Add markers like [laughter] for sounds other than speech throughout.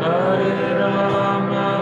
Hare Rama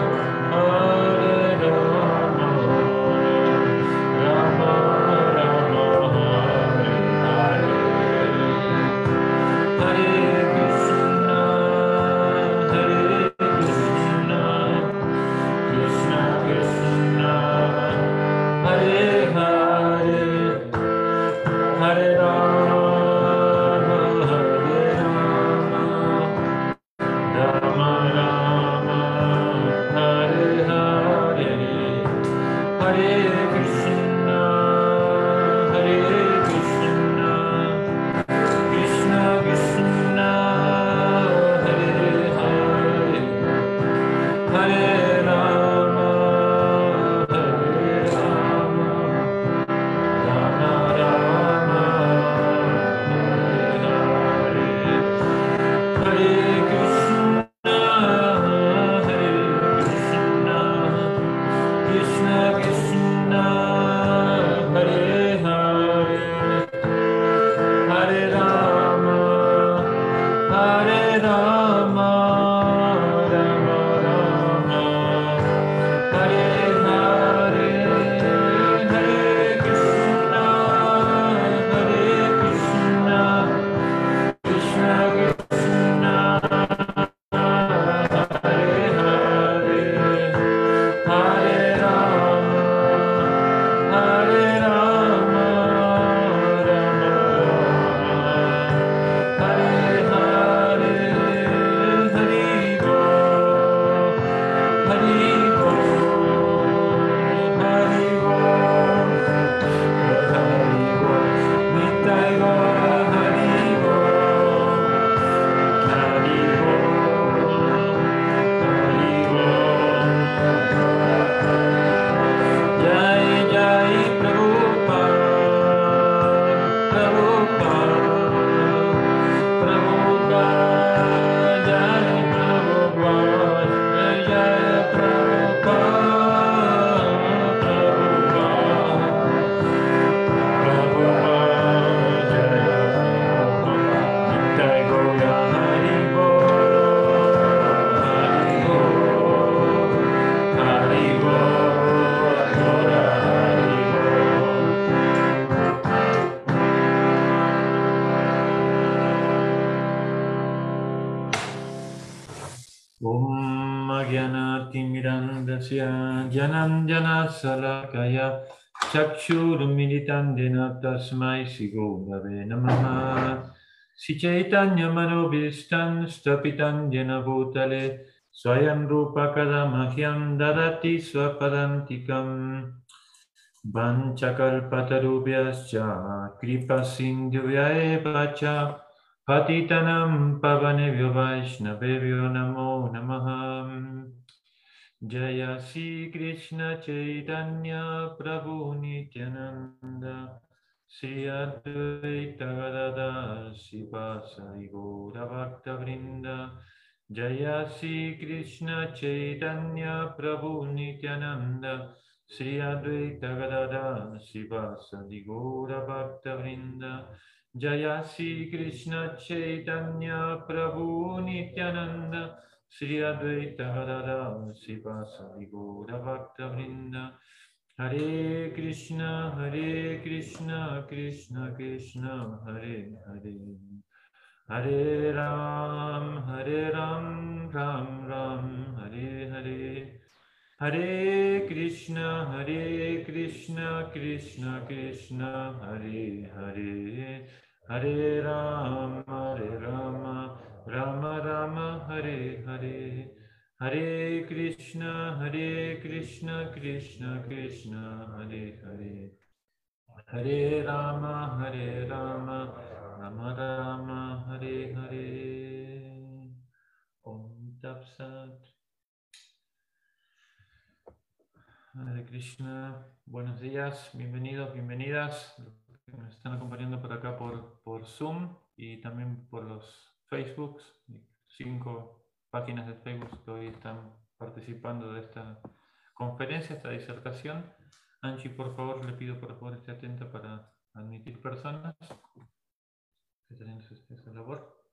चक्षुरुमिलितन्धेन तस्मै श्रीगोधवे नमः। श्रीचैतन्यमनोभीष्टं स्थपितं येन भूतले स्वयं रूपकदमह्यं ददति स्वपदन्तिकम्। वञ्चकल्पतरुभ्यश्च कृपसिन्धुव्यैव च पतितनं पवनेभ्यो वैष्णवेभ्यो नमो नमः। Jaya Sri Krishna Chaitanya Prabhu Nityananda Sri Advaita Gadada Sivasari Gaura Bhakta Vrinda Jaya Sri Krishna Chaitanya Prabhu Nityananda Sri Advaita Gadada Sivasari Gaura Bhakta Vrinda Jaya Sri Krishna Chaitanya Prabhu Nityananda Sri Advaita Gadada Sivasari Gaura Bhakta Vrinda Hare Krishna Hare Krishna Krishna Krishna Hare Hare Hare Ram Hare Ram Ram Ram Hare Hare Hare Krishna Hare Krishna Krishna Krishna Hare Hare Hare Ram Hare Rama Rama Rama Hare Hare. Hare Krishna Hare Krishna Krishna Krishna Hare Hare. Hare Rama Hare Rama. Rama Rama Hare Hare. Om Tapsat Hare Krishna, buenos días, bienvenidos, bienvenidas, nos están acompañando por acá por, por Zoom y también por los Facebooks, cinco páginas de Facebook que hoy están participando de esta conferencia, esta disertación. Angie, por favor, le pido por favor esté atenta para admitir personas que tenemos esa labor.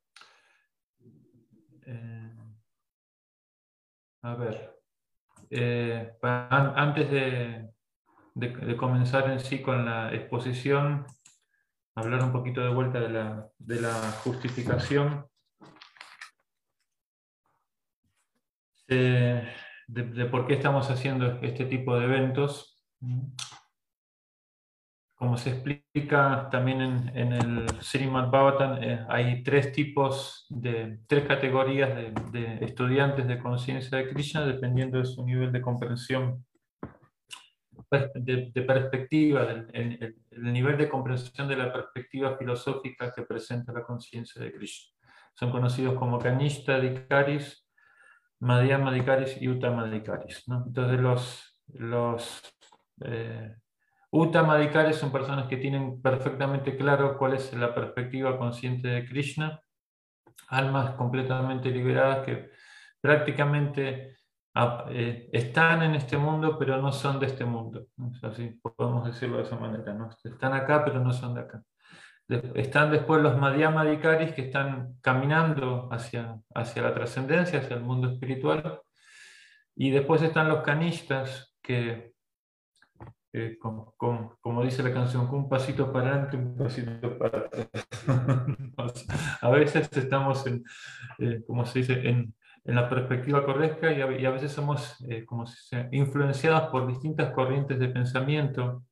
Eh, a ver, eh, antes de, comenzar en sí con la exposición, hablar un poquito de vuelta de la, la justificación de, de, por qué estamos haciendo este tipo de eventos. Como se explica también en, en el Srimad Bhavatan, eh, hay tres tipos de, tres categorías de, de estudiantes de conciencia de Krishna dependiendo de su nivel de comprensión, de, perspectiva, del, el, nivel de comprensión de la perspectiva filosófica que presenta la conciencia de Krishna. Son conocidos como Kanishta Dikaris, Madhyama Dikaris y Uttama Dikaris. ¿no? Entonces los, los eh, Uttamadikaris son personas que tienen perfectamente claro cuál es la perspectiva consciente de Krishna, almas completamente liberadas que prácticamente están en este mundo pero no son de este mundo. Así podemos decirlo de esa manera. ¿no? Están acá pero no son de acá. Están después los Madhyamadikaris que están caminando hacia, hacia la trascendencia, hacia el mundo espiritual. Y después están los Kanishtas que como, dice la canción, un pasito para adelante, un pasito para atrás. [laughs] a veces estamos, en, eh, como se dice, en, la perspectiva correcta y a, veces somos eh, como influenciados por distintas corrientes de pensamiento,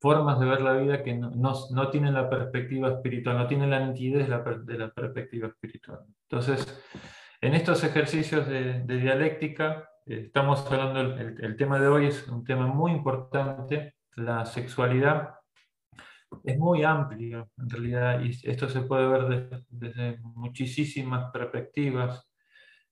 formas de ver la vida que no, tienen la perspectiva espiritual, no tienen la nitidez de la, perspectiva espiritual. Entonces, en estos ejercicios de, dialéctica, Estamos hablando, el, tema de hoy es un tema muy importante, la sexualidad es muy amplio en realidad y esto se puede ver desde, muchísimas perspectivas.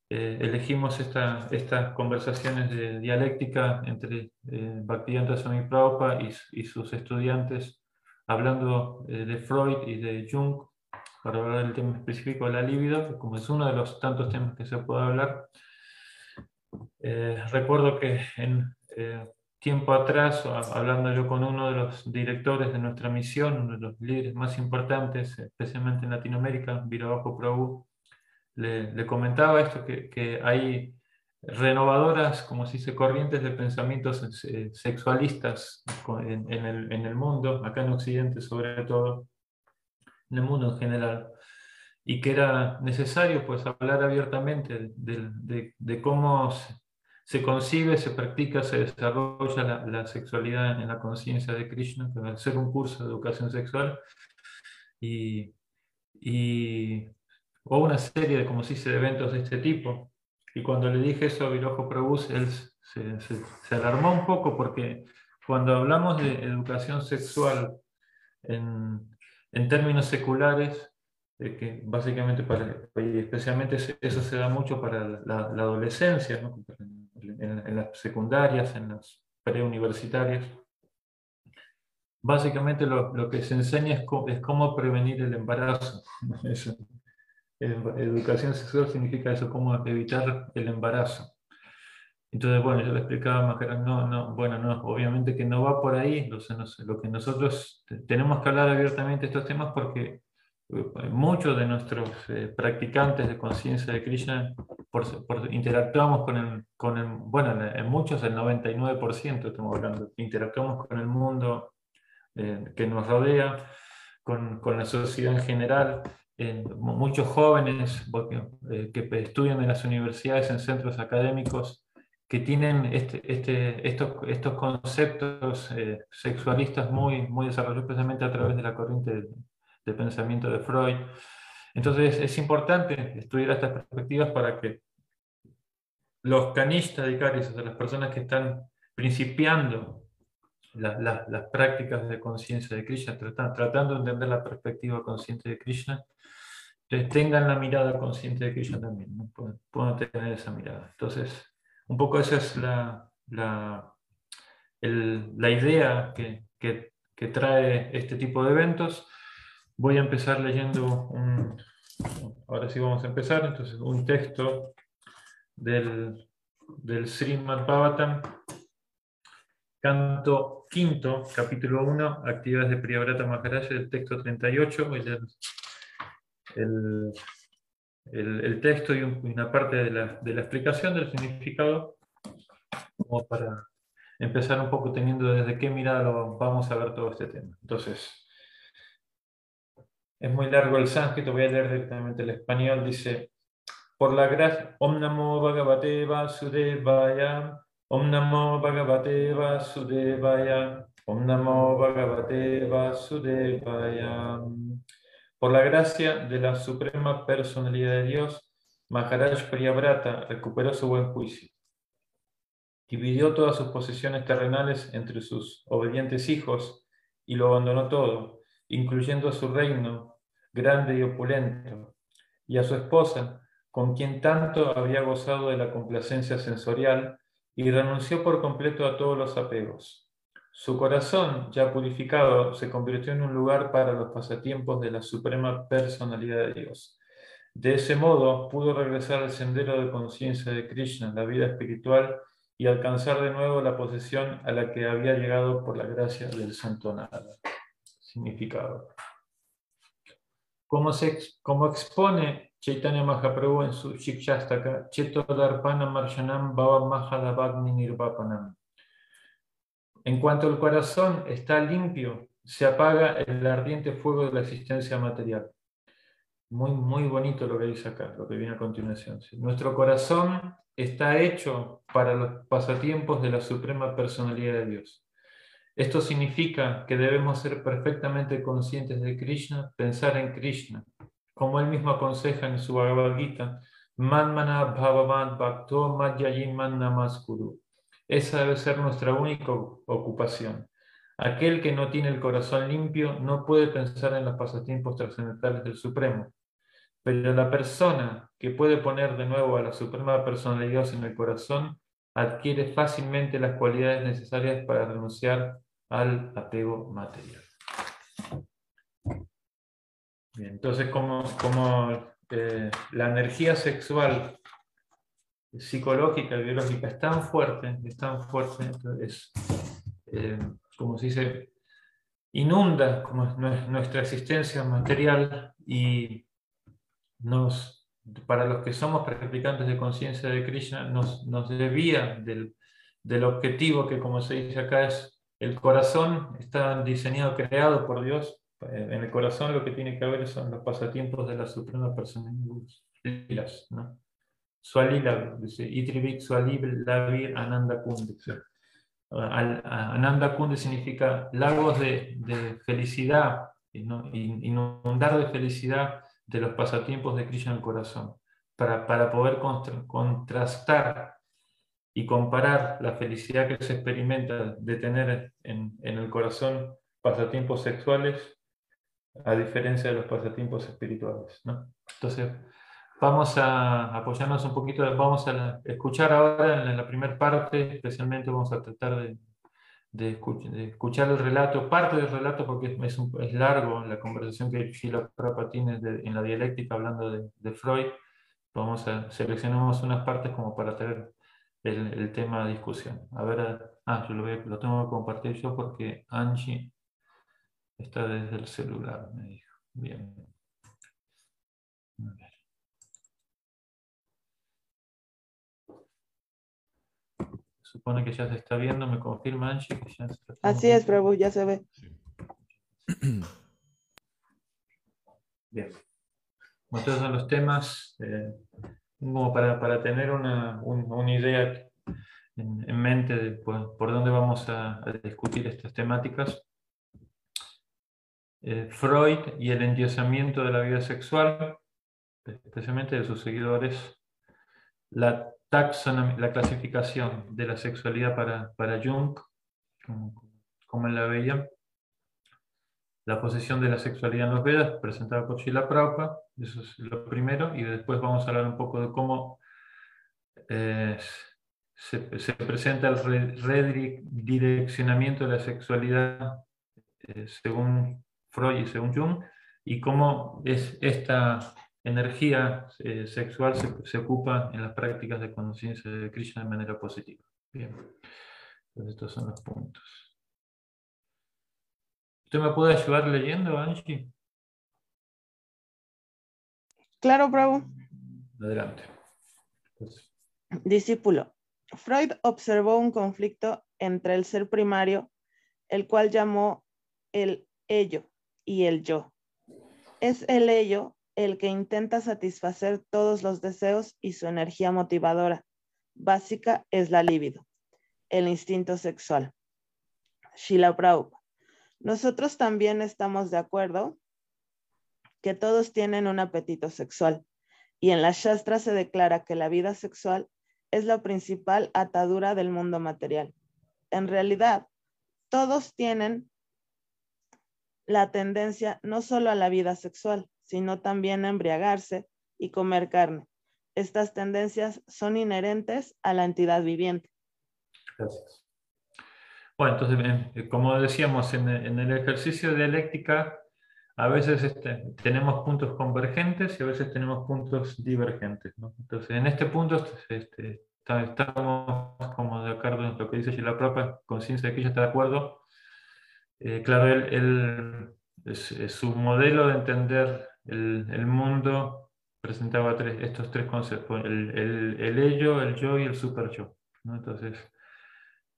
Eh, elegimos esta, estas conversaciones de dialéctica entre eh, Bhaktivedanta Swami Prabhupada y, sus estudiantes hablando eh, de Freud y de Jung para hablar del tema específico de la libido, como es uno de los tantos temas que se puede hablar. Eh, recuerdo que en tiempo atrás, hablando yo con uno de los directores de nuestra misión, uno de los líderes más importantes, especialmente en Latinoamérica, Virabajo Prabhu, le, le, comentaba esto, que, que, hay renovadoras, como se dice, corrientes de pensamientos eh, sexualistas en, en, el, en el mundo, acá en Occidente sobre todo, en el mundo en general y que era necesario pues hablar abiertamente de, de, de, cómo se concibe, se practica, se desarrolla la, sexualidad en la conciencia de Krishna, que va a un curso de educación sexual, y, o una serie de, como se de eventos de este tipo. Y cuando le dije eso a Virojo Prabhu, él se, alarmó un poco porque cuando hablamos de educación sexual en, en términos seculares, que básicamente para, y especialmente eso se da mucho para la, adolescencia, en, las secundarias, en las preuniversitarias. Básicamente lo, lo, que se enseña es, es, cómo prevenir el embarazo. [laughs] educación sexual significa eso, cómo evitar el embarazo. Entonces, bueno, yo le explicaba a no, no, bueno, no, obviamente que no va por ahí, lo, lo que nosotros tenemos que hablar abiertamente de estos temas porque muchos de nuestros eh, practicantes de conciencia de Krishna interactuamos con el, bueno, en muchos el 99% estamos hablando, interactuamos con el mundo eh, que nos rodea, con, la sociedad en general, muchos jóvenes eh, que estudian en las universidades, en centros académicos, que tienen este, este, estos, estos conceptos sexualistas muy, muy desarrollados especialmente a través de la corriente de pensamiento de Freud. Entonces es importante estudiar estas perspectivas para que los canistas de Caris, o sea, las personas que están principiando las prácticas de conciencia de Krishna, tratando de entender la perspectiva consciente de Krishna, tengan la mirada consciente de Krishna también, ¿no? puedan, tener esa mirada. Entonces, un poco esa es la, idea que, trae este tipo de eventos. Voy a empezar leyendo ahora sí vamos a empezar, entonces un texto del, del Srimad Bhavatam, canto quinto, capítulo 1, actividades de Priyavrata Maharaj, el texto 38, el, el, el, texto y una parte de la, de la explicación del significado, como para empezar un poco teniendo desde qué mirada vamos a ver todo este tema. Entonces, es muy largo el sánscrito, voy a leer directamente el español. Dice, por la gracia, Om Namo Bhagavate Vasudevaya, Om Namo Bhagavate Vasudevaya, Om Namo Bhagavate Vasudevaya. Por la gracia de la suprema personalidad de Dios, Maharaj Priyabrata recuperó su buen juicio. Dividió todas sus posesiones terrenales entre sus obedientes hijos y lo abandonó todo incluyendo su reino grande y opulento, y a su esposa, con quien tanto había gozado de la complacencia sensorial, y renunció por completo a todos los apegos. Su corazón, ya purificado, se convirtió en un lugar para los pasatiempos de la suprema personalidad de Dios. De ese modo pudo regresar al sendero de conciencia de Krishna, la vida espiritual, y alcanzar de nuevo la posesión a la que había llegado por la gracia del Santo Nada significado. Como, se, como expone Chaitanya Mahaprabhu en su Shikshastaka, Cheto Darpana Marshanam Baba Mahadavagni Nirvapanam. En cuanto el corazón está limpio, se apaga el ardiente fuego de la existencia material. Muy, muy bonito lo que dice acá, lo que viene a continuación. Nuestro corazón está hecho para los pasatiempos de la suprema personalidad de Dios. Esto significa que debemos ser perfectamente conscientes de Krishna, pensar en Krishna, como él mismo aconseja en su Bhagavad Gita, Manmana Bhavavan Bhakto Namaskuru. Esa debe ser nuestra única ocupación. Aquel que no tiene el corazón limpio no puede pensar en los pasatiempos trascendentales del Supremo. Pero la persona que puede poner de nuevo a la Suprema Personalidad en el corazón adquiere fácilmente las cualidades necesarias para renunciar al apego material. Entonces, como, eh, la energía sexual, psicológica, biológica es tan fuerte, es tan fuerte, es, eh, como se dice, inunda como nuestra existencia material y nos, para los que somos practicantes de conciencia de Krishna, nos, nos desvía del, del objetivo que, como se dice acá, es el corazón está diseñado, creado por Dios. En el corazón lo que tiene que haber son los pasatiempos de la Suprema Persona ¿no? dice Itrivik Lavir Ananda Kundi. Ananda Kundi significa lagos de, de felicidad, inundar de felicidad de los pasatiempos de Krishna en el corazón, para, para poder contrastar y comparar la felicidad que se experimenta de tener en, en el corazón pasatiempos sexuales a diferencia de los pasatiempos espirituales. ¿no? Entonces, vamos a apoyarnos un poquito, vamos a escuchar ahora en la primera parte, especialmente vamos a tratar de, de, escuchar, el relato, parte del relato porque es, es largo la conversación que Sheila Prabhupada tiene en la dialéctica hablando de, de, Freud. Vamos a seleccionamos unas partes como para tener el, el tema de discusión. A ver, ah, yo lo, voy, lo tengo que compartir yo porque Angie Está desde el celular, me dijo. Bien. Supone que ya se está viendo, me confirma Angie que ya se está Así es, Prabhu, ya se ve. [clears throat] Bien. Estos son los temas, eh, como para, para tener una, una idea en, en, mente de por, por dónde vamos a, a discutir estas temáticas. Eh, Freud y el endiosamiento de la vida sexual, especialmente de sus seguidores, la, la clasificación de la sexualidad para, para Jung, como, él la veía, la posición de la sexualidad en los Vedas, presentada por Shila Prabhupada, eso es lo primero, y después vamos a hablar un poco de cómo eh, se, se, presenta el redireccionamiento de la sexualidad eh, según Freud y según Jung, y cómo es esta energía eh, sexual se, ocupa en las prácticas de conciencia de Krishna de manera positiva. Bien, entonces estos son los puntos. ¿Usted me puede ayudar leyendo, Angie? Claro, bravo. Adelante. Discípulo. Freud observó un conflicto entre el ser primario, el cual llamó el ello, y el yo. Es el ello el que intenta satisfacer todos los deseos y su energía motivadora básica es la libido, el instinto sexual. Shila Prabhupada. Nosotros también estamos de acuerdo que todos tienen un apetito sexual y en la Shastra se declara que la vida sexual es la principal atadura del mundo material. En realidad, todos tienen la tendencia no solo a la vida sexual, sino también a embriagarse y comer carne. Estas tendencias son inherentes a la entidad viviente. Gracias. Bueno, entonces, eh, como decíamos, en, el ejercicio de dialéctica, a veces este, tenemos puntos convergentes y a veces tenemos puntos divergentes. Entonces, en este punto este, estamos como de acuerdo en lo que dice la propia conciencia de que ella está de acuerdo eh, claro, su modelo de entender el, mundo presentaba estos tres conceptos, el, el, ello, el yo y el super yo. Entonces,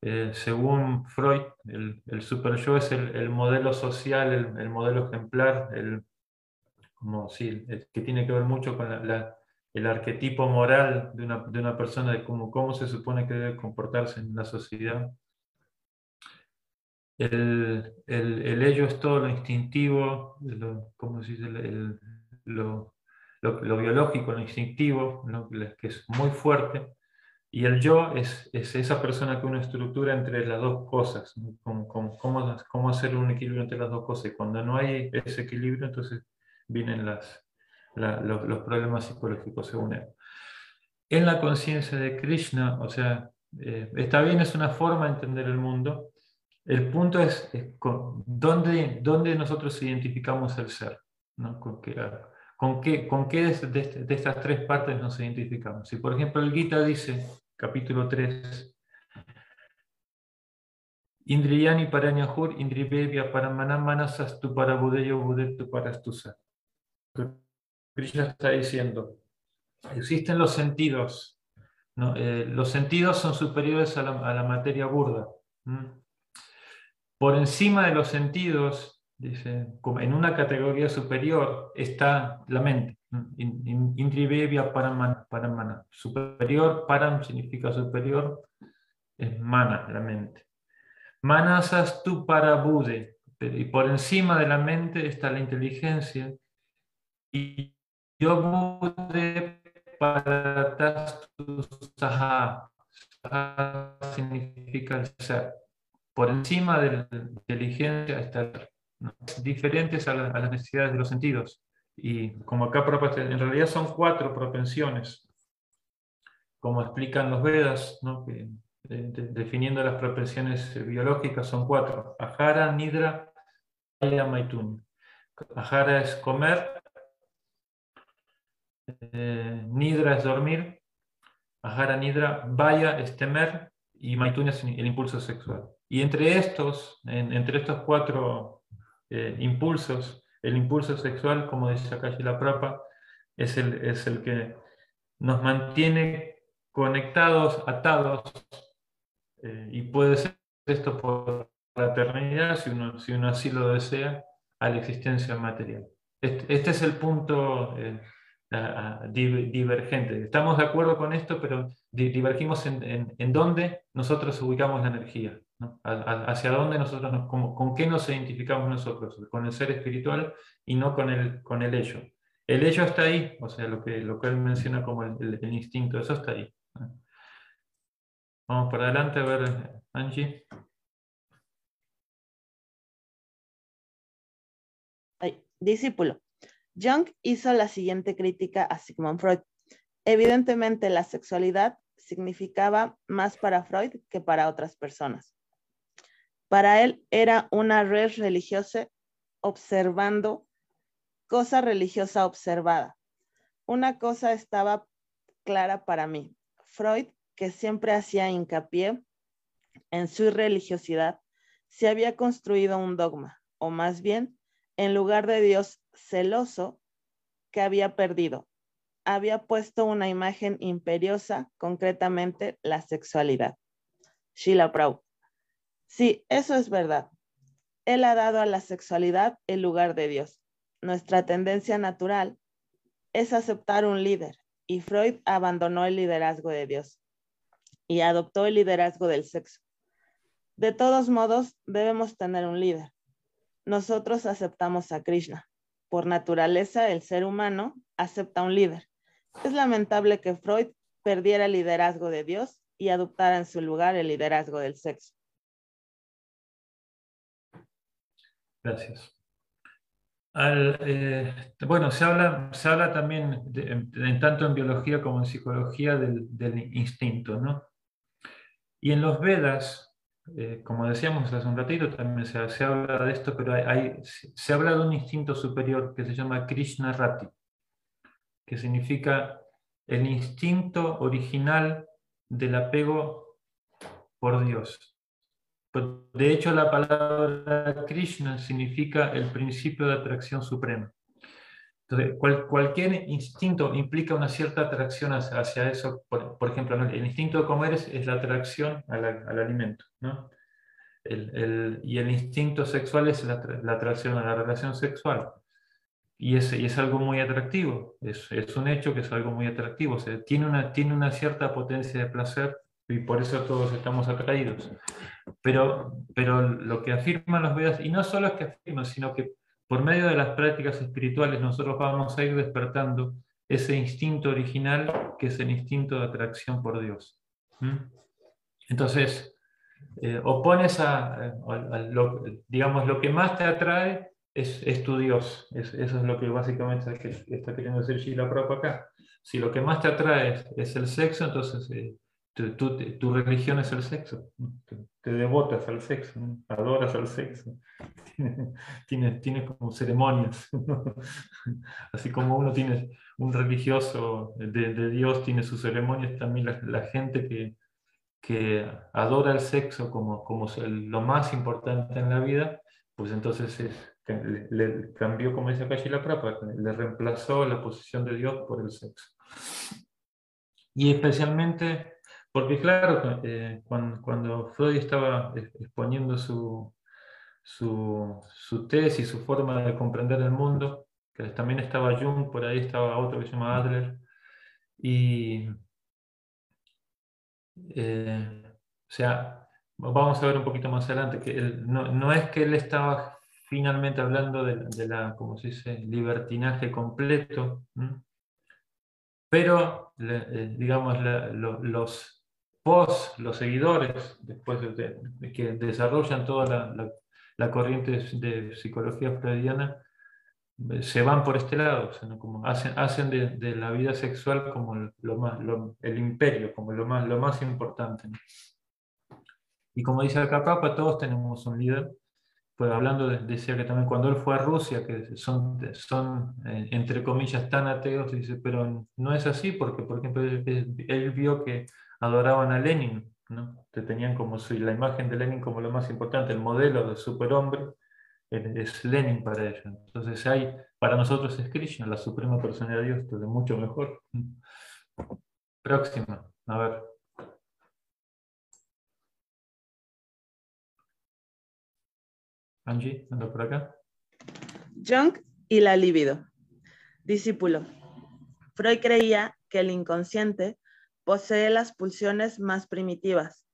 eh, según Freud, el, el super yo es el, modelo social, el, modelo ejemplar, el, que tiene que ver mucho con el arquetipo moral de una, de una persona, de cómo, cómo se supone que debe comportarse en la sociedad el, el, ello es todo lo instintivo, lo, ¿cómo se dice? lo, lo, biológico, lo instintivo, que es muy fuerte, y el yo es, es, esa persona que una estructura entre las dos cosas, cómo, cómo, hacer un equilibrio entre las dos cosas. Cuando no hay ese equilibrio, entonces vienen las, los, los, problemas psicológicos según él. En la conciencia de Krishna, o sea, eh, está bien, es una forma de entender el mundo, el punto es, ¿dónde, ¿dónde, nosotros identificamos el ser? ¿no? ¿Con qué, con qué, con qué de, estas tres partes nos identificamos? Si por ejemplo el Gita dice, capítulo 3, Indriyani paranyahur, indribevya paramanamanas tu para budeyo budetu para Krishna está diciendo, existen los sentidos, ¿no? Eh, los sentidos son superiores a la materia burda. Por encima de los sentidos, dice, en una categoría superior está la mente. Indrivebhya paramana, paramana. Superior, param significa superior, es mana, la mente. Manasas tu para Bude, y por encima de la mente está la inteligencia. Y yo Bude para Tastu Saha. significa el ser. Por encima de la inteligencia está diferentes a, las necesidades de los sentidos. Y como acá en realidad son cuatro propensiones, como explican los Vedas, ¿no? definiendo las propensiones biológicas, son cuatro. Ahara, Nidra, Vaya, Maitun. Ahara es comer, eh, Nidra es dormir, Ahara, Nidra, Vaya es temer y Maitun es el impulso sexual. Y entre estos, entre estos cuatro eh, impulsos, el impulso sexual, como dice acá la Prapa, es el, que nos mantiene conectados, atados eh, y puede ser esto por la eternidad, si uno, así lo desea, a la existencia material. Este, este es el punto eh, divergente. Estamos de acuerdo con esto, pero divergimos en, dónde nosotros ubicamos la energía, hacia dónde nosotros, nos, con, qué nos identificamos nosotros, con el ser espiritual y no con el, con el ello. El ello está ahí, o sea, lo que, lo que él menciona como el instinto, eso está ahí. Vamos para adelante a ver, Angie. discípulo. Jung hizo la siguiente crítica a Sigmund Freud. Evidentemente, la sexualidad significaba más para Freud que para otras personas. Para él era una red religiosa observando, cosa religiosa observada. Una cosa estaba clara para mí. Freud que siempre hacía hincapié en su religiosidad, se había construido un dogma, o más bien, en lugar de Dios celoso que había perdido, había puesto una imagen imperiosa, concretamente la sexualidad. Sheila Proud. Sí, eso es verdad. Él ha dado a la sexualidad el lugar de Dios. Nuestra tendencia natural es aceptar un líder y Freud abandonó el liderazgo de Dios y adoptó el liderazgo del sexo. De todos modos, debemos tener un líder. Nosotros aceptamos a Krishna. Por naturaleza, el ser humano acepta un líder. Es lamentable que Freud perdiera el liderazgo de Dios y adoptara en su lugar el liderazgo del sexo. Gracias. Eh, bueno, se habla, también, en, tanto en biología como en psicología, del, del instinto, ¿no? Y en los Vedas, eh, como decíamos hace un ratito, también se, habla de esto, pero hay, se habla de un instinto superior que se llama Krishna Rati, que significa el instinto original del apego por Dios. De hecho, la palabra Krishna significa el principio de atracción suprema. Entonces, cualquier instinto implica una cierta atracción hacia, eso. Por, ejemplo, el instinto de comer es, la atracción al, alimento. ¿no? y el instinto sexual es la, atracción a la relación sexual. Y es, es algo muy atractivo. Es, un hecho que es algo muy atractivo. Tiene, una, tiene una cierta potencia de placer y por eso todos estamos atraídos. Pero, pero lo que afirman los Vedas, y no solo es que afirman, sino que por medio de las prácticas espirituales nosotros vamos a ir despertando ese instinto original que es el instinto de atracción por Dios. Entonces, eh, opones a, lo, digamos, lo que más te atrae es, tu Dios. eso es lo que básicamente está queriendo decir Sheila Prabhupada acá. Si lo que más te atrae es, el sexo, entonces eh, tu, religión es el sexo, te, devotas al sexo, adoras al sexo, [laughs] tienes, tiene como ceremonias, [laughs] así como uno tiene un religioso de, Dios, tiene sus ceremonias, también la, gente que, que, adora el sexo como, como lo más importante en la vida, pues entonces le, cambió, como dice acá la Prapa, le reemplazó la posición de Dios por el sexo. Y especialmente porque claro, eh, cuando, Freud estaba exponiendo su, su, su, tesis, su forma de comprender el mundo, que también estaba Jung, por ahí estaba otro que se llama Adler. Y, eh, o sea, vamos a ver un poquito más adelante, que no, es que él estaba finalmente hablando de, la, como se dice, libertinaje completo, pero, eh, digamos, los post, los seguidores, después de, que desarrollan toda la, corriente de psicología freudiana, se van por este lado, como hacen, hacen de, la vida sexual como lo más, el imperio, como lo más, lo más importante. Y como dice acá Papa, todos tenemos un líder. Pues hablando, decía que también cuando él fue a Rusia, que son, son eh, entre comillas tan ateos, dice, pero no es así, porque por ejemplo él, vio que adoraban a Lenin, ¿no? Te tenían como la imagen de Lenin como lo más importante, el modelo de superhombre es Lenin para ellos. Entonces hay, para nosotros es Krishna, la suprema personalidad de Dios, entonces mucho mejor. Próxima, a ver. Angie, anda por acá. Jung y la libido. Discípulo. Freud creía que el inconsciente posee las pulsiones más primitivas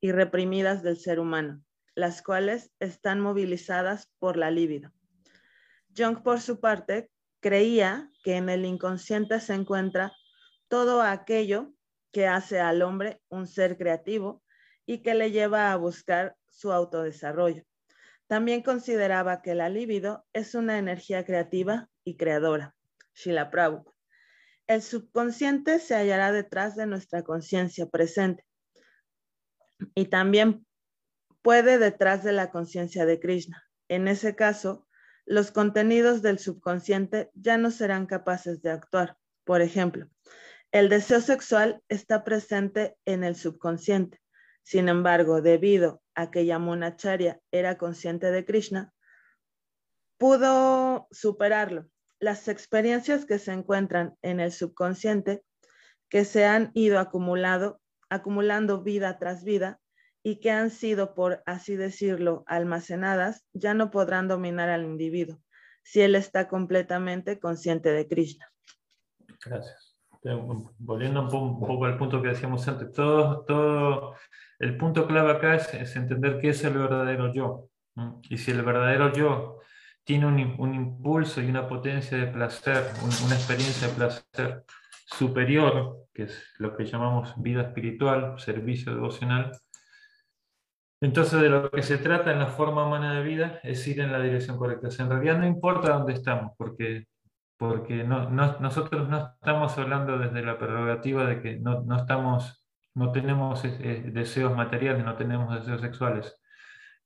y reprimidas del ser humano las cuales están movilizadas por la libido. Jung, por su parte, creía que en el inconsciente se encuentra todo aquello que hace al hombre un ser creativo y que le lleva a buscar su autodesarrollo. También consideraba que la libido es una energía creativa y creadora. Shila. El subconsciente se hallará detrás de nuestra conciencia presente y también puede detrás de la conciencia de Krishna. En ese caso, los contenidos del subconsciente ya no serán capaces de actuar. Por ejemplo, el deseo sexual está presente en el subconsciente. Sin embargo, debido a que Yamunacharya era consciente de Krishna, pudo superarlo. Las experiencias que se encuentran en el subconsciente, que se han ido acumulado, acumulando vida tras vida, y que han sido, por así decirlo, almacenadas, ya no podrán dominar al individuo si él está completamente consciente de Krishna. Gracias. Volviendo un poco, al punto que decíamos antes, todo, todo el punto clave acá es, entender qué es el verdadero yo. Y si el verdadero yo tiene un, un, impulso y una potencia de placer, una experiencia de placer superior, que es lo que llamamos vida espiritual, servicio devocional, entonces, de lo que se trata en la forma humana de vida es ir en la dirección correcta. en realidad no importa dónde estamos, porque, porque no, nosotros no estamos hablando desde la prerrogativa de que no, estamos, no tenemos eh, eh, deseos materiales, no tenemos deseos sexuales.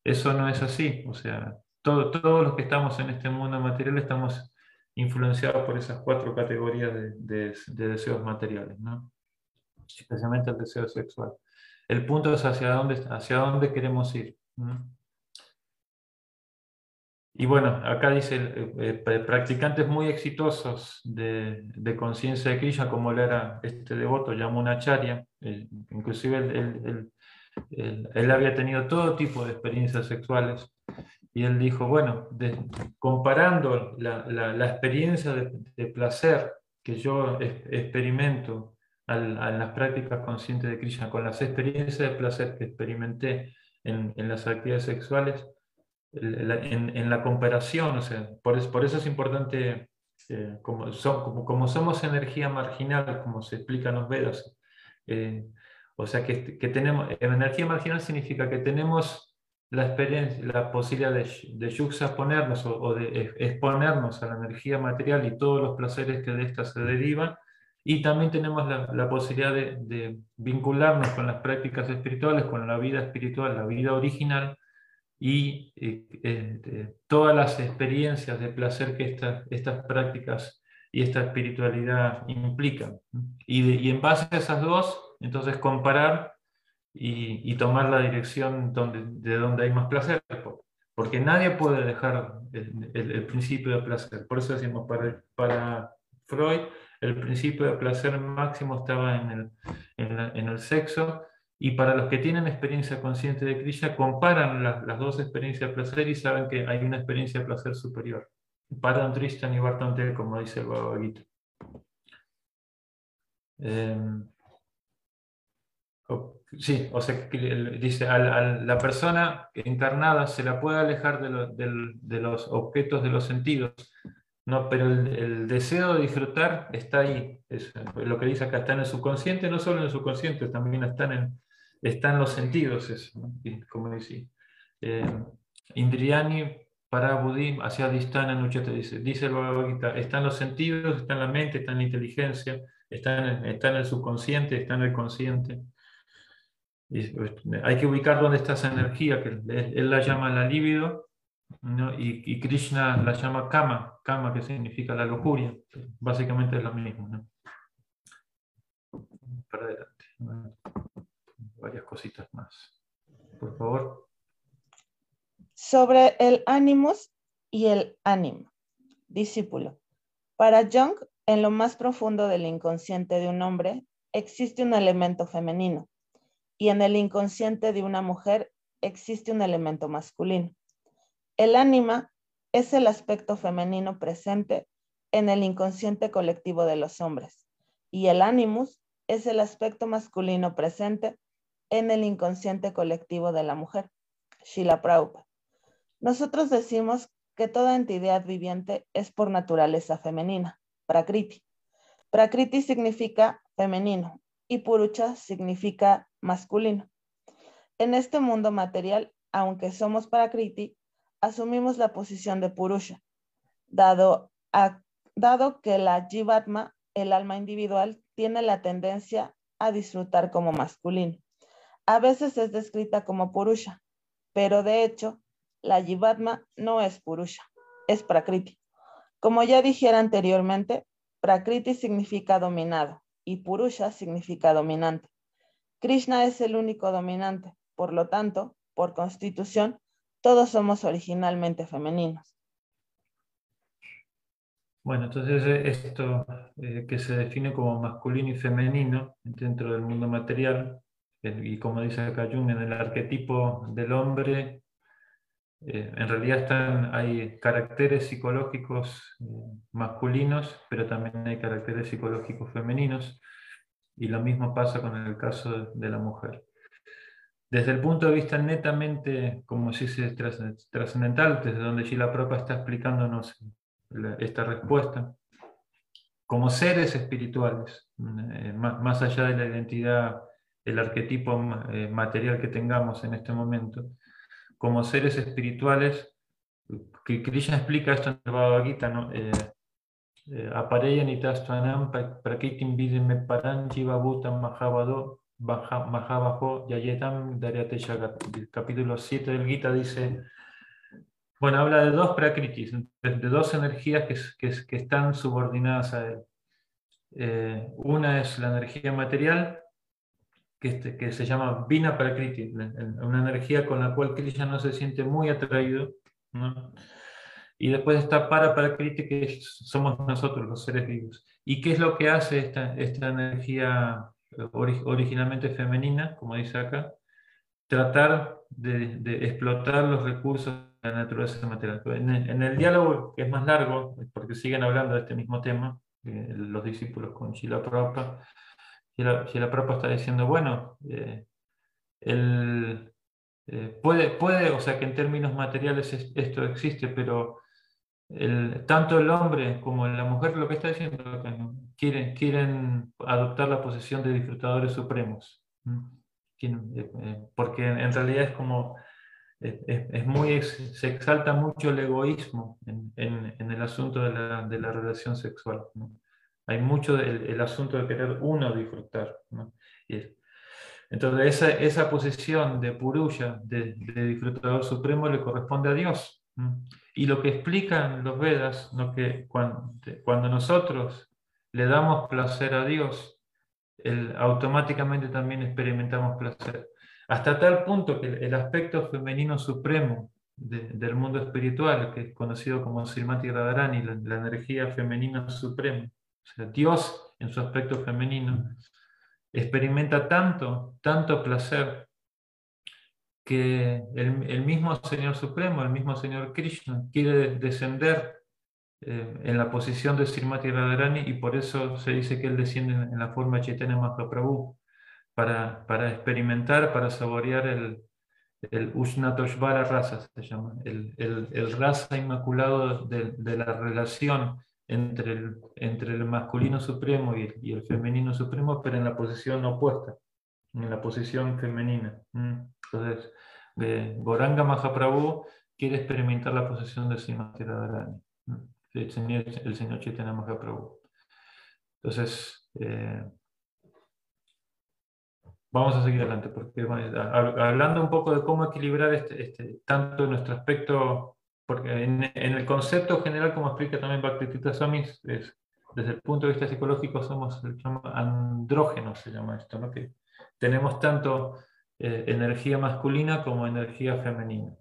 Eso no es así. O sea, todo, todos los que estamos en este mundo material estamos influenciados por esas cuatro categorías de, de deseos materiales, ¿no? especialmente el deseo sexual. El punto es hacia dónde, hacia dónde queremos ir. Y bueno, acá dice, eh, eh, practicantes muy exitosos de, conciencia de Krishna, como él era este devoto, Yamunacharya, eh, inclusive él, él, había tenido todo tipo de experiencias sexuales, y él dijo, bueno, comparando la, experiencia de, placer que yo experimento a las prácticas conscientes de Krishna, con las experiencias de placer que experimenté en, las actividades sexuales, en, la comparación, o sea, por, eso, por eso es importante, eh, como, como, somos energía marginal, como se explica en los Vedas, eh, o sea, que, que tenemos, energía marginal significa que tenemos la experiencia, la posibilidad de, de yuxaponernos o, o, de exponernos a la energía material y todos los placeres que de esta se derivan, y también tenemos la, posibilidad de, vincularnos con las prácticas espirituales, con la vida espiritual, la vida original y eh, eh, todas las experiencias de placer que estas prácticas y esta espiritualidad implican. Y, en base a esas dos, entonces comparar y, tomar la dirección donde, de donde hay más placer. Porque nadie puede dejar el, principio de placer. Por eso decimos, para, para Freud, el principio de placer máximo estaba en el, en, el sexo, y para los que tienen experiencia consciente de Krishna, comparan las dos experiencias de placer y saben que hay una experiencia de placer superior. Paran Tristan y Bartante, como dice el Bhagavad Gita. Em, sí, o sea, dice, la persona encarnada se la puede alejar de, los objetos de los sentidos, no, pero el, deseo de disfrutar está ahí. Es, lo que dice acá, está en el subconsciente, no solo en el subconsciente, también están en, están los sentidos, eso, como decía. Em, Indriani para Budim, hacia Distana Nucheta, dice, dice el Bhagavad Gita, están los sentidos, está en la mente, está en la inteligencia, está en, el subconsciente, está en el consciente. Pues, hay que ubicar dónde está esa energía, que él, la llama la libido, y, Krishna la llama kama, kama que significa la lujuria. Básicamente es lo mismo. Para adelante. Varias cositas más. Por favor sobre el ánimos y el ánimo. Discípulo. Para Jung, en lo más profundo del inconsciente de un hombre existe un elemento femenino y en el inconsciente de una mujer existe un elemento masculino. El ánima es el aspecto femenino presente en el inconsciente colectivo de los hombres y el animus es el aspecto masculino presente en el inconsciente colectivo de la mujer. Shila Prabhupada. Nosotros decimos que toda entidad viviente es por naturaleza femenina, prakriti. Prakriti significa femenino y purucha significa masculino. En este mundo material, aunque somos prakriti, asumimos la posición de purusha, dado, dado que la jivatma, el alma individual, tiene la tendencia a disfrutar como masculino. A veces es descrita como purusha, pero de hecho la Jivatma no es Purusha, es Prakriti. Como ya dijera anteriormente, Prakriti significa dominado y Purusha significa dominante. Krishna es el único dominante, por lo tanto, por constitución, todos somos originalmente femeninos. Bueno, entonces eh, esto eh, que se define como masculino y femenino dentro del mundo material, y como dice acá Jung, en el arquetipo del hombre eh, en realidad están, hay caracteres psicológicos eh, masculinos, pero también hay caracteres psicológicos femeninos, y lo mismo pasa con el caso de, la mujer. Desde el punto de vista netamente, como si se trascendental, desde donde Gila Propa está explicándonos esta respuesta, como seres espirituales, eh, más, allá de la identidad, el arquetipo material que tengamos en este momento, como seres espirituales, que Krishna explica esto en el Bhagavad Gita, ¿no? Eh, eh, Apareyanitastvanam prakitim vidime paranjiva bhutam mahavado mahavajo yayetam daryate shagat. El capítulo 7 del Gita dice, bueno, habla de dos prakritis, de, dos energías que, que, están subordinadas a él. Eh, una es la energía material que, este, que se llama Vina Prakriti, una energía con la cual Krishna no se siente muy atraído. Y después está Para Prakriti, que somos nosotros, los seres vivos. ¿Y qué es lo que hace esta, esta energía originalmente femenina, como dice acá? Tratar de, de, explotar los recursos de la naturaleza material. En, el diálogo, que es más largo, porque siguen hablando de este mismo tema, eh, los discípulos con Shila Prabhupada, si la, si está diciendo, bueno, eh, el, eh, puede, puede, o sea que en términos materiales esto existe, pero tanto el hombre como la mujer lo que está diciendo quieren, quieren adoptar la posición de disfrutadores supremos. Eh, porque en, realidad es como, es, muy, se exalta mucho el egoísmo en, en, el asunto de la, de la relación sexual. Hay mucho el asunto de querer uno disfrutar. entonces, esa, esa, posición de Puruya, de, disfrutador supremo, le corresponde a Dios. Y lo que explican los Vedas, que cuando, nosotros le damos placer a Dios, automáticamente también experimentamos placer. Hasta tal punto que el, aspecto femenino supremo del mundo espiritual, que es conocido como Srimati Radharani, la, la energía femenina suprema, Dios en su aspecto femenino experimenta tanto, tanto placer que el, mismo Señor Supremo, el mismo Señor Krishna, quiere descender eh, en la posición de Srimati Radharani y por eso se dice que él desciende en, la forma Chaitanya Mahaprabhu para, para experimentar, para saborear el, el rasa, se llama, el, el, rasa inmaculado de, la relación entre el, entre el masculino supremo y, y, el femenino supremo, pero en la posición opuesta, en la posición femenina. Mm. Entonces, de Goranga Mahaprabhu quiere experimentar la posición de Srimati Radharani, mm. el señor, el señor Chaitanya Mahaprabhu. Entonces, eh, vamos a seguir adelante, porque hablando un poco de cómo equilibrar este, este, tanto nuestro aspecto, porque en, el concepto general, como explica también Bhakti Swami, es, desde el punto de vista psicológico somos andrógenos, se llama esto, ¿no? que tenemos tanto eh, energía masculina como energía femenina.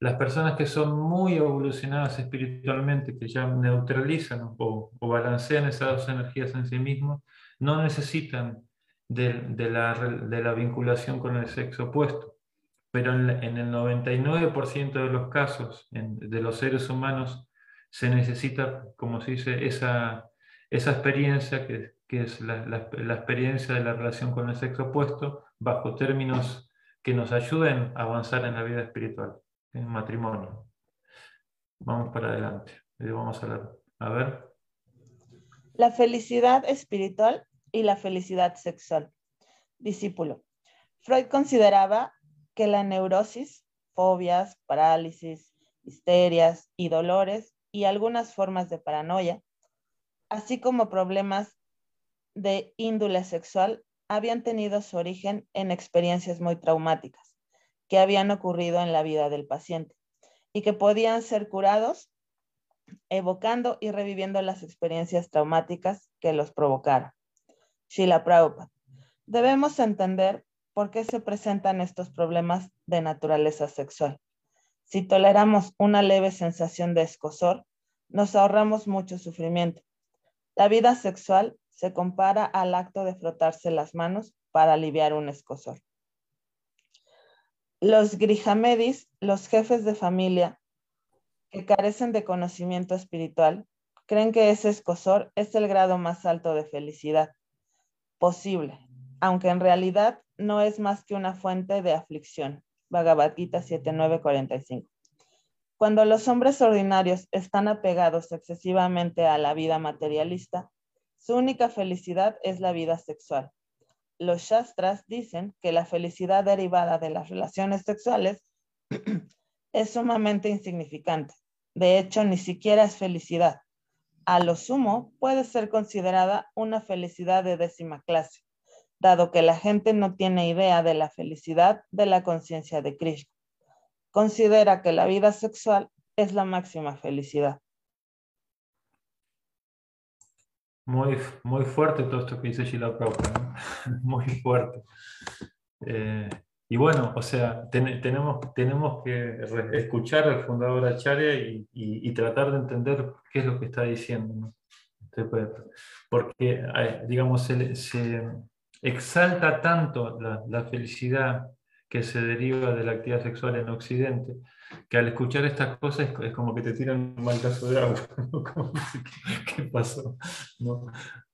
Las personas que son muy evolucionadas espiritualmente, que ya neutralizan o, balancean esas dos energías en sí mismos, no necesitan de, la, vinculación con el sexo opuesto. Pero en, el 99% de los casos de los seres humanos se necesita, como se dice, esa, esa experiencia que, que es la, la, la, experiencia de la relación con el sexo opuesto bajo términos que nos ayuden a avanzar en la vida espiritual, en matrimonio. Vamos para adelante. Vamos a, a ver. La felicidad espiritual y la felicidad sexual. Discípulo. Freud consideraba que la neurosis, fobias, parálisis, histerias y dolores y algunas formas de paranoia, así como problemas de índole sexual, habían tenido su origen en experiencias muy traumáticas que habían ocurrido en la vida del paciente y que podían ser curados evocando y reviviendo las experiencias traumáticas que los provocaron. Shila Prabhupada. Debemos entender por qué se presentan estos problemas de naturaleza sexual. Si toleramos una leve sensación de escosor, nos ahorramos mucho sufrimiento. La vida sexual se compara al acto de frotarse las manos para aliviar un escosor. Los grijamedis, los jefes de familia que carecen de conocimiento espiritual, creen que ese escosor es el grado más alto de felicidad posible, aunque en realidad no es más que una fuente de aflicción. Bhagavad Gita 7945. Cuando los hombres ordinarios están apegados excesivamente a la vida materialista, su única felicidad es la vida sexual. Los Shastras dicen que la felicidad derivada de las relaciones sexuales [clears throat] es sumamente insignificante. De hecho, ni siquiera es felicidad, a lo sumo puede ser considerada una felicidad de décima clase, dado que la gente no tiene idea de la felicidad de la conciencia de Krishna. Considera que la vida sexual es la máxima felicidad. Muy, muy fuerte todo esto que dice Sheila Prabhupada, [laughs] muy fuerte. Eh, y bueno, o sea, tenemos, tenemos que escuchar al fundador Acharya y, y, tratar de entender qué es lo que está diciendo. Pues, porque, digamos, se, se exalta tanto la, la, felicidad que se deriva de la actividad sexual en Occidente, que al escuchar estas cosas es, como que te tiran un mal caso de agua. [laughs] ¿Qué, ¿Qué, pasó? ¿No?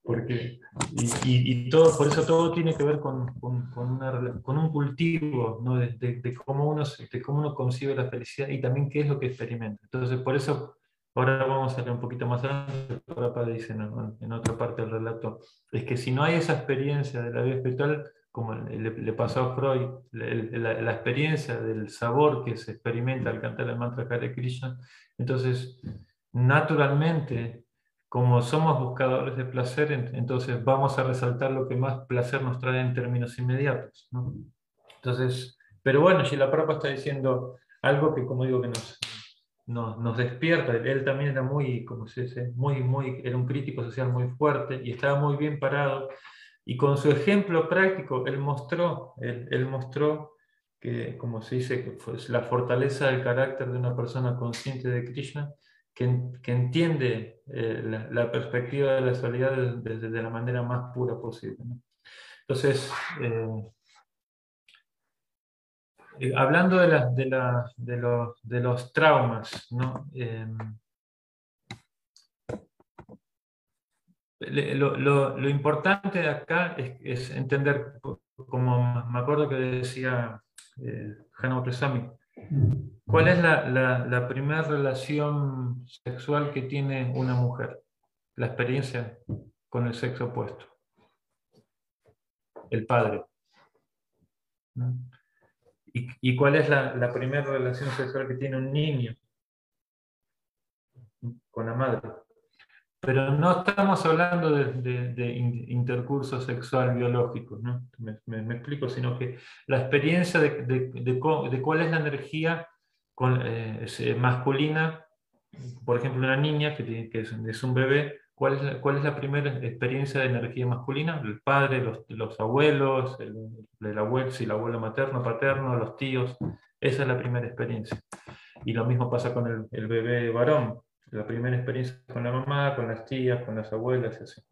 Porque, y, y, todo, por eso todo tiene que ver con, con, con, un cultivo ¿no? de, de, cómo uno, de cómo uno concibe la felicidad y también qué es lo que experimenta. Entonces, por eso, ahora vamos a ver un poquito más adelante, papá dice en, en, otra parte del relato, es que si no hay esa experiencia de la vida espiritual, como le, le pasó a Freud, la, la, experiencia del sabor que se experimenta al cantar el mantra Hare Krishna, entonces, naturalmente, como somos buscadores de placer, entonces vamos a resaltar lo que más placer nos trae en términos inmediatos. ¿no? Entonces, pero bueno, la Prabhupada está diciendo algo que, como digo, que nos, nos, nos, despierta. Él también era muy, como se dice, muy, muy, era un crítico social muy fuerte y estaba muy bien parado. Y con su ejemplo práctico, él mostró, él, mostró que, como se dice, la fortaleza del carácter de una persona consciente de Krishna que, entiende eh, la, perspectiva de la sexualidad desde, la manera más pura posible. Entonces, eh, eh, hablando de, de, de, los, de, los, traumas, ¿no? lo, importante de acá es, entender, como me acuerdo que decía eh, Hannah ¿cuál es la, primera relación sexual que tiene una mujer? La experiencia con el sexo opuesto. El padre. ¿Y, cuál es la, primera relación sexual que tiene un niño? Con la madre pero no estamos hablando de, intercurso sexual biológico, ¿no? me, explico, sino que la experiencia de, cuál es la energía eh, eh, masculina, por ejemplo, una niña que, es, un bebé, ¿cuál es, la, ¿cuál es la primera experiencia de energía masculina? El padre, los, abuelos, el, abuelo, si el abuelo materno, paterno, los tíos, esa es la primera experiencia. Y lo mismo pasa con el, el bebé varón la primera experiencia con la mamá, con las tías, con las abuelas, etc.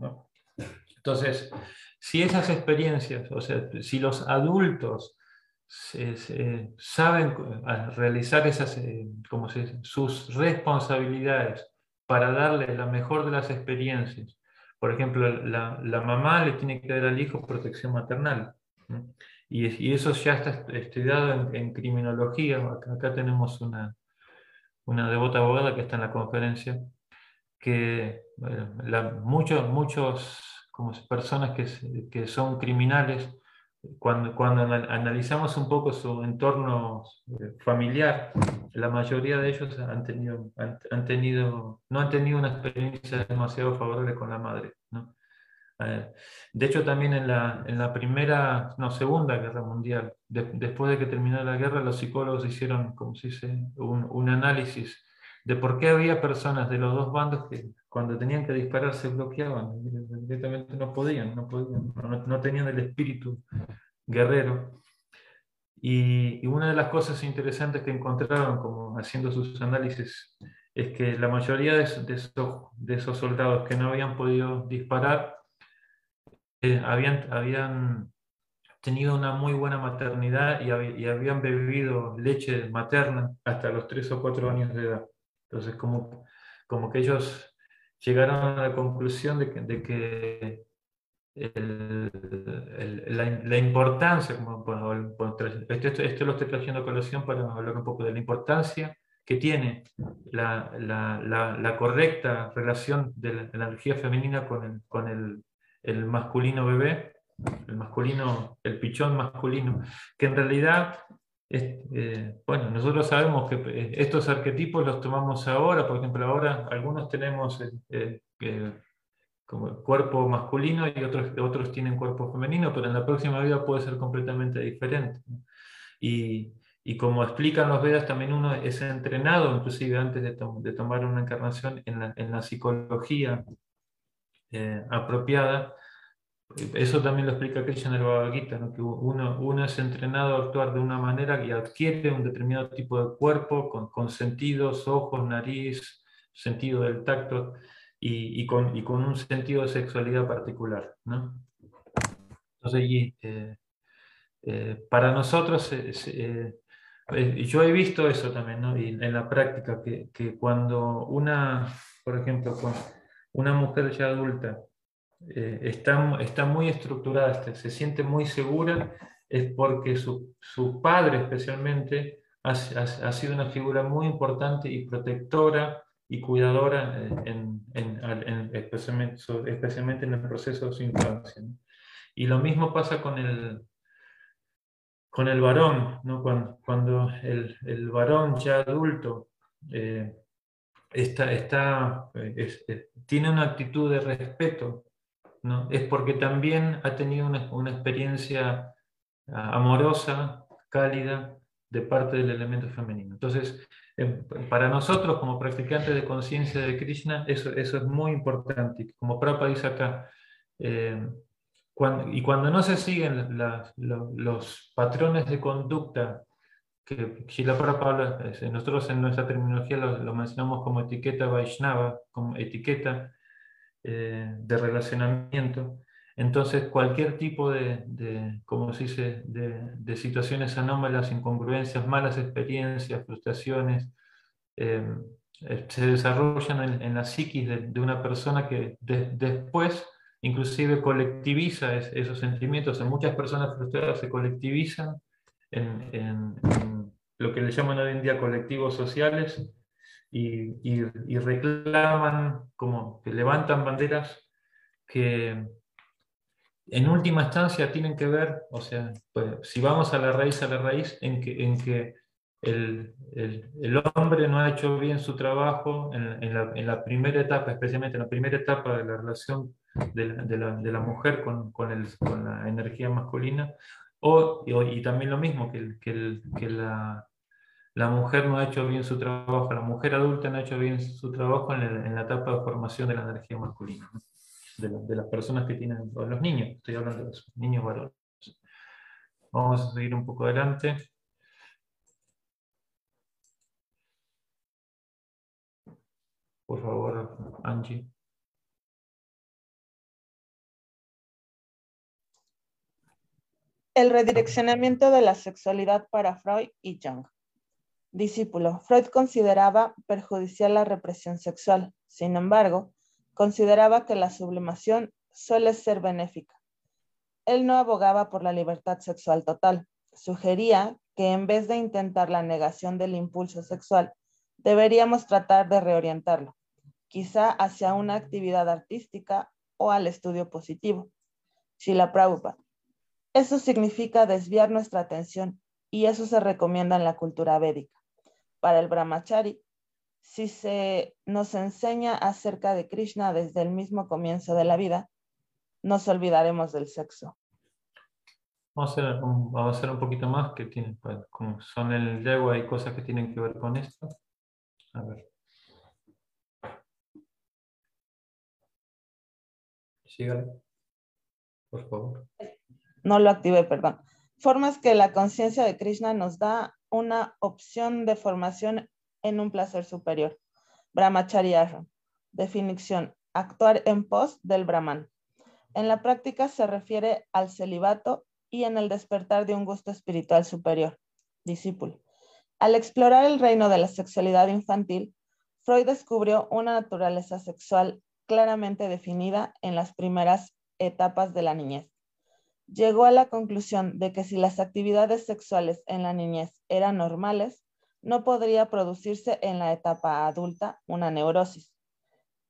Entonces, si esas experiencias, o sea, si los adultos saben realizar esas, eh, como sus responsabilidades para darle la mejor de las experiencias, por ejemplo, la, mamá le tiene que dar al hijo protección maternal. Y, eso ya está estudiado en, en criminología. acá tenemos una, una devota abogada que está en la conferencia, que como personas que, que, son criminales, cuando, cuando analizamos un poco su entorno eh, familiar, la mayoría de ellos han tenido, han, tenido, no han tenido una experiencia demasiado favorable con la madre. ¿no? Eh, de hecho, también en la, en la primera, no, segunda guerra mundial, después de que terminó la guerra, los psicólogos hicieron, como se dice, un, un, análisis de por qué había personas de los dos bandos que cuando tenían que disparar se bloqueaban, directamente no podían, no, podían, no, tenían el espíritu guerrero. Y, una de las cosas interesantes que encontraron, como haciendo sus análisis, es que la mayoría de, de, esos, de esos soldados que no habían podido disparar eh, habían, habían tenido una muy buena maternidad y, habían bebido leche materna hasta los 3 o 4 años de edad. Entonces, como, como que ellos llegaron a la conclusión de que, de que la, importancia, como, esto, esto, lo estoy trayendo a colación para hablar un poco de la importancia que tiene la, la correcta relación de la, energía femenina con el, con el el masculino bebé, el masculino, el pichón masculino, que en realidad, eh, bueno, nosotros sabemos que eh, estos arquetipos los tomamos ahora, por ejemplo, ahora algunos tenemos eh, como cuerpo masculino y otros, otros tienen cuerpo femenino, pero en la próxima vida puede ser completamente diferente. Y, y, como explican los Vedas, también uno es entrenado, inclusive antes de, de tomar una encarnación, en la, en la psicología eh, apropiada. Eso también lo explica Krishna en que uno, uno, es entrenado a actuar de una manera y adquiere un determinado tipo de cuerpo con, sentidos, ojos, nariz, sentido del tacto y, y, con, y, con, un sentido de sexualidad particular. ¿no? Entonces, eh, eh, para nosotros, yo he visto eso también ¿no? y en la práctica, que, que cuando una, por ejemplo, una mujer ya adulta eh, está, está, muy estructurada, este, se siente muy segura, es porque su, su padre especialmente ha, ha, sido una figura muy importante y protectora y cuidadora eh, en, en, especialmente, especialmente, en el proceso de su infancia. Y lo mismo pasa con el, con el varón, ¿no? cuando, cuando el, el, varón ya adulto eh, está, está, tiene una actitud de respeto, ¿no? es porque también ha tenido una, experiencia ah, amorosa, cálida, de parte del elemento femenino. Entonces, em, para nosotros como practicantes de conciencia de Krishna, eso, eso es muy importante. Como Prabhupada dice acá, em, y cuando no se siguen los patrones de conducta que Gila Prabhupada, nosotros en nuestra terminología lo, mencionamos como etiqueta Vaishnava, como etiqueta eh, de relacionamiento. Entonces, cualquier tipo de, de como se dice, de, situaciones anómalas, incongruencias, malas experiencias, frustraciones, eh, eh, se desarrollan en, la psiquis de, una persona que después inclusive colectiviza esos sentimientos. En muchas personas frustradas se colectivizan en, lo que le llaman hoy en día colectivos sociales y, reclaman, como que levantan banderas que en última instancia tienen que ver, o sea, pues, si vamos a la raíz, a la raíz, en que, en que el, hombre no ha hecho bien su trabajo en, la, primera etapa, especialmente en la primera etapa de la relación de la, mujer con, con, la energía masculina, o, y, también lo mismo, que, que la, la, mujer no ha hecho bien su trabajo, la mujer adulta no ha hecho bien su trabajo en, la etapa de formación de la energía masculina, de, las personas que tienen, los niños, estoy hablando de los niños varones. Vamos a seguir un poco adelante. Por favor, Angie. El redireccionamiento de la sexualidad para Freud y Jung. Discípulo. Freud consideraba perjudicial la represión sexual. Sin embargo, consideraba que la sublimación suele ser benéfica. Él no abogaba por la libertad sexual total. Sugería que en vez de intentar la negación del impulso sexual, deberíamos tratar de reorientarlo, quizá hacia una actividad artística o al estudio positivo. la Prabhupada. Eso significa desviar nuestra atención y eso se recomienda en la cultura védica. Para el brahmachari, si se nos enseña acerca de Krishna desde el mismo comienzo de la vida, nos olvidaremos del sexo. Vamos a hacer un, poquito más que tiene, pues, como son el yegua hay cosas que tienen que ver con esto. A ver. Sígale, por favor no lo activé, perdón. Formas que la conciencia de Krishna nos da una opción de formación en un placer superior. Brahmacharya. Definición. Actuar en pos del Brahman. En la práctica se refiere al celibato y en el despertar de un gusto espiritual superior. Discípulo. Al explorar el reino de la sexualidad infantil, Freud descubrió una naturaleza sexual claramente definida en las primeras etapas de la niñez llegó a la conclusión de que si las actividades sexuales en la niñez eran normales, no podría producirse en la etapa adulta una neurosis.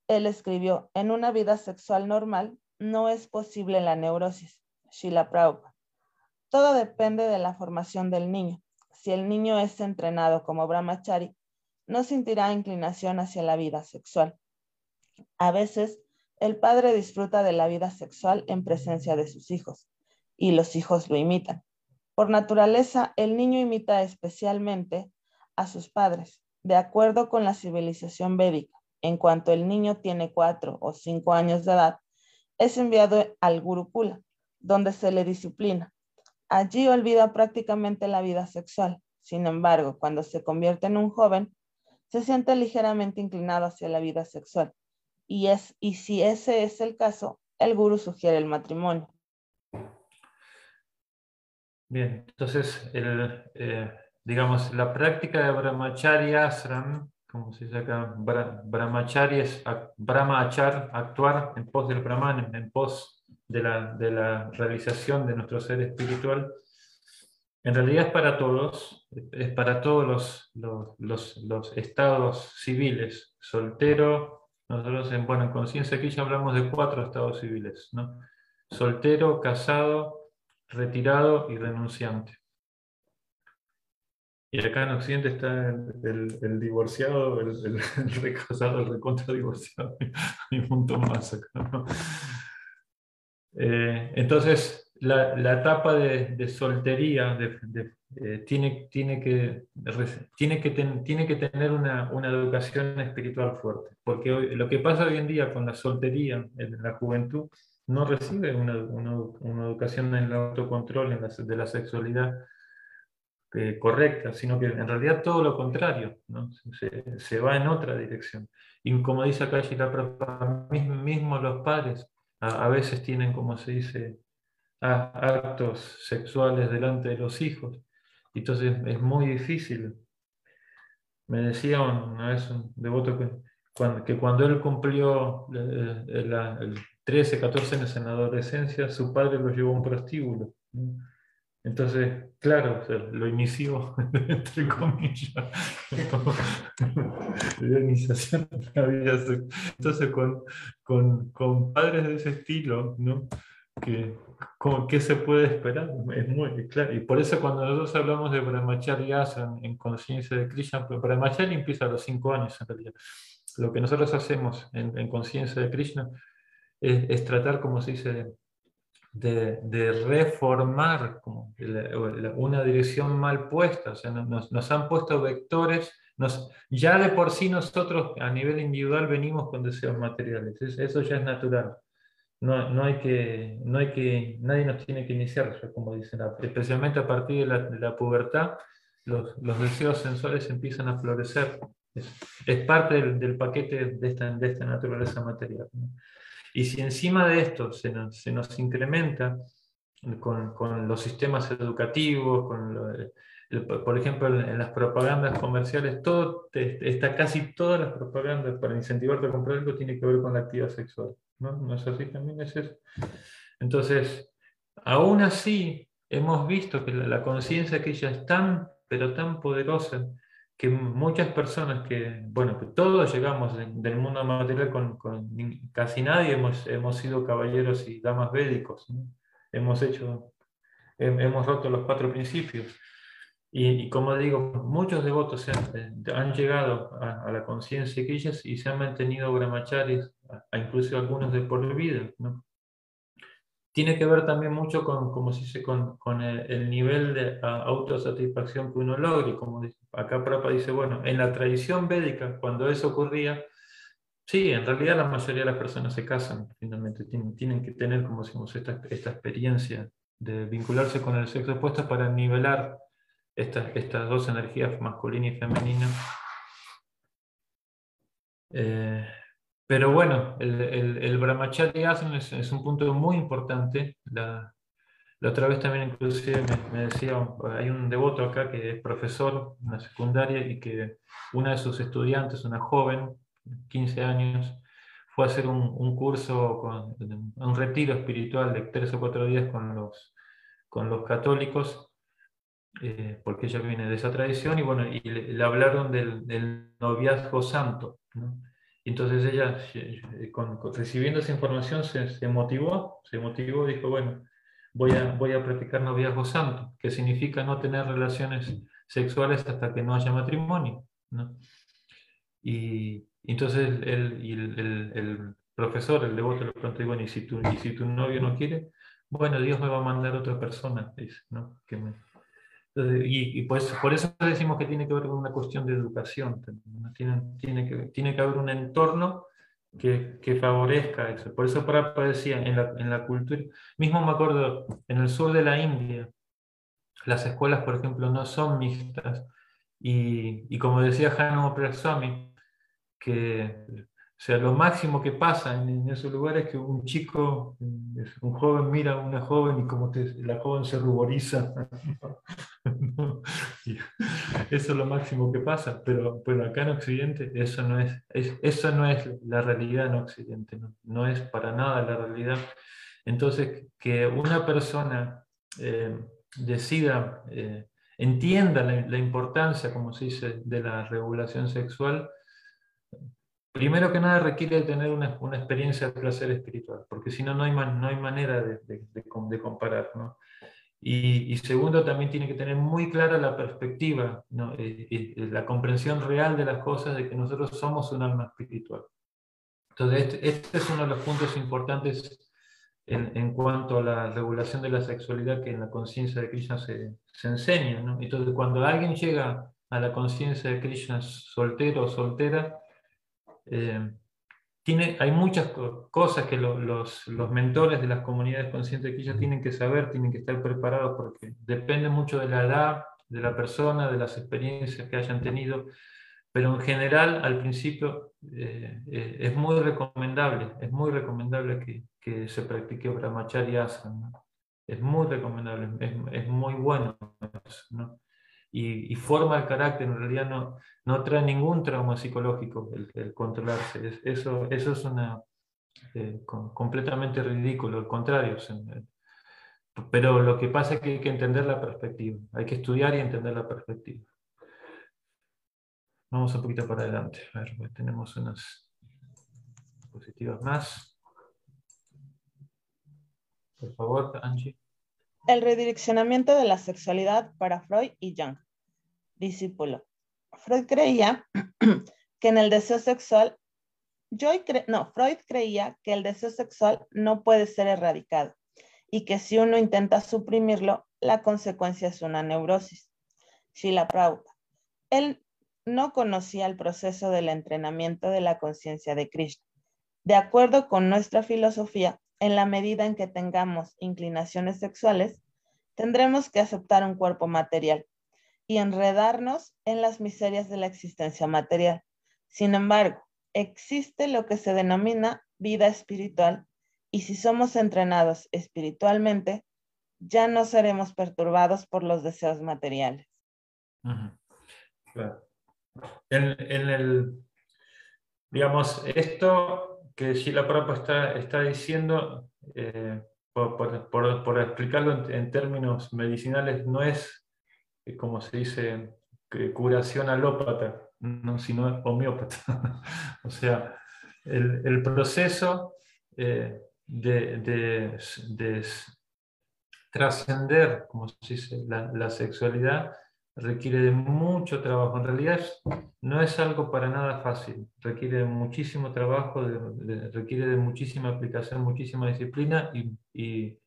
Él escribió, en una vida sexual normal no es posible la neurosis. Sheila Prabhupada. Todo depende de la formación del niño. Si el niño es entrenado como brahmachari, no sentirá inclinación hacia la vida sexual. A veces, el padre disfruta de la vida sexual en presencia de sus hijos y los hijos lo imitan. Por naturaleza, el niño imita especialmente a sus padres, de acuerdo con la civilización védica. En cuanto el niño tiene cuatro o cinco años de edad, es enviado al Gurukula, donde se le disciplina. Allí olvida prácticamente la vida sexual. Sin embargo, cuando se convierte en un joven, se siente ligeramente inclinado hacia la vida sexual. Y, es, y si ese es el caso, el guru sugiere el matrimonio. Bien, entonces, eh, digamos, la práctica de Brahmacharya Asram, como se dice acá, Brahmacharya es Brahmachar, actuar en pos del Brahman, en pos de la, realización de nuestro ser espiritual, en realidad es para todos, es para todos los, estados civiles, soltero, nosotros en, bueno, en conciencia aquí ya hablamos de cuatro estados civiles, ¿no? Soltero, casado, retirado y renunciante. Y acá en Occidente está el, divorciado, el, recasado, el recontra divorciado [laughs] y un montón más acá. Eh, entonces, la, etapa de, soltería eh, tiene, tiene, que, tiene, que tiene que tener una, una, educación espiritual fuerte, porque lo que pasa hoy en día con la soltería en la juventud no recibe una, educación en el autocontrol en de la sexualidad eh, correcta, sino que en realidad todo lo contrario, se, va en otra dirección. Y como dice acá mismo los padres a, veces tienen, como se dice, actos sexuales delante de los hijos. Entonces es muy difícil me decía una vez un devoto que cuando, que cuando él cumplió el 13, 14 años en la adolescencia, su padre lo llevó a un prostíbulo. Entonces, claro, lo inició, [laughs] entre comillas, [laughs] la iniciación Entonces, con, con, con, padres de ese estilo, ¿no? ¿Qué, ¿Qué se puede esperar? Es muy claro. Y por eso cuando nosotros hablamos de Brahmacharya en, en conciencia de Krishna, pues Brahmacharya empieza a los cinco años en realidad. Lo que nosotros hacemos en, en conciencia de Krishna es, es, tratar, como se dice, de, reformar una dirección mal puesta. O sea, nos, han puesto vectores, nos, ya de por sí nosotros a nivel individual venimos con deseos materiales, eso ya es natural. No, no, hay que, no hay que, nadie nos tiene que iniciar, como dicen, especialmente a partir de la, pubertad, los, los, deseos sensuales empiezan a florecer. Es, es parte del, del, paquete de esta, de esta naturaleza material. Y si encima de esto se nos, se nos incrementa con, con, los sistemas educativos, con por ejemplo, en, las propagandas comerciales, todo está casi todas las propagandas para incentivarte a comprar algo tiene que ver con la actividad sexual. ¿No, ¿No es así también? Es. Entonces, aún así, hemos visto que la, la conciencia que ella es tan, pero tan poderosa, que muchas personas que, bueno, que todos llegamos del mundo material con, con, casi nadie hemos, hemos sido caballeros y damas védicos, hemos hecho, hemos roto los cuatro principios. Y, como digo, muchos devotos han, han llegado a, la conciencia de ellas y se han mantenido brahmacharis, incluso algunos de por vida. ¿no? Tiene que ver también mucho con, como dice, con, el, nivel de autosatisfacción que uno logre. Como acá Prapa dice, bueno, en la tradición védica, cuando eso ocurría, sí, en realidad la mayoría de las personas se casan, finalmente, tienen, que tener, como decimos, esta, experiencia de vincularse con el sexo opuesto para nivelar estas dos energías, masculina y femenina. Eh, pero bueno, el, el, el brahmacharya es, un punto muy importante. La, la otra vez también inclusive me, me, decía, hay un devoto acá que es profesor en la secundaria y que una de sus estudiantes, una joven, 15 años, fue a hacer un, un curso, con, un retiro espiritual de tres o cuatro días con los, con los católicos, eh, porque ella viene de esa tradición, y bueno, y le, hablaron del, noviazgo santo. Entonces ella, con, con, recibiendo esa información, se, se, motivó, se motivó dijo, bueno, voy a, voy a practicar noviazgo santo, que significa no tener relaciones sexuales hasta que no haya matrimonio. ¿no? Y, entonces el, el, el, el, profesor, el devoto, le preguntó, bueno, ¿y si, tu, ¿y si tu novio no quiere? Bueno, Dios me va a mandar otra persona, dice, ¿no? Que me, y, pues por eso decimos que tiene que ver con una cuestión de educación. Tiene, tiene, que, tiene que haber un entorno que, que favorezca eso. Por eso Prabhupada decía, en la, en la cultura, mismo me acuerdo, en el sur de la India, las escuelas, por ejemplo, no son mixtas. Y, y como decía Hanuman Praswami, que o sea, lo máximo que pasa en, esos lugares es que un chico, un joven mira a una joven y como te, la joven se ruboriza. [laughs] eso es lo máximo que pasa, pero bueno, acá en Occidente eso no es, es eso no es la realidad en Occidente, no, no, es para nada la realidad. Entonces, que una persona eh, decida, eh, entienda la, la importancia, como se dice, de la regulación sexual, primero que nada requiere tener una, una, experiencia de placer espiritual, porque si no, no hay, man, no hay manera de, de, de, de comparar. ¿no? Y, y, segundo, también tiene que tener muy clara la perspectiva, ¿no? y, y, la comprensión real de las cosas, de que nosotros somos un alma espiritual. Entonces, este, este es uno de los puntos importantes en, en, cuanto a la regulación de la sexualidad que en la conciencia de Krishna se, se enseña. ¿no? Entonces, cuando alguien llega a la conciencia de Krishna soltero o soltera, eh, tiene, hay muchas cosas que lo, los, los, mentores de las comunidades conscientes que ellos tienen que saber, tienen que estar preparados porque depende mucho de la edad, de la persona, de las experiencias que hayan tenido, pero en general al principio eh, eh, es muy recomendable, es muy recomendable que, que se practique brahmacharya asana, ¿no? es muy recomendable, es, es muy bueno, ¿no? Y, forma el carácter, en realidad no, no trae ningún trauma psicológico el, controlarse. eso, eso es una, eh, completamente ridículo, al contrario. Pero lo que pasa es que hay que entender la perspectiva, hay que estudiar y entender la perspectiva. Vamos un poquito para adelante. A ver, pues tenemos unas diapositivas más. Por favor, Angie. El redireccionamiento de la sexualidad para Freud y Jung. Discípulo. Freud creía [clears throat] que en el deseo sexual, no, Freud creía que el deseo sexual no puede ser erradicado y que si uno intenta suprimirlo, la consecuencia es una neurosis. la Prabhupada. Él no conocía el proceso del entrenamiento de la conciencia de Krishna. De acuerdo con nuestra filosofía, en la medida en que tengamos inclinaciones sexuales, tendremos que aceptar un cuerpo material y enredarnos en las miserias de la existencia material. Sin embargo, existe lo que se denomina vida espiritual y si somos entrenados espiritualmente, ya no seremos perturbados por los deseos materiales. claro en, el, digamos, esto que Sheila Prabhupada está, está diciendo, eh, por, explicarlo en, términos medicinales, no es, como se dice, curación alópata, no, sino homeópata. [laughs] o sea, el, proceso eh, de, trascender, como se dice, la, sexualidad requiere de mucho trabajo. En realidad no es algo para nada fácil, requiere muchísimo trabajo, requiere de muchísima aplicación, muchísima disciplina y,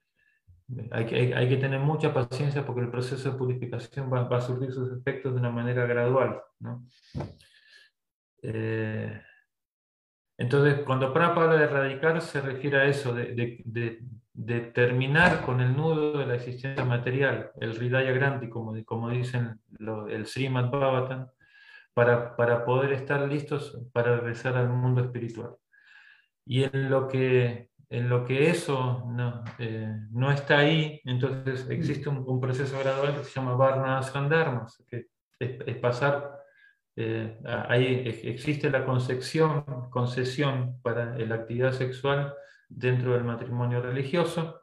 hay, que, hay, que, tener mucha paciencia porque el proceso de purificación va, a surtir sus efectos de una manera gradual. Eh, entonces, cuando Prabhupada habla de erradicar, se refiere a eso, de, de terminar con el nudo de la existencia material, el Ridaya Granti, como, como dicen el Srimad Bhavatan, para, para poder estar listos para regresar al mundo espiritual. Y en lo que, en lo que eso no, eh, no está ahí, entonces existe un, proceso gradual que se llama Varna Askandarmas, que es, pasar, eh, ahí existe la concepción, concesión para la actividad sexual dentro del matrimonio religioso.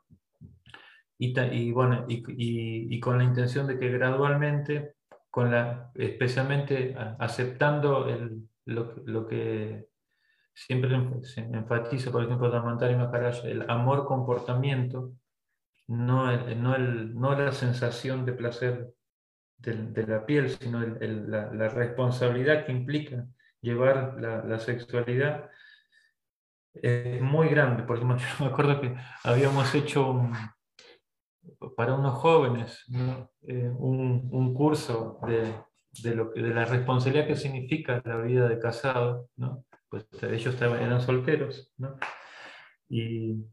Y, bueno, y, con la intención de que gradualmente, con la, especialmente aceptando el, lo, que siempre se enfatiza, por ejemplo, Damantari Maharaj, el amor-comportamiento, no, no, el, no la sensación de placer de, la piel, sino la, responsabilidad que implica llevar la, la sexualidad es muy grande. Por ejemplo, [laughs] yo me acuerdo que habíamos hecho para unos jóvenes eh, un, curso de, de, lo, de la responsabilidad que significa la vida de casado. ¿no? Pues ellos eran solteros. ¿no? Y,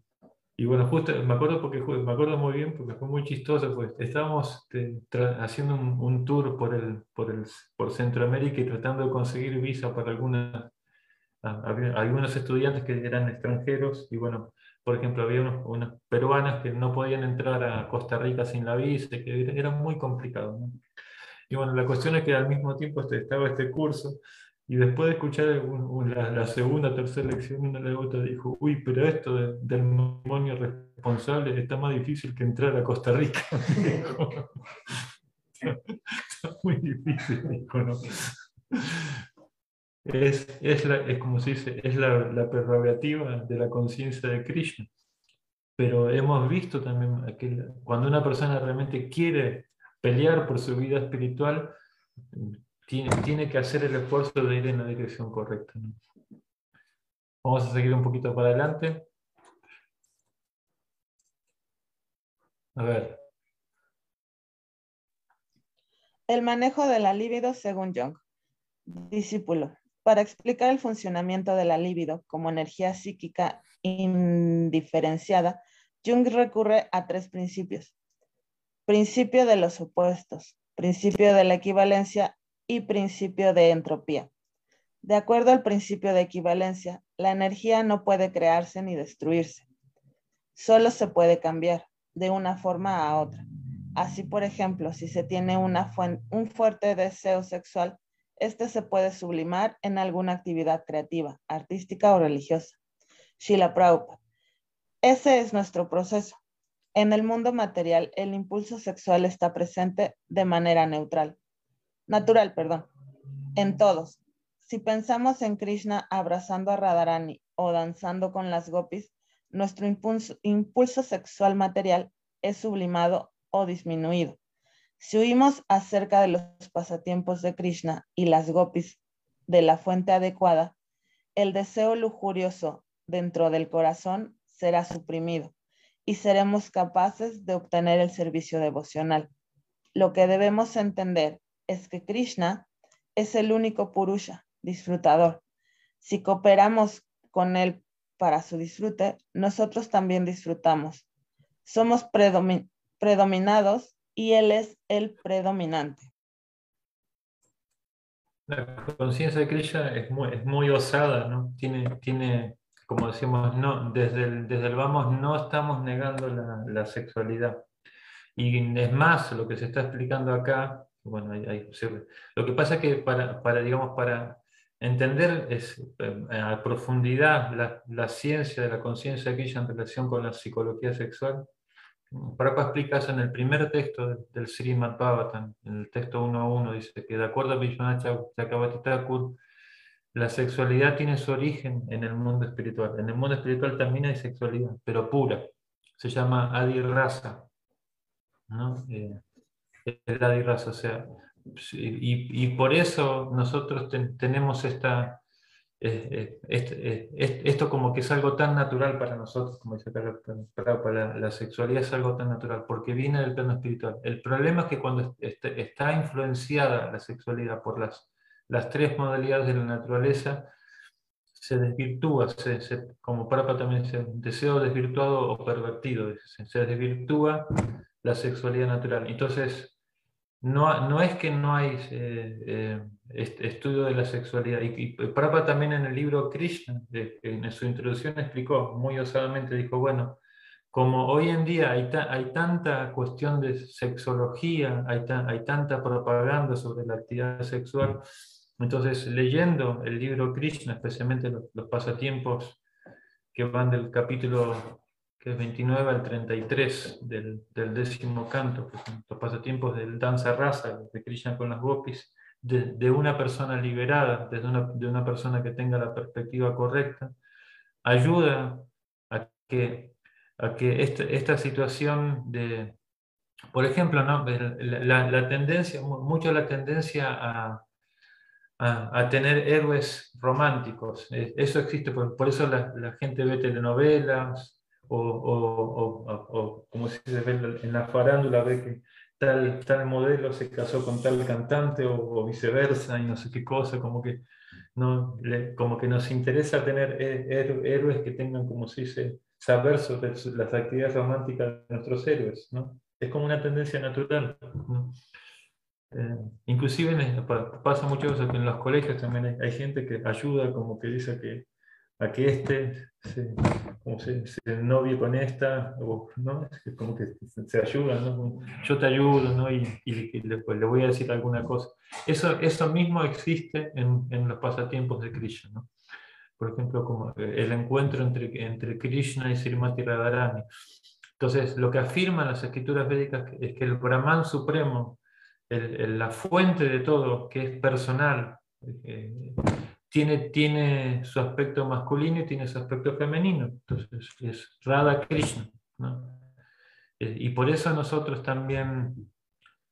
y, bueno, justo me acuerdo, porque, me acuerdo muy bien porque fue muy chistoso. Pues estábamos este, haciendo un, tour por, el, por, el, por Centroamérica y tratando de conseguir visa para algunas algunos estudiantes que eran extranjeros y bueno, por ejemplo, había unos, peruanas que no podían entrar a Costa Rica sin la visa, que era muy complicado. Y bueno, la cuestión es que al mismo tiempo este, estaba este curso y después de escuchar la, segunda, tercera lección, una de otra dijo, uy, pero esto del matrimonio responsable está más difícil que entrar a Costa Rica. [laughs] está muy difícil, dijo, ¿no? es, es, la, es como se dice, es la, la prerrogativa de la conciencia de Krishna. Pero hemos visto también que cuando una persona realmente quiere pelear por su vida espiritual, tiene, tiene que hacer el esfuerzo de ir en la dirección correcta. Vamos a seguir un poquito para adelante. A ver. El manejo de la libido según Jung. Discípulo. Para explicar el funcionamiento de la libido como energía psíquica indiferenciada, Jung recurre a tres principios. Principio de los opuestos, principio de la equivalencia y principio de entropía. De acuerdo al principio de equivalencia, la energía no puede crearse ni destruirse. Solo se puede cambiar de una forma a otra. Así, por ejemplo, si se tiene un fuerte deseo sexual, este se puede sublimar en alguna actividad creativa, artística o religiosa. Shila Prabhupada. Ese es nuestro proceso. En el mundo material, el impulso sexual está presente de manera neutral. Natural, perdón. En todos. Si pensamos en Krishna abrazando a Radharani o danzando con las gopis, nuestro impulso, sexual material es sublimado o disminuido. Si oímos acerca de los pasatiempos de Krishna y las gopis de la fuente adecuada, el deseo lujurioso dentro del corazón será suprimido y seremos capaces de obtener el servicio devocional. Lo que debemos entender es que Krishna es el único Purusha, disfrutador. Si cooperamos con él para su disfrute, nosotros también disfrutamos. Somos predominados y Él es el predominante. La conciencia de Krishna es muy, es muy osada, ¿no? Tiene, tiene, como decimos, no, desde, el, desde el vamos no estamos negando la, la, sexualidad. Y es más, lo que se está explicando acá, bueno, lo que pasa es que para, para digamos, para entender es, eh, a profundidad la, la ciencia de la conciencia Krishna en relación con la psicología sexual, Prabhupada explica eso en el primer texto del Srimad Bhavatan, en el texto 1.1, dice que de acuerdo a Vishwanath Chakravarti Thakur, la sexualidad tiene su origen en el mundo espiritual. En el mundo espiritual también hay sexualidad, pero pura. Se llama Adi Rasa. ¿no? Eh, el Adi Rasa, o sea, y, y, por eso nosotros tenemos esta, esto como que es algo tan natural para nosotros, como dice para la, sexualidad es algo tan natural, porque viene del plano espiritual. El problema es que cuando está influenciada la sexualidad por las, las tres modalidades de la naturaleza, se desvirtúa, se, como Papa también dice, deseo desvirtuado o pervertido, se desvirtúa la sexualidad natural. Entonces, no, no es que no hay... Eh, estudio de la sexualidad. Y, y también en el libro Krishna, en su introducción explicó muy osadamente, dijo, bueno, como hoy en día hay, hay tanta cuestión de sexología, hay, hay tanta propaganda sobre la actividad sexual, entonces leyendo el libro Krishna, especialmente los, pasatiempos que van del capítulo que es 29 al 33 del, décimo canto, los pasatiempos del danza rasa de Krishna con las gopis, de, una persona liberada, desde una, de una persona que tenga la perspectiva correcta, ayuda a que, a que esta, situación de, por ejemplo, ¿no? la, tendencia, mucho la tendencia a, a, tener héroes románticos. E, eso existe, por, por eso la, gente ve telenovelas o, o, como se ve en la farándula, ve que tal, modelo se casó con tal cantante o, viceversa y no sé qué cosa, como que, no, como que nos interesa tener héroes que tengan, como se dice, saber sobre las actividades románticas de nuestros héroes. ¿no? Es como una tendencia natural. Eh, inclusive pasa mucho eso que en los colegios también hay, hay, gente que ayuda, como que dice que a que este se, como se, novie con esta, o, ¿no? como que se, ayudan, ¿no? yo te ayudo ¿no? y, y después le voy a decir alguna cosa. Eso, eso mismo existe en, en los pasatiempos de Krishna. ¿no? Por ejemplo, como el encuentro entre, entre Krishna y Srimati Radharani. Entonces, lo que afirman las escrituras védicas es que el Brahman supremo, el, la fuente de todo, que es personal, eh, tiene, tiene su aspecto masculino y tiene su aspecto femenino. Entonces es Radha Krishna. Eh, y por eso nosotros también,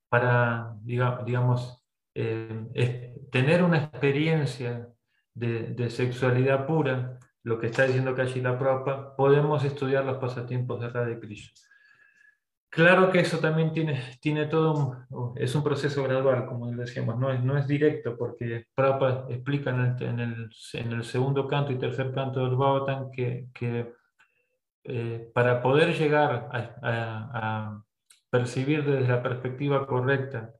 para, digamos, eh, tener una experiencia de, sexualidad pura, lo que está diciendo la Prabhupada, podemos estudiar los pasatiempos de Radha Krishna. Claro que eso también tiene, tiene todo, es un proceso gradual, como decíamos, no es, no es directo, porque Prabhupada explica en el, en, el, segundo canto y tercer canto del Bhavatan que, que eh, para poder llegar a, a, percibir desde la perspectiva correcta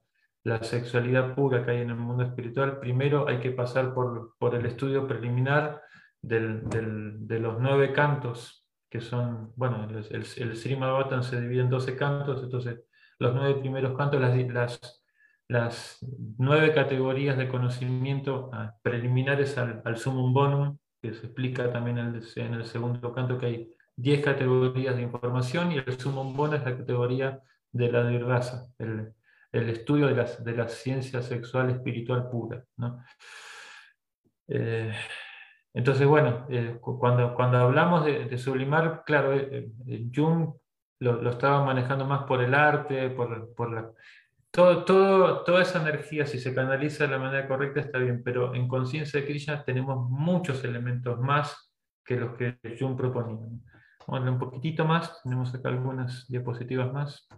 la sexualidad pura que hay en el mundo espiritual, primero hay que pasar por, por el estudio preliminar del, del, de los nueve cantos que son, bueno, el, el, Srimad se divide en 12 cantos, entonces los nueve primeros cantos, las, las, las nueve categorías de conocimiento ah, preliminares al, al sumum bonum, que se explica también en el, el segundo canto que hay diez categorías de información y el sumum bonum es la categoría de la de raza, el, el estudio de, las, de la ciencia sexual espiritual pura. ¿no? Eh, entonces, bueno, eh, cuando, cuando hablamos de, sublimar, claro, eh, Jung lo, estaba manejando más por el arte, por, por la, todo, toda esa energía, si se canaliza de la manera correcta, está bien, pero en conciencia de Krishna tenemos muchos elementos más que los que Jung proponía. Vamos a un poquitito más, tenemos acá algunas diapositivas más.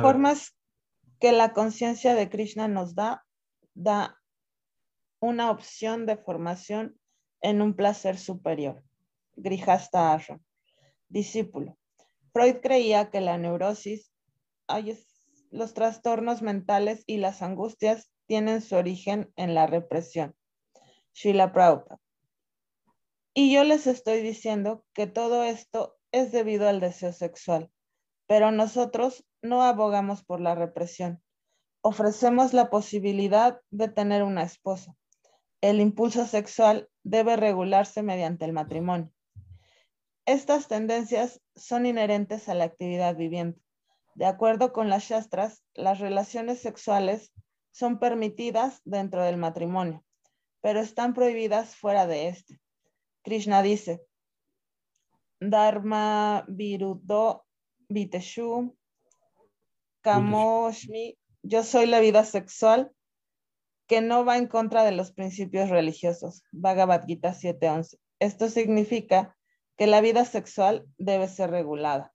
Formas que la conciencia de Krishna nos da, da una opción de formación en un placer superior. Grihasta Ashram. Discípulo. Freud creía que la neurosis, los trastornos mentales y las angustias tienen su origen en la represión. Sheila Prabhupada. Y yo les estoy diciendo que todo esto es debido al deseo sexual, pero nosotros no abogamos por la represión. Ofrecemos la posibilidad de tener una esposa. El impulso sexual debe regularse mediante el matrimonio. Estas tendencias son inherentes a la actividad viviente. De acuerdo con las Shastras, las relaciones sexuales son permitidas dentro del matrimonio, pero están prohibidas fuera de este. Krishna dice, Dharma Viruddho Viteshu Kamoshmi, yo soy la vida sexual que no va en contra de los principios religiosos. Bhagavad Gita 7.11. Esto significa que la vida sexual debe ser regulada.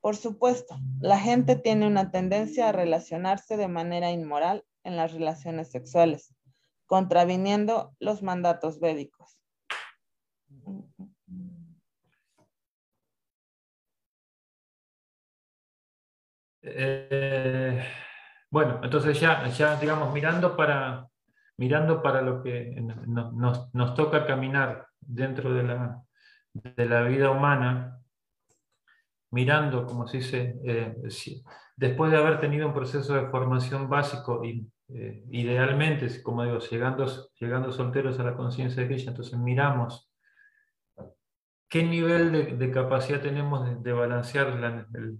Por supuesto, la gente tiene una tendencia a relacionarse de manera inmoral en las relaciones sexuales, contraviniendo los mandatos védicos. Eh, bueno, entonces ya, ya digamos, mirando para, mirando para lo que nos, nos toca caminar dentro de la, de la vida humana, mirando, como se dice, eh, después de haber tenido un proceso de formación básico y eh, idealmente, como digo, llegando, llegando solteros a la conciencia de Krishna, entonces miramos qué nivel de, capacidad tenemos de, balancear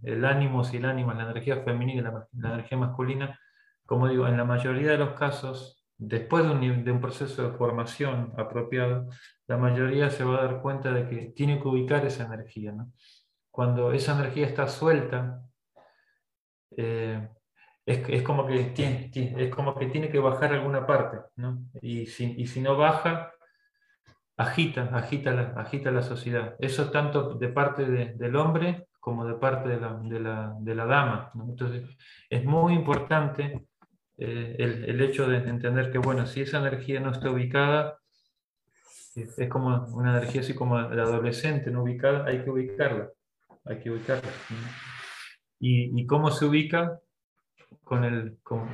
el, ánimo, si el ánimo, la energía femenina y la, energía masculina. Como digo, en la mayoría de los casos, después de un, de un proceso de formación apropiado, la mayoría se va a dar cuenta de que tiene que ubicar esa energía. Cuando esa energía está suelta, eh, es, como que tiene, es como que tiene que bajar alguna parte. Y, si, si, no baja, agita, agita la, agita la sociedad. Eso es tanto de parte del hombre como de parte de la, de la, dama. Entonces, es muy importante eh, el, el, hecho de entender que, bueno, si esa energía no está ubicada, es como una energía así como la adolescente no ubicada, hay que ubicarla, hay que ubicarla. ¿Y, y cómo se ubica? Con el, como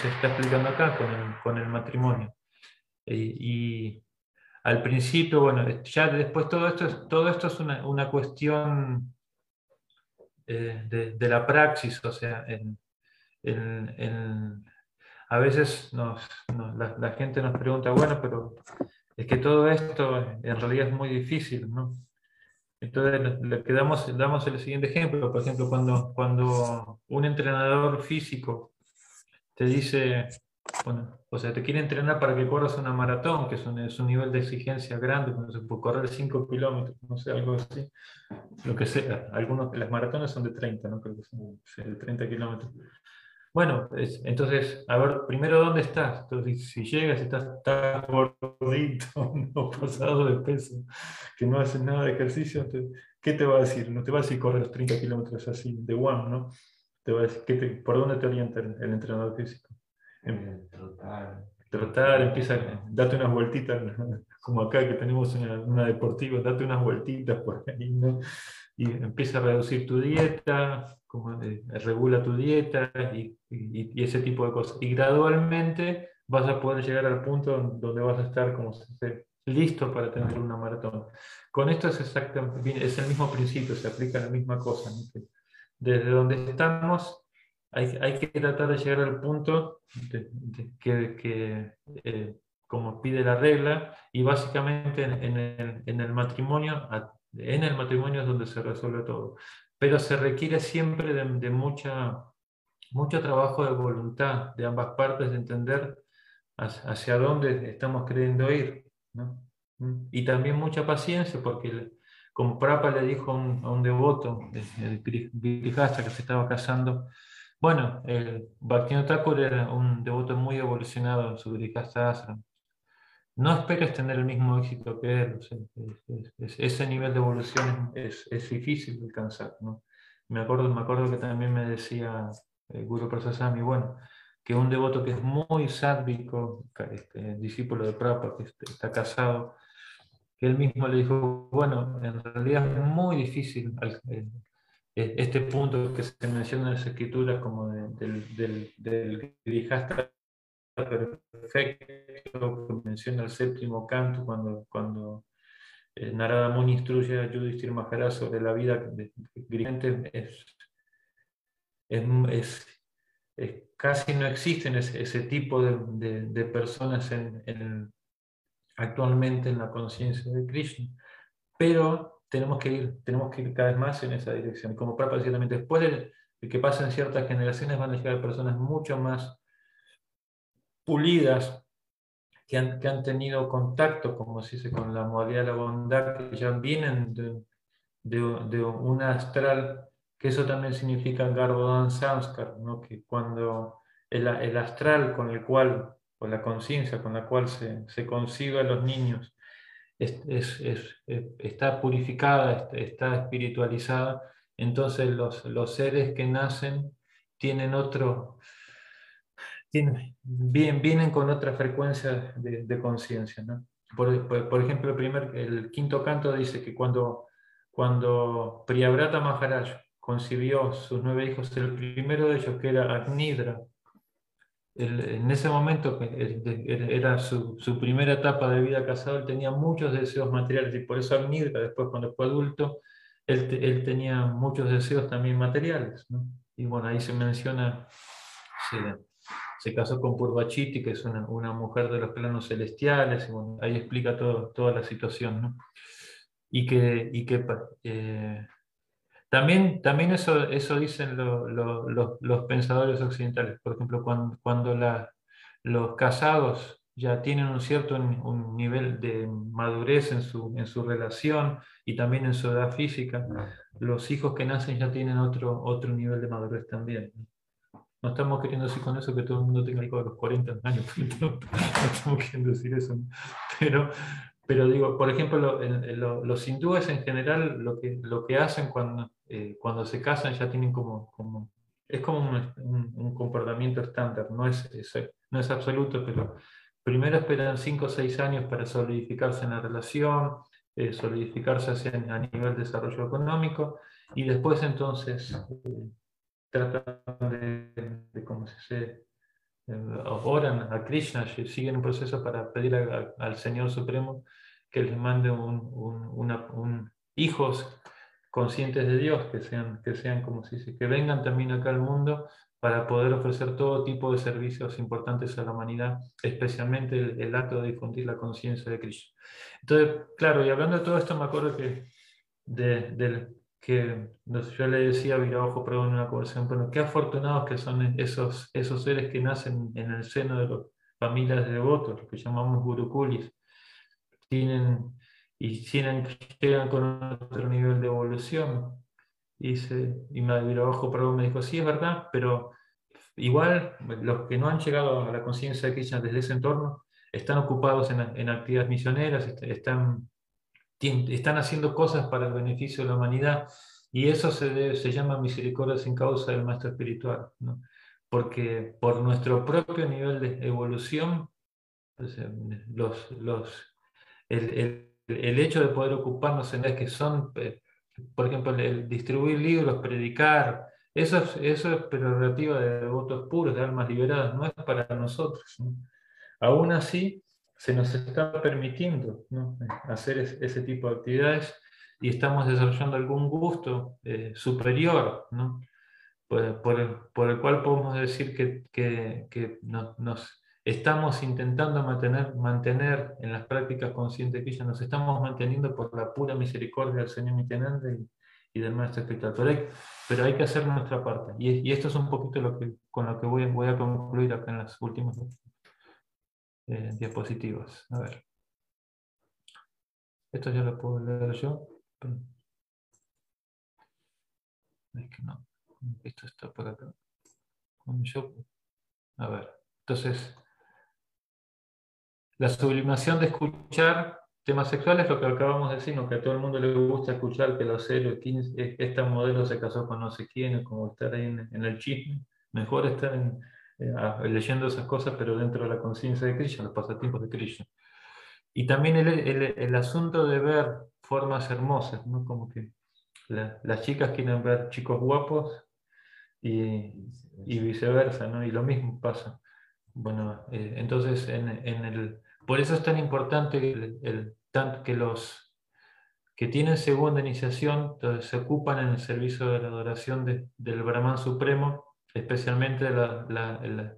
se está explicando acá, con el, con el matrimonio. Y, al principio, bueno, ya después todo esto es, todo esto es una, una cuestión eh, de, la praxis, o sea, en, en, a veces nos, la, la, gente nos pregunta, bueno, pero es que todo esto en realidad es muy difícil, ¿no? Entonces, le damos, damos el siguiente ejemplo. Por ejemplo, cuando, cuando un entrenador físico te dice, bueno, o sea, te quiere entrenar para que corras una maratón, que es un, es un nivel de exigencia grande, correr 5 kilómetros, no sé, algo así, lo que sea. Algunos, las maratones son de 30, ¿no? Creo que son de 30 kilómetros. Bueno, entonces, a ver, primero, ¿dónde estás? Entonces, si llegas, estás tan gordito, [laughs] no pasado de peso, que no haces nada de ejercicio, ¿qué te va a decir? No te va a decir correr los 30 kilómetros así, de one, ¿no? Te va a decir, ¿qué ¿por dónde te orienta el, entrenador físico? En, trotar, trotar, empieza, date unas vueltitas, [laughs] como acá que tenemos una, deportiva, date unas vueltitas por ahí, ¿no? Y empieza a reducir tu dieta, como, regula tu dieta y, y, ese tipo de cosas. Y gradualmente vas a poder llegar al punto donde vas a estar como listo para tener una maratón. Con esto es exactamente, es el mismo principio, se aplica la misma cosa. Desde donde estamos hay, hay, que tratar de llegar al punto de, que, que eh, como pide la regla, y básicamente en, el, en, el, matrimonio, en el matrimonio es donde se resuelve todo. Pero se requiere siempre de, de mucha, mucho trabajo de voluntad de ambas partes, de entender hacia dónde estamos queriendo ir. ¿no? Y también mucha paciencia, porque como Prapa le dijo a un, devoto, el, el que se estaba casando, bueno, el Bhaktivinoda Thakur era un devoto muy evolucionado en su Grihastha No esperes tener el mismo éxito que él. ese nivel de evolución es, difícil de alcanzar. ¿no? Me, acuerdo, me acuerdo que también me decía el eh, Guru Prasasami, bueno, que un devoto que es muy sádvico, este, discípulo de Prabhupada, que este, está casado, que él mismo le dijo, bueno, en realidad es muy difícil eh, e-, este punto que se menciona en las escrituras como del, del, del perfecto, que menciona el séptimo canto cuando, cuando eh, Narada Muni instruye a Yudhishthir Maharaj sobre la vida de, es, es, es, casi no existen ese, ese tipo de, de personas en, en, actualmente en la conciencia de Krishna, pero tenemos que ir, tenemos que ir cada vez más en esa dirección. Como Prabhupada decía también, después de, que pasen ciertas generaciones van a llegar personas mucho más pulidas, que han, que han tenido contacto, como se dice, con la modalidad de la bondad, que ya vienen de, de, un astral, que eso también significa Garbhodan Samskar, ¿no? que cuando el, el, astral con el cual, o la conciencia con la cual se, se concibe a los niños, es, está purificada, está espiritualizada, entonces los, los seres que nacen tienen otro, vienen, con otra frecuencia de, de conciencia. ¿no? Por, por, ejemplo, el, primer, el quinto canto dice que cuando, cuando Priyabrata Maharaj concibió sus nueve hijos, el primero de ellos, que era Agnidra, en ese momento, era su, su, primera etapa de vida casado, él tenía muchos deseos materiales y por eso Agnirka, después cuando fue adulto, él, él tenía muchos deseos también materiales. ¿no? Y bueno, ahí se menciona, se, se casó con Purvachiti, que es una, una, mujer de los planos celestiales, y bueno, ahí explica todo, toda la situación. ¿no? Y que, y que eh, también, también eso, eso dicen los pensadores occidentales. Por ejemplo, cuando, cuando los casados ya tienen un cierto un nivel de madurez en su, en su relación y también en su edad física, los hijos que nacen ya tienen otro, otro nivel de madurez también. No estamos queriendo decir con eso que todo el mundo tenga hijos de los 40 años, [laughs] no, estamos queriendo decir eso. Pero, pero digo, por ejemplo, los hindúes en general lo que, lo que hacen cuando, eh, cuando se casan ya tienen como, como es como un, comportamiento estándar, no es, no es absoluto, pero primero esperan 5 o 6 años para solidificarse en la relación, eh, solidificarse a nivel de desarrollo económico, y después entonces eh, tratan de, de como se oran a Krishna, siguen un proceso para pedir al Señor Supremo que les mande un, hijos conscientes de Dios, que sean, que sean como si dice, que vengan también acá al mundo para poder ofrecer todo tipo de servicios importantes a la humanidad, especialmente el, acto de difundir la conciencia de Cristo. Entonces, claro, y hablando de todo esto, me acuerdo que, de, que yo le decía a Virabajo, pero en una conversación, bueno, qué afortunados que son esos, esos seres que nacen en el seno de las familias de devotos, lo que llamamos gurukulis, tienen y tienen, llegan con otro nivel de evolución. Y, se, y me abajo, pero me dijo, sí, es verdad, pero igual los que no han llegado a la conciencia de Krishna desde ese entorno están ocupados en, en actividades misioneras, están, están haciendo cosas para el beneficio de la humanidad. Y eso se, se llama misericordia sin causa del maestro espiritual. ¿no? Porque por nuestro propio nivel de evolución los, los, el, el, hecho de poder ocuparnos en las que son, eh, por ejemplo, el, distribuir libros, predicar, eso es, eso es prerrogativa de devotos puros, de almas liberadas, no es para nosotros. Aún así, se nos está permitiendo hacer ese tipo de actividades y estamos desarrollando algún gusto eh, superior, ¿no? por, el, por, el, cual podemos decir que, que, que nos estamos intentando mantener, mantener en las prácticas conscientes de Krishna, nos estamos manteniendo por la pura misericordia del Señor Nityananda y, y, del Maestro Espiritual. Pero hay, pero hay que hacer nuestra parte. Y, y, esto es un poquito lo que, con lo que voy, voy a concluir acá en las últimas eh, diapositivas. A ver. Esto ya lo puedo leer yo. Es que no. Esto está por acá. a ver. Entonces, la sublimación de escuchar temas sexuales, lo que acabamos de decir, que a todo el mundo le gusta escuchar que los 0, 15, este modelo se casó con no sé quién, como estar ahí en, el chisme. Mejor estar eh, leyendo esas cosas, pero dentro de la conciencia de Krishna, los pasatiempos de Krishna. Y también el, el, asunto de ver formas hermosas, ¿no? como que las chicas quieren ver chicos guapos y, y viceversa, ¿no? y lo mismo pasa. Bueno, eh, entonces en, en, el, por eso es tan importante el, que los que tienen segunda iniciación se ocupan en el servicio de la adoración del Brahman Supremo, especialmente el,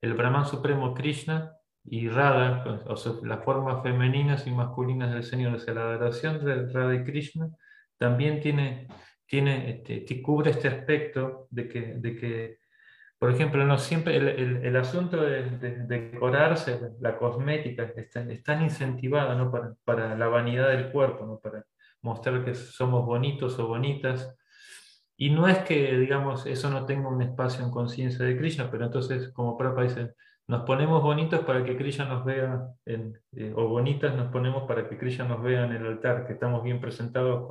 el, Brahman Supremo Krishna y Radha, o sea, las formas femeninas y masculinas del Señor. O sea, la adoración de Radha y Krishna también tiene, tiene, este, cubre este aspecto de que, de que por ejemplo, no siempre el, el, asunto de, decorarse, la cosmética, está, es tan incentivada ¿no? para, para, la vanidad del cuerpo, ¿no? para mostrar que somos bonitos o bonitas. Y no es que, digamos, eso no tenga un espacio en conciencia de Krishna, pero entonces, como Prabhupada dice, nos ponemos bonitos para que Krishna nos vea, en, eh, o bonitas nos ponemos para que Krishna nos vea en el altar, que estamos bien presentados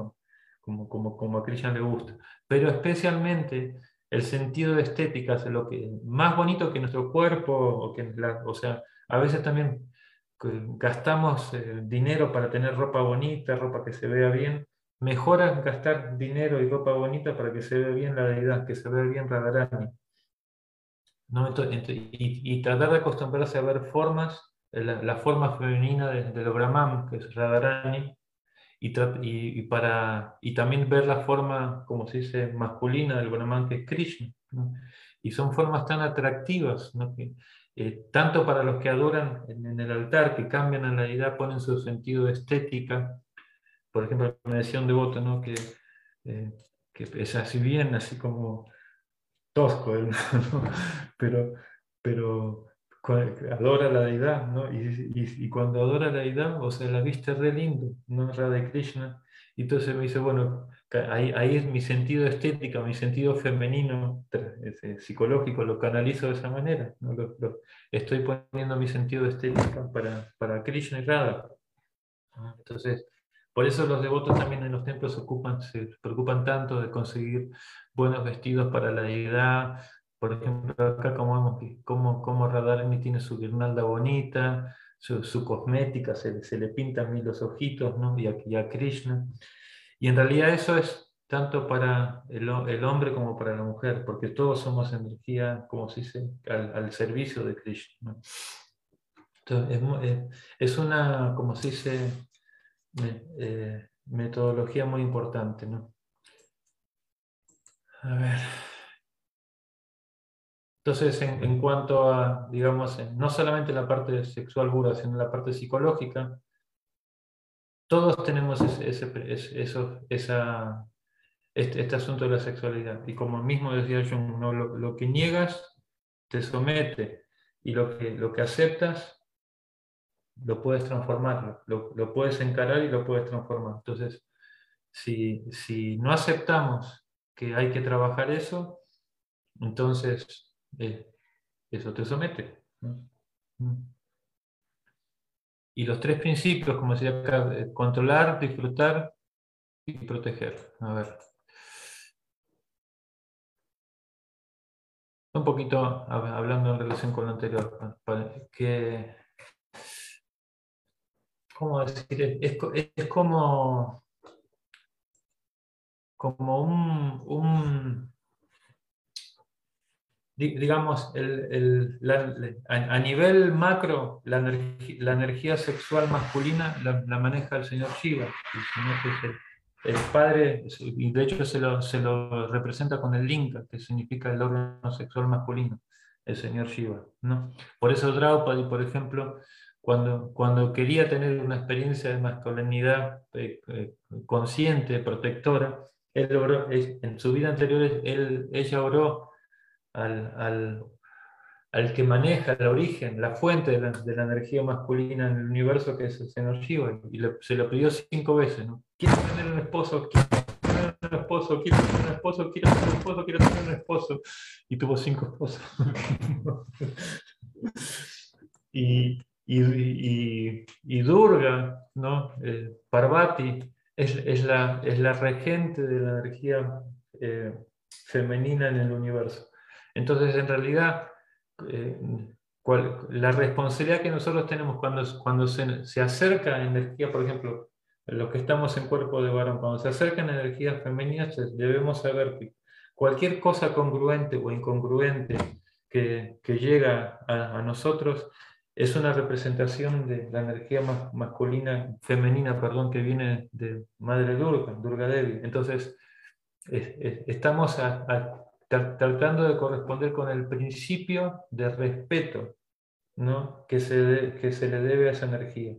como, como, como a Krishna le gusta. Pero especialmente el sentido de estética es lo que más bonito que nuestro cuerpo, o, que o sea, a veces también gastamos eh, dinero para tener ropa bonita, ropa que se vea bien. Mejor gastar dinero y ropa bonita para que se vea bien la deidad, que se vea bien Radharani. ¿No? y, tratar de acostumbrarse a ver formas, eh, la, forma femenina de, de, lo Brahman, que es Radharani, y, para, y también ver la forma, como se dice, masculina del Brahman, que es Krishna. Y son formas tan atractivas, que, eh, tanto para los que adoran en, el altar, que cambian a la deidad, ponen su sentido de estética. Por ejemplo, me decía un devoto ¿no? que, eh, que es así bien, así como tosco, [laughs] pero, pero adora la deidad, ¿no? Y, y, cuando adora la deidad, o sea, la viste re lindo, ¿no? Radha Krishna. Y entonces me dice, bueno, ahí, ahí es mi sentido estético, mi sentido femenino, psicológico, lo canalizo de esa manera. ¿no? estoy poniendo mi sentido estético para, para Krishna y Radha. Entonces, por eso los devotos también en los templos se, ocupan, se preocupan tanto de conseguir buenos vestidos para la deidad, por ejemplo, acá como vemos como, como Radharani tiene su guirnalda bonita, su, cosmética, se, se, le pintan los ojitos, ¿no? y, a, a Krishna. Y en realidad eso es tanto para el, hombre como para la mujer, porque todos somos energía, como se dice, al, servicio de Krishna. Es, es, una, como se dice, eh, metodología muy importante. ¿no? A ver. Entonces, en, cuanto a, digamos, no solamente la parte sexual pura, sino la parte psicológica, todos tenemos ese, ese, esa, este, este, asunto de la sexualidad. Y como mismo decía Jung, ¿no? lo, que niegas te somete y lo que, lo que aceptas lo puedes transformar, lo, lo, puedes encarar y lo puedes transformar. Entonces, si, si no aceptamos que hay que trabajar eso, entonces eh, eso te somete. Mm. Y los tres principios, como decía acá, controlar, disfrutar y proteger. A ver. Un poquito hablando en relación con lo anterior, que ¿cómo decir? Es, como, como un, digamos, a, nivel macro, la, energía sexual masculina la, maneja el señor Shiva, el, padre, y de hecho se lo, se lo, representa con el linga, que significa el órgano sexual masculino, el señor Shiva. ¿no? Por eso Draupadi, por ejemplo, cuando, cuando quería tener una experiencia de masculinidad eh, eh, consciente, protectora, él en su vida anterior él, ella oró al, al, que maneja el origen, la fuente de la, de la, energía masculina en el universo, que es el señor Shiva, y se lo pidió cinco veces. ¿no? Quiero tener un esposo, quiero tener un esposo, quiero tener un esposo, quiero tener un esposo, quiero tener un esposo. Y tuvo cinco esposos. [laughs] y, y, y, Durga, ¿no? Eh, Parvati, es, es, la, es la regente de la energía eh, femenina en el universo. Entonces, en realidad, eh, la responsabilidad que nosotros tenemos cuando, cuando se, se, acerca energía, por ejemplo, los que estamos en cuerpo de varón, cuando se acercan energías femeninas, debemos saber que cualquier cosa congruente o incongruente que, que llega a, nosotros es una representación de la energía masculina, femenina, perdón, que viene de Madre Durga, Durga Devi. Entonces, estamos tratando de corresponder con el principio de respeto ¿no? que, se le debe a esa energía.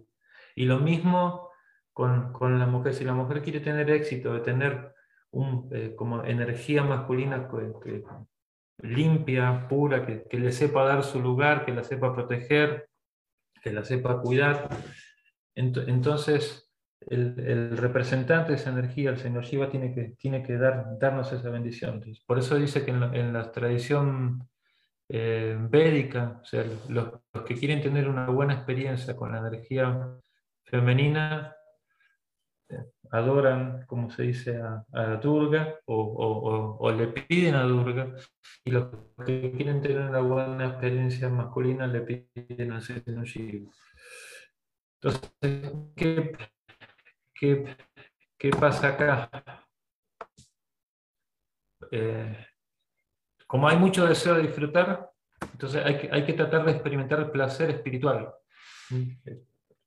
Y lo mismo con, la mujer. Si la mujer quiere tener éxito, de tener un, eh, como energía masculina que, limpia, pura, que, que, le sepa dar su lugar, que la sepa proteger, que la sepa cuidar, entonces el, representante de esa energía, el señor Shiva, tiene que, tiene que dar, darnos esa bendición. por eso dice que en la, tradición eh, védica, sea, los, que quieren tener una buena experiencia con la energía femenina, adoran, como se dice, a, Durga o, le piden a Durga, y los que quieren tener una buena experiencia masculina le piden al señor Shiva. Entonces, ¿qué, ¿Qué, pasa acá? Eh, como hay mucho deseo de disfrutar, entonces hay que, hay que tratar de experimentar el placer espiritual.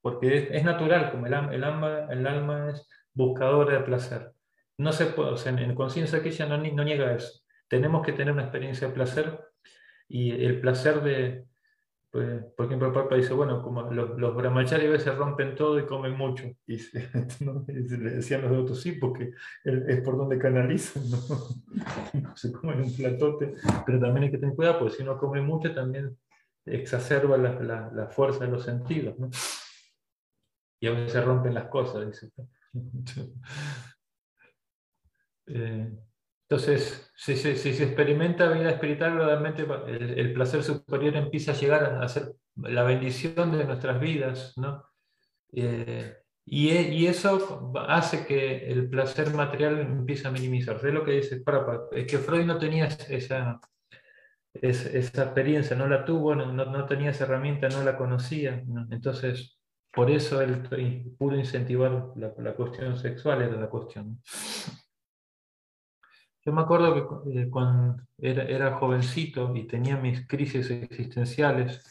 Porque es, natural, como el, el, alma, el alma es buscadora de placer. No se puede, o sea, en, conciencia que ella no, no niega eso. Tenemos que tener una experiencia de placer y el placer de, pues, por ejemplo, el Papa dice, bueno, como los, los brahmacharis a veces rompen todo y comen mucho. Y, [laughs] le decían los otros, sí, porque es por donde canalizan, [laughs] ¿no? se comen un platote, pero también hay que tener cuidado, porque si uno come mucho también exacerba la, la, fuerza de los sentidos, ¿no? Y a veces rompen las cosas, dice. Eh, entonces, si, se experimenta vida espiritual, realmente el, placer superior empieza a llegar a, ser la bendición de nuestras vidas, ¿no? Eh, y, eso hace que el placer material empiece a minimizarse. Es lo que dice es que Freud no tenía esa, experiencia, no la tuvo, no, tenía esa herramienta, no la conocía. Entonces, por eso él pudo incentivar la, cuestión sexual, era la cuestión. Yo me acuerdo que eh, cuando era, jovencito y tenía mis crisis existenciales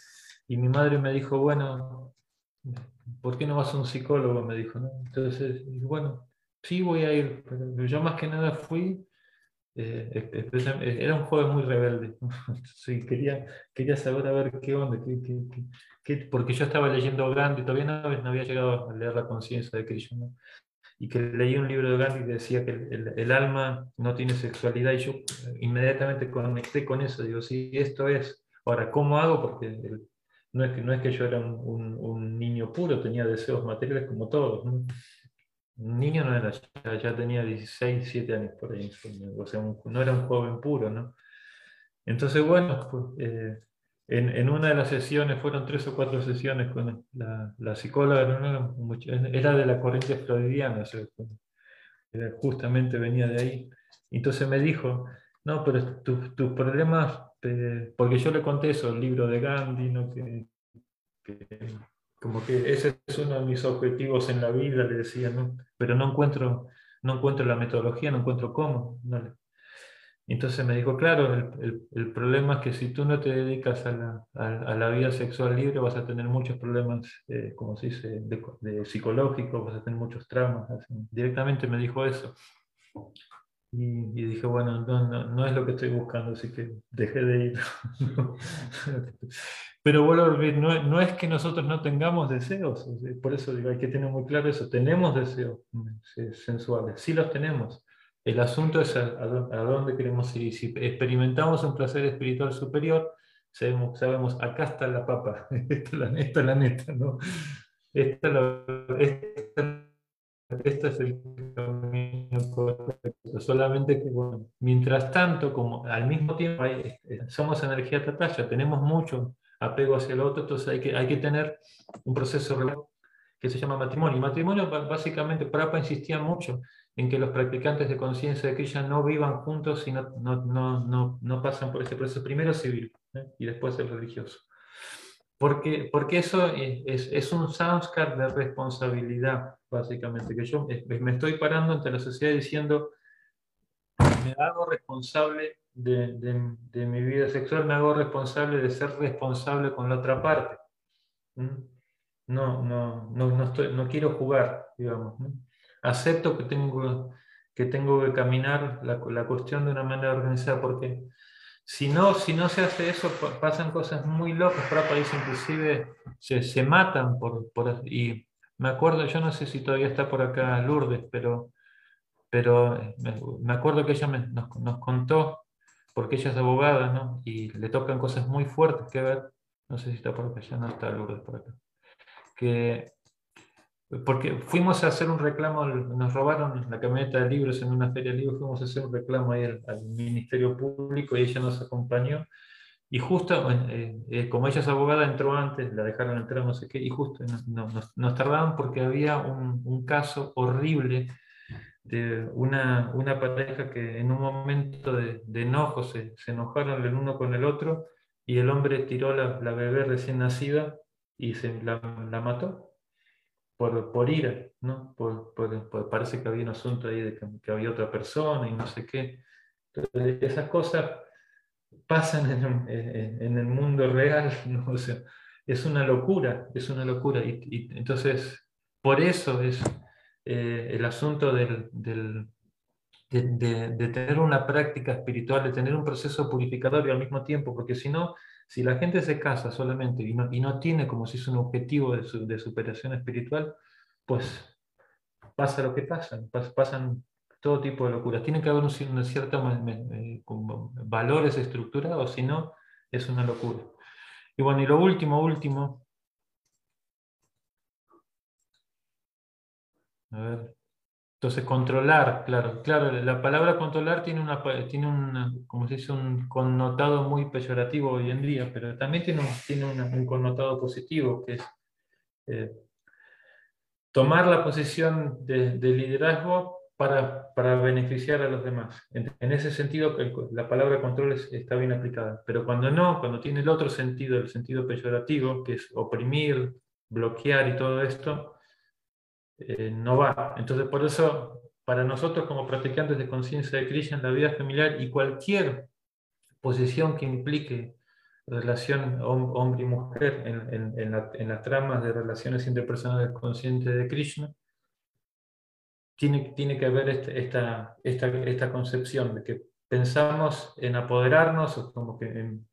y mi madre me dijo, bueno, ¿por qué no vas a un psicólogo? Me dijo, ¿no? Entonces, bueno, sí voy a ir, pero yo más que nada fui, eh, era un joven muy rebelde, [laughs] sí, quería, quería saber a ver qué onda, porque yo estaba leyendo Gandhi, todavía no, había llegado a leer la conciencia de Krishna y que leí un libro de Gandhi que decía que el, alma no tiene sexualidad y yo inmediatamente conecté con eso, digo, sí, esto es, ahora, ¿cómo hago? Porque no, es que, no es que yo era un, niño puro, tenía deseos materiales como todos. Un niño no era, ya, tenía 16, 17 años por ahí, o sea, no era un joven puro, ¿no? Entonces, bueno, pues, eh, en, una de las sesiones, fueron tres o cuatro sesiones con la, la psicóloga, era de la corriente freudiana, justamente venía de ahí. Entonces me dijo, no, pero tus problemas, porque yo le conté eso, el libro de Gandhi, ¿no? que, como que ese es uno de mis objetivos en la vida, le decía, ¿no? pero no encuentro, no encuentro la metodología, no encuentro cómo. Entonces me dijo, claro, el, el, problema es que si tú no te dedicas a la, a, la vida sexual libre vas a tener muchos problemas, eh, como se dice, de, de, psicológicos, vas a tener muchos traumas. Directamente me dijo eso. Y, dije, bueno, no, no, no, es lo que estoy buscando, así que dejé de ir. [laughs] Pero vuelvo a no, no, es que nosotros no tengamos deseos, por eso digo, hay que tener muy claro eso, tenemos deseos sensuales, sí los tenemos. El asunto es a, dónde queremos ir. Si experimentamos un placer espiritual superior, sabemos, sabemos acá está la papa, [laughs] esta es la, neta, ¿no? Esta, esta este es el camino correcto. Solamente que, bueno, mientras tanto, como al mismo tiempo este, somos energía tataya, tenemos mucho apego hacia el otro, entonces hay que, hay que tener un proceso que se llama matrimonio. Y matrimonio, básicamente, Prapa insistía mucho en que los practicantes de conciencia de Krishna no vivan juntos y no, no, no, no, pasan por ese proceso primero civil ¿eh? y después el religioso. Porque, porque eso es, un samskar de responsabilidad, básicamente, que yo me estoy parando ante la sociedad diciendo, me hago responsable de, mi vida sexual, me hago responsable de ser responsable con la otra parte. No, no, no, no quiero jugar, digamos. Acepto que tengo, que tengo que caminar la, la cuestión de una manera organizada, porque si no, si no se hace eso, pasan cosas muy locas. Para países inclusive se, se matan por, por, Y me acuerdo, yo no sé si todavía está por acá Lourdes, pero, pero eh, me, acuerdo que ella nos, nos, contó, porque ella es abogada, ¿no? Y le tocan cosas muy fuertes que ver. No sé si está por acá, ya no está Lourdes por acá. Que porque fuimos a hacer un reclamo, nos robaron la camioneta de libros en una feria de libros, fuimos a hacer un reclamo ahí al, Ministerio Público y ella nos acompañó. Y justo, eh, eh, como ella es abogada, entró antes, la dejaron entrar no sé qué, y justo nos, nos, tardaban porque había un, un, caso horrible de una, una, pareja que en un momento de, de enojo se, se, enojaron el uno con el otro y el hombre tiró la, la bebé recién nacida y se la, la mató por, por ira, ¿no? Por, por, parece que había un asunto ahí de que, había otra persona y no sé qué. Entonces, esas cosas pasan en, en, el mundo real, [laughs] ¿no? o sea, es una locura, es una locura. Y, y entonces, por eso es eh, el asunto del, del de, de, de, tener una práctica espiritual, de tener un proceso purificador y al mismo tiempo, porque si no, si la gente se casa solamente y no, y no tiene como si es un objetivo de, de, superación espiritual, pues pasa lo que pasa, pasan todo tipo de locuras. Tiene que haber un, una cierta eh, valores estructurados, si no, es una locura. Y bueno, y lo último, último. A ver. Entonces, controlar, claro, claro, la palabra controlar tiene, una, tiene un, como se dice, un connotado muy peyorativo hoy en día, pero también tiene un, tiene un connotado positivo, que es eh, tomar la posición de, liderazgo para, para, beneficiar a los demás. En, ese sentido, la palabra control está bien aplicada, pero cuando no, cuando tiene el otro sentido, el sentido peyorativo, que es oprimir, bloquear y todo esto, eh, no va. Entonces, por eso, para nosotros como practicantes de conciencia de Krishna en la vida familiar y cualquier posición que implique relación hombre y mujer en, en, las tramas de relaciones interpersonales conscientes de Krishna, tiene, tiene que haber este, esta, esta, esta, concepción de que pensamos en apoderarnos, como que en,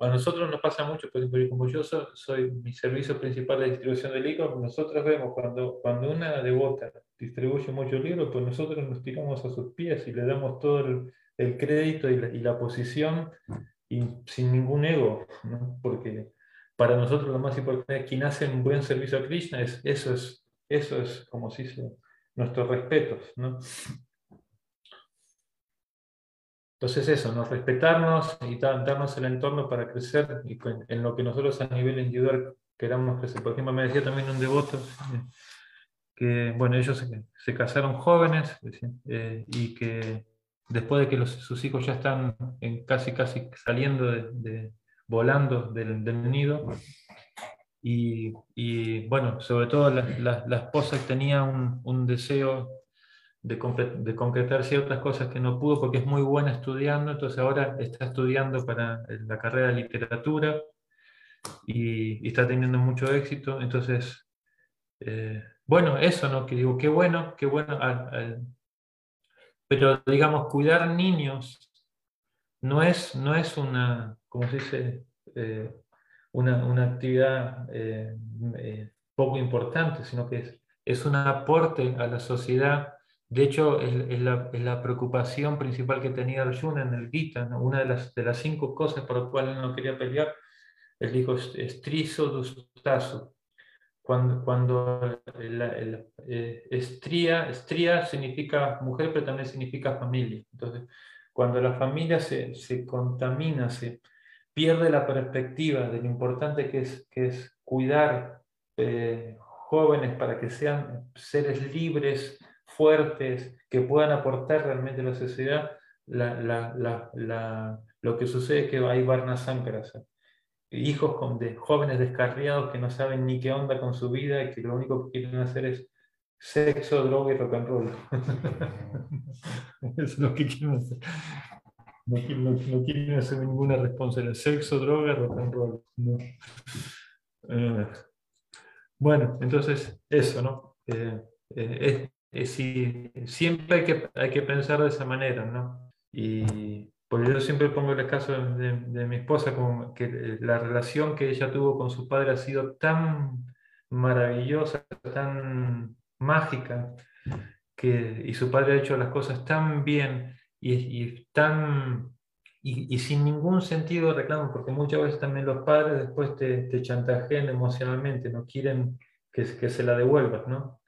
a nosotros nos pasa mucho, por ejemplo, como yo soy, mi servicio principal de distribución de libros, nosotros vemos cuando, cuando una devota distribuye muchos libros, pues nosotros nos tiramos a sus pies y le damos todo el, el crédito y la, y la, posición y sin ningún ego, ¿no? porque para nosotros lo más importante es quien hace un buen servicio a Krishna, es, eso, es, eso es como si dice, nuestros respetos. ¿no? Entonces eso, nos respetarnos y darnos el entorno para crecer y en lo que nosotros a nivel individual queramos crecer. Por ejemplo, me decía también un devoto eh, que, bueno, ellos se, casaron jóvenes eh, y que después de que sus hijos ya están en casi, casi saliendo, de, volando del, nido, Y, bueno, sobre todo la, la, esposa tenía un deseo de, concretar ciertas cosas que no pudo porque es muy buena estudiando, entonces ahora está estudiando para la carrera de literatura y, está teniendo mucho éxito. Entonces, eh, bueno, eso, ¿no? Que digo, qué bueno, qué bueno. pero digamos, cuidar niños no es, no es una, como se dice, eh, una, una, actividad eh, poco importante, sino que es, es un aporte a la sociedad de hecho, es, la, preocupación principal que tenía Arjuna en el Gita, una de las, de las cinco cosas por las cuales no quería pelear, él dijo, estrizo dustazo. Cuando, cuando eh, estría, estría significa mujer, pero también significa familia. Entonces, cuando la familia se, se contamina, se pierde la perspectiva de lo importante que es, que es cuidar eh, jóvenes para que sean seres libres, fuertes, que puedan aportar realmente a la sociedad, lo que sucede es que hay Varnasankras, hijos con, de jóvenes descarriados que no saben ni qué onda con su vida y que lo único que quieren hacer es sexo, droga y rock and roll. [laughs] Es lo que quieren hacer. No, quieren hacer ninguna responsabilidad. Sexo, droga, rock and roll. Eh, bueno, entonces eso, ¿no? Eh, eh, si, siempre hay que, hay que pensar de esa manera, ¿no? Y porque yo siempre pongo el caso de, de, mi esposa, como que la relación que ella tuvo con su padre ha sido tan maravillosa, tan mágica, que, y su padre ha hecho las cosas tan bien y, y tan y, sin ningún sentido de reclamo, porque muchas veces también los padres después te, te chantajean emocionalmente, no quieren que, que se la devuelvas, ¿no?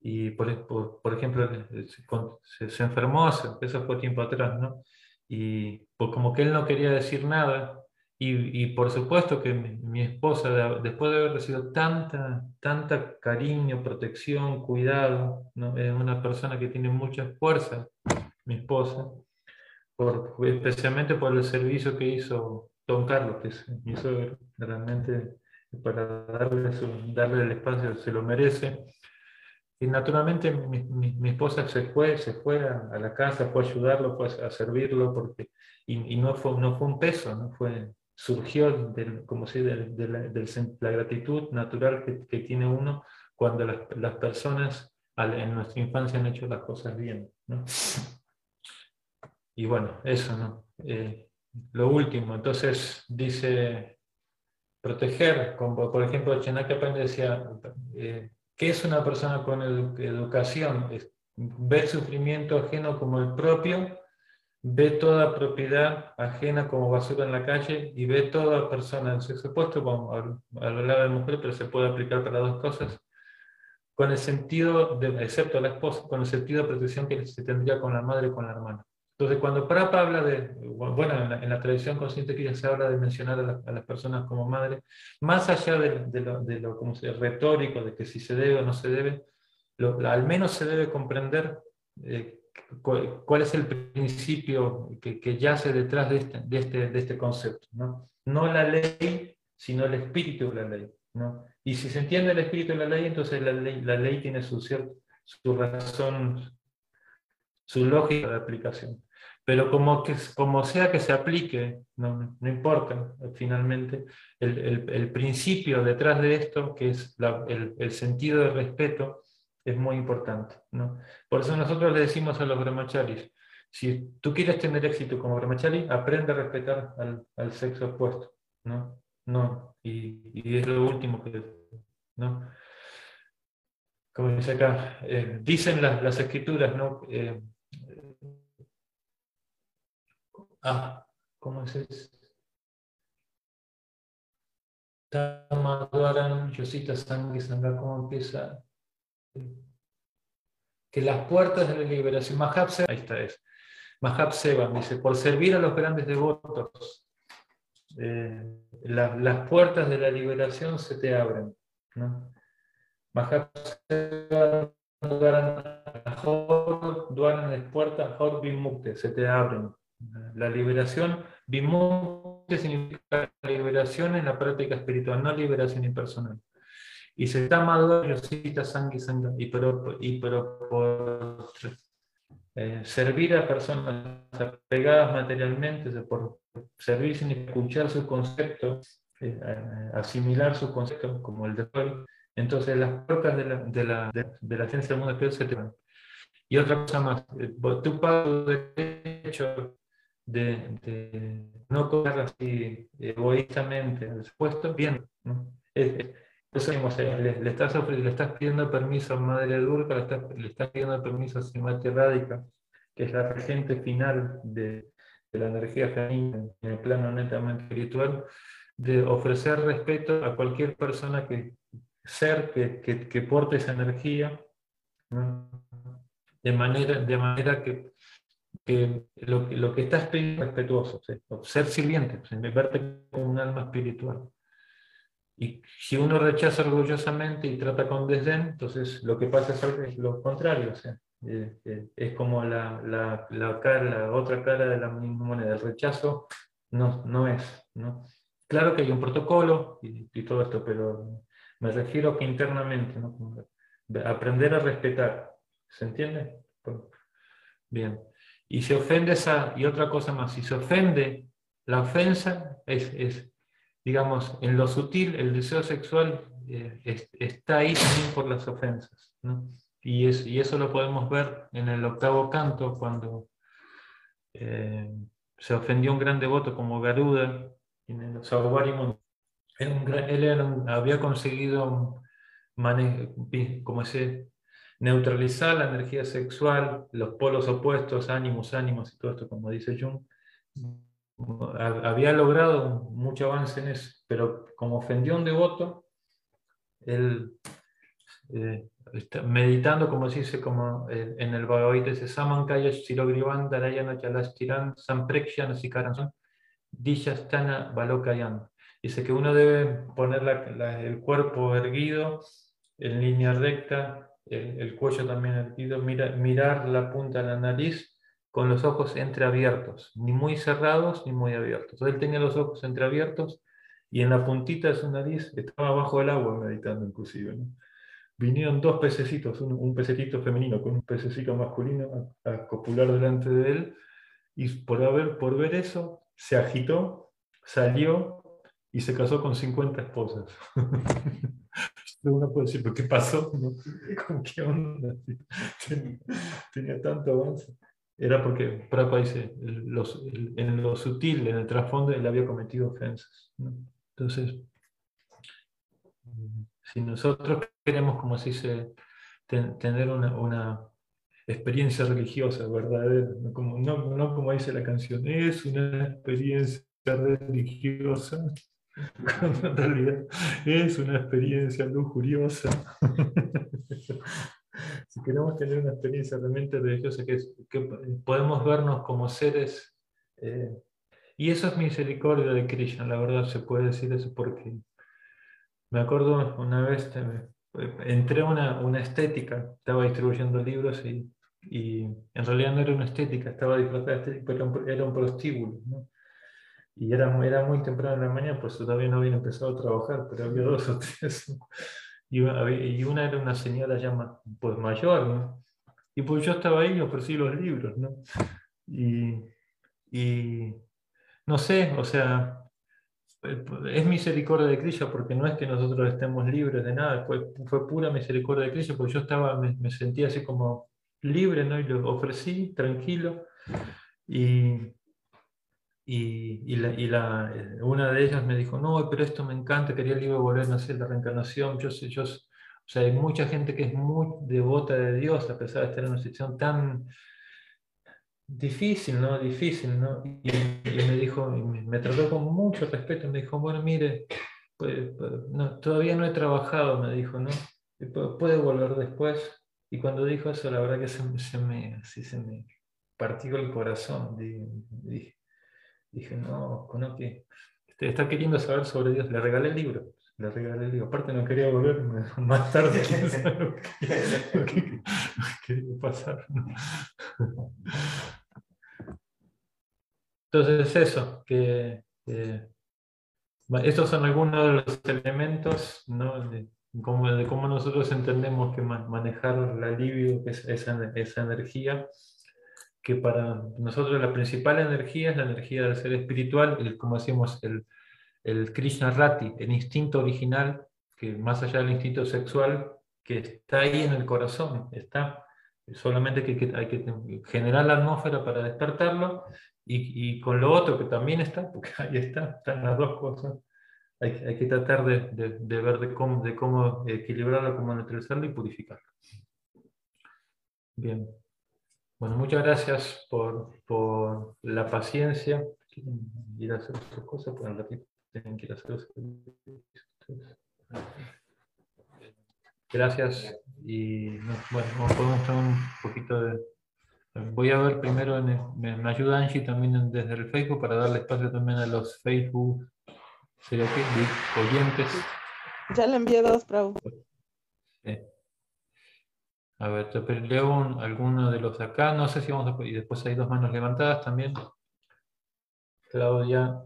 Y por, por, ejemplo se, se, enfermó, eso fue tiempo atrás, ¿no? Y pues como que él no quería decir nada, y, y por supuesto que mi, esposa, después de haber recibido tanta, tanta cariño, protección, cuidado, ¿no? es una persona que tiene mucha fuerza, mi esposa, por, especialmente por el servicio que hizo Don Carlos, que hizo realmente para darle, su, darle el espacio, se lo merece y naturalmente mi, mi, esposa se fue, se fue a, la casa, fue a ayudarlo, fue a servirlo, porque, y, y, no, fue, no fue un peso, ¿no? fue, surgió del, como si de, de, la, la, gratitud natural que, que tiene uno cuando las, las personas en nuestra infancia han hecho las cosas bien. ¿no? Y bueno, eso, ¿no? Eh, lo último, entonces dice proteger, como por ejemplo Chenaka decía, eh, ¿Qué es una persona con educación? ve el sufrimiento ajeno como el propio, ve toda propiedad ajena como basura en la calle y ve toda persona en sexo opuesto, como a, lo largo de la mujer, pero se puede aplicar para dos cosas, con el sentido, de, excepto la esposa, con el sentido de protección que se tendría con la madre y con la hermana. Entonces, cuando Prapa habla de, bueno, en la, tradición consciente que ya se habla de mencionar a, las personas como madre, más allá de, lo, de lo como se, retórico, de que si se debe o no se debe, al menos se debe comprender eh, cuál, es el principio que, que yace detrás de este, de este, de este concepto. ¿no? no la ley, sino el espíritu de la ley. ¿no? Y si se entiende el espíritu de la ley, entonces la ley, la ley tiene su, cierto, su razón, su lógica de aplicación. Pero como, que, como sea que se aplique, no, no importa finalmente, el, el, el, principio detrás de esto, que es la, el, el, sentido de respeto, es muy importante. ¿no? Por eso nosotros le decimos a los brahmacharis, si tú quieres tener éxito como brahmachari, aprende a respetar al, al sexo opuesto. ¿no? No, y, y, es lo último que... ¿no? Como dice acá, eh, dicen las, las escrituras, ¿no? Eh, Ah, ¿cómo es eso? Tamadwaran, Yosita Sangha Sangha, ¿cómo empieza? Que las puertas de la liberación, Mahapseva, ahí está es. Mahapseva dice, por servir a los grandes devotos, eh, las puertas de la liberación se te abren. ¿no? Mahapseva Duaran las puertas, se te abren la liberación, vimos significa liberación en la práctica espiritual, no liberación impersonal. Y se está maduro cita sangre y pero, por eh, servir a personas apegadas materialmente, por servir sin escuchar sus conceptos, eh, asimilar sus conceptos como el de hoy, entonces las puertas de la, de la, de, la ciencia del mundo espiritual se te van. Y otra cosa más, eh, tú pagas derecho de, de, no coger así egoístamente el puesto, bien. ¿no? le, le, estás, le estás pidiendo permiso a Madre Durga, le estás, le estás pidiendo permiso a Simati Radica, que es la regente final de, de la energía femenina en el plano netamente espiritual, de ofrecer respeto a cualquier persona que ser que, que, que porte esa energía, de, manera, de manera que, que lo, que estás pidiendo es respetuoso, ser sirviente, verte como un alma espiritual. Y si uno rechaza orgullosamente y trata con desdén, entonces lo que pasa es lo contrario. Sea, eh, eh, es como la, cara, otra cara de la misma moneda. El rechazo no, no es. Claro que hay un protocolo y, y todo esto, pero me refiero que internamente, aprender a respetar. ¿Se entiende? Bien. Y se ofende esa, y otra cosa más, si se ofende, la ofensa es, es digamos, en lo sutil, el deseo sexual eh, está ahí también por las ofensas. Y, es, y, eso lo podemos ver en el octavo canto, cuando eh, se ofendió un gran devoto como Garuda, en el él había conseguido como ese, neutralizar la energía sexual, los polos opuestos, ánimos, ánimos y todo esto, como dice Jung había logrado mucho avance en eso, pero como ofendió a un devoto, él, eh, meditando, como se dice como eh, en el Bhagavad dice, Samankaya Shirogrivan Darayana Chalastiran Samprekshan Sikaran Dishastana Balokayan. Dice que uno debe poner el cuerpo erguido, en línea recta, el, cuello también erguido, mirar la punta de la nariz con los ojos entreabiertos, ni muy cerrados ni muy abiertos. Él tenía los ojos entreabiertos y en la puntita de su nariz estaba bajo el agua meditando inclusive. Vinieron dos pececitos, un, pececito femenino con un pececito masculino a, copular delante de él y por, haber, por ver eso se agitó, salió y se casó con 50 esposas. [laughs] Uno puede decir, ¿pero qué pasó? [laughs] ¿Con qué onda? [laughs] Tenía tanto avance era porque Prabhupada dice, en lo sutil, en el trasfondo, él había cometido ofensas. Entonces, si nosotros queremos, como se dice, tener una, experiencia religiosa verdadera, no no, como dice la canción, es una experiencia religiosa, [laughs] cuando en realidad es una experiencia lujuriosa. [laughs] si queremos tener una experiencia realmente religiosa, que, que podemos vernos como seres, eh, y eso es misericordia de Krishna, la verdad se puede decir eso porque me acuerdo una vez, eh, entré a una, una, estética, estaba distribuyendo libros y, y, en realidad no era una estética, estaba disfrazada de estética, pero era un prostíbulo. ¿no? Y era, era muy temprano en la mañana, pues todavía no había empezado a trabajar, pero había dos o tres [laughs] y, una era una señora ya pues mayor, ¿no? Y pues yo estaba ahí y ofrecí los libros, ¿no? Y, y no sé, o sea, es misericordia de Krishna porque no es que nosotros estemos libres de nada, fue, fue pura misericordia de Krishna porque yo estaba, me, me sentía así como libre, ¿no? Y lo ofrecí tranquilo y, y, la, y la, eh, una de ellas me dijo, no, pero esto me encanta, quería el libro volver a hacer la reencarnación. Yo sé, yo, o sea, hay mucha gente que es muy devota de Dios, a pesar de estar en una situación tan difícil, ¿no? Difícil, ¿no? Y, me dijo, me, trató con mucho respeto, me dijo, bueno, mire, pues, pues, no, todavía no he trabajado, me dijo, ¿no? Puede volver después. Y cuando dijo eso, la verdad que se, se me, así se me partió el corazón. Dije, Dije, no, que está queriendo saber sobre Dios. Le regalé el libro. Le regalé el libro. Aparte no quería volver [laughs] más tarde. [laughs] lo que, [laughs] pasar. Entonces eso, que estos son algunos de los elementos de, cómo, nosotros entendemos que manejar la libido, que es esa, esa energía, que para nosotros la principal energía es la energía del ser espiritual, el, como decimos, el, el Krishna Rati, el instinto original, que más allá del instinto sexual, que está ahí en el corazón, está. Solamente que, hay que generar la atmósfera para despertarlo y, y, con lo otro que también está, porque ahí está, están las dos cosas. Hay, hay que tratar de, de, de, ver de cómo, de cómo equilibrarlo, cómo neutralizarlo y purificarlo. Bien. Bueno, muchas gracias por, por la paciencia. ¿Quieren ir a hacer sus cosas? Pues ratito tienen que ir a hacer Gracias. Y bueno, podemos tener un poquito de... Voy a ver primero, me, ayuda Angie también desde el Facebook para darle espacio también a los Facebook ¿sería oyentes. Ya le envié dos, Prau. A ver, te leo alguno de los de acá. No sé si vamos a... Y después hay dos manos levantadas también. Claudia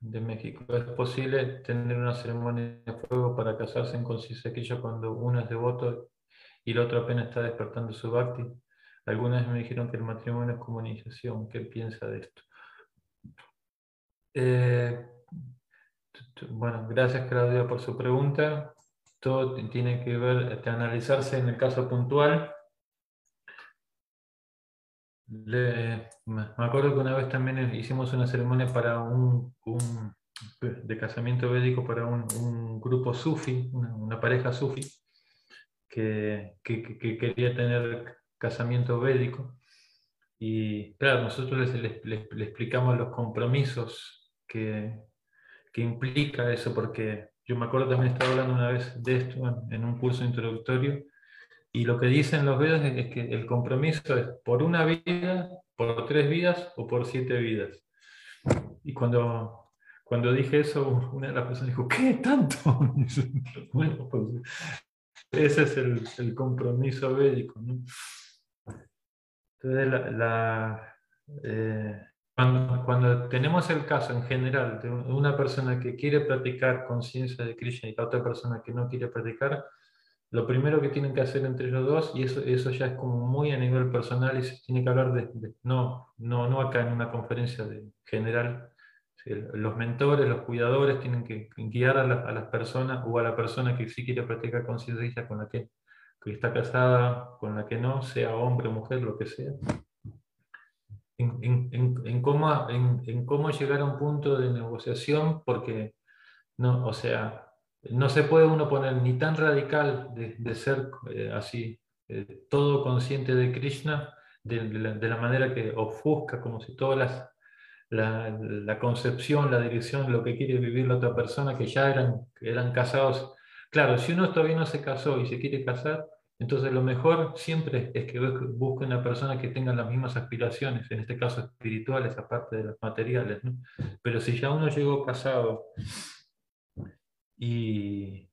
de México. ¿Es posible tener una ceremonia de fuego para casarse en conciencia aquello cuando uno es devoto y el otro apenas está despertando su bhakti? Algunas me dijeron que el matrimonio es comunicación. ¿Qué piensa de esto? Eh, bueno, gracias Claudia por su pregunta. Todo tiene que ver, este, analizarse en el caso puntual me acuerdo que una vez también hicimos una ceremonia para un, de casamiento védico para un, grupo sufi, una, pareja sufi, que, quería tener casamiento védico. Y claro, nosotros les, explicamos los compromisos que, implica eso, porque yo me acuerdo también estaba hablando una vez de esto en un curso introductorio, y lo que dicen los Vedas es que el compromiso es por una vida, por tres vidas o por siete vidas. Y cuando, cuando dije eso, una de las personas dijo, ¿qué tanto? [laughs] bueno, pues ese es el, compromiso védico. Entonces, la, eh, cuando, cuando, tenemos el caso en general de una persona que quiere practicar conciencia de Krishna y la otra persona que no quiere practicar, lo primero que tienen que hacer entre ellos dos, y eso, eso ya es como muy a nivel personal y se tiene que hablar de, no, no, no acá en una conferencia de general, los mentores, los cuidadores tienen que guiar a, a, las personas o a la persona que sí quiere practicar conciencia con la que, que, está casada, con la que no, sea hombre o mujer, lo que sea. En, en, en, cómo, en, cómo llegar a un punto de negociación, porque no, o sea, no se puede uno poner ni tan radical de, ser eh, así, eh, todo consciente de Krishna, de, la, manera que ofusca, como si toda la, concepción, la dirección, lo que quiere vivir la otra persona, que ya eran, eran casados. Claro, si uno todavía no se casó y se quiere casar, entonces lo mejor siempre es que busque una persona que tenga las mismas aspiraciones, en este caso espirituales, aparte de las materiales. Pero si ya uno llegó casado y,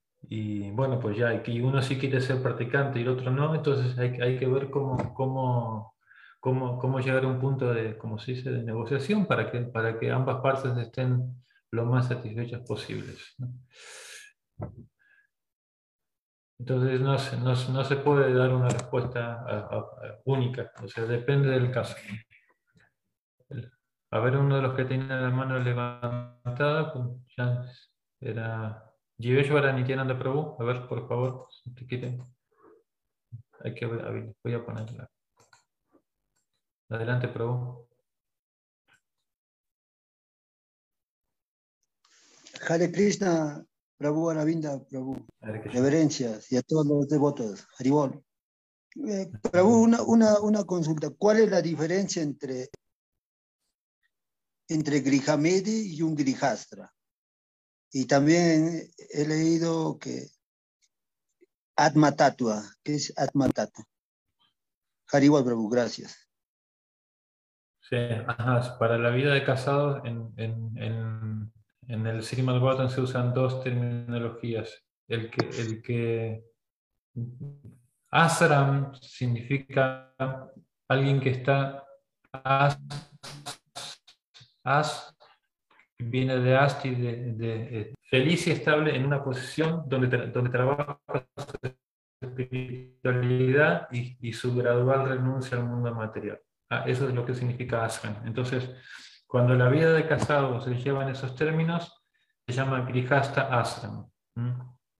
bueno, pues ya, y uno sí quiere ser practicante y el otro no, entonces hay, que ver cómo, cómo, cómo, cómo, llegar a un punto de, como se dice, de negociación para que, para que ambas partes estén lo más satisfechas posibles. Entonces no se, no, no se, puede dar una respuesta única, o sea, depende del caso. A ver, uno de los que tenía la mano levantada, pues era Jiveshwara Nityananda Prabhu, a ver, por favor, si te quiten. Hay que voy a ponerla. Adelante, Prabhu. Hare Krishna, Prabhu Aravinda, Prabhu. Reverencias y a todos los devotos. Haribol. Eh, Prabhu, una, una, una, consulta. ¿Cuál es la diferencia entre, entre Grihamedi y un Grihastra? Y también he leído que Atma Tatua, que es Atma Tatua. Haribol Prabhu, gracias. Sí, ajá, para la vida de casados en, en, en, en el Srimad Bhattan se usan dos terminologías. El que, el que Asram significa alguien que está as, as viene de Asti, de, de, feliz y estable en una posición donde, donde trabaja su espiritualidad y, y, su gradual renuncia al mundo material. Ah, eso es lo que significa ashram. Entonces, cuando la vida de casado se lleva en esos términos, se llama Grihasta Ashram.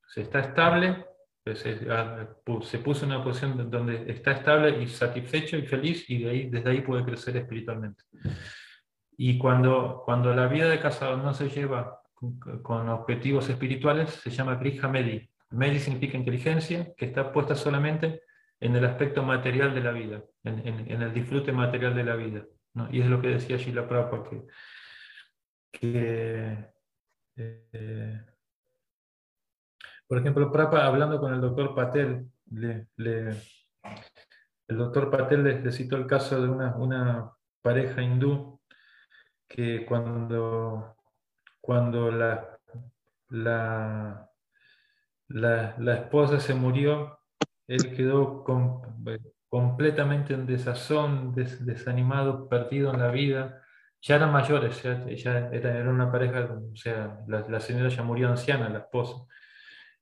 Se está estable, pues, ah, se, puso en una posición donde está estable y satisfecho y feliz y de ahí, desde ahí puede crecer espiritualmente. Y cuando, cuando la vida de casado no se lleva con, objetivos espirituales, se llama Griha Medi. Medi significa inteligencia, que está puesta solamente en el aspecto material de la vida, en, el disfrute material de la vida. Y es lo que decía Shila Prabhupada, que, que eh, por ejemplo, Prabhupada hablando con el doctor Patel, el doctor Patel le, citó el caso de una, pareja hindú que cuando, cuando la, la, la esposa se murió, él quedó completamente en desazón, desanimado, perdido en la vida. Ya eran mayores, ya, era, una pareja, o sea, la, señora ya murió anciana, la esposa.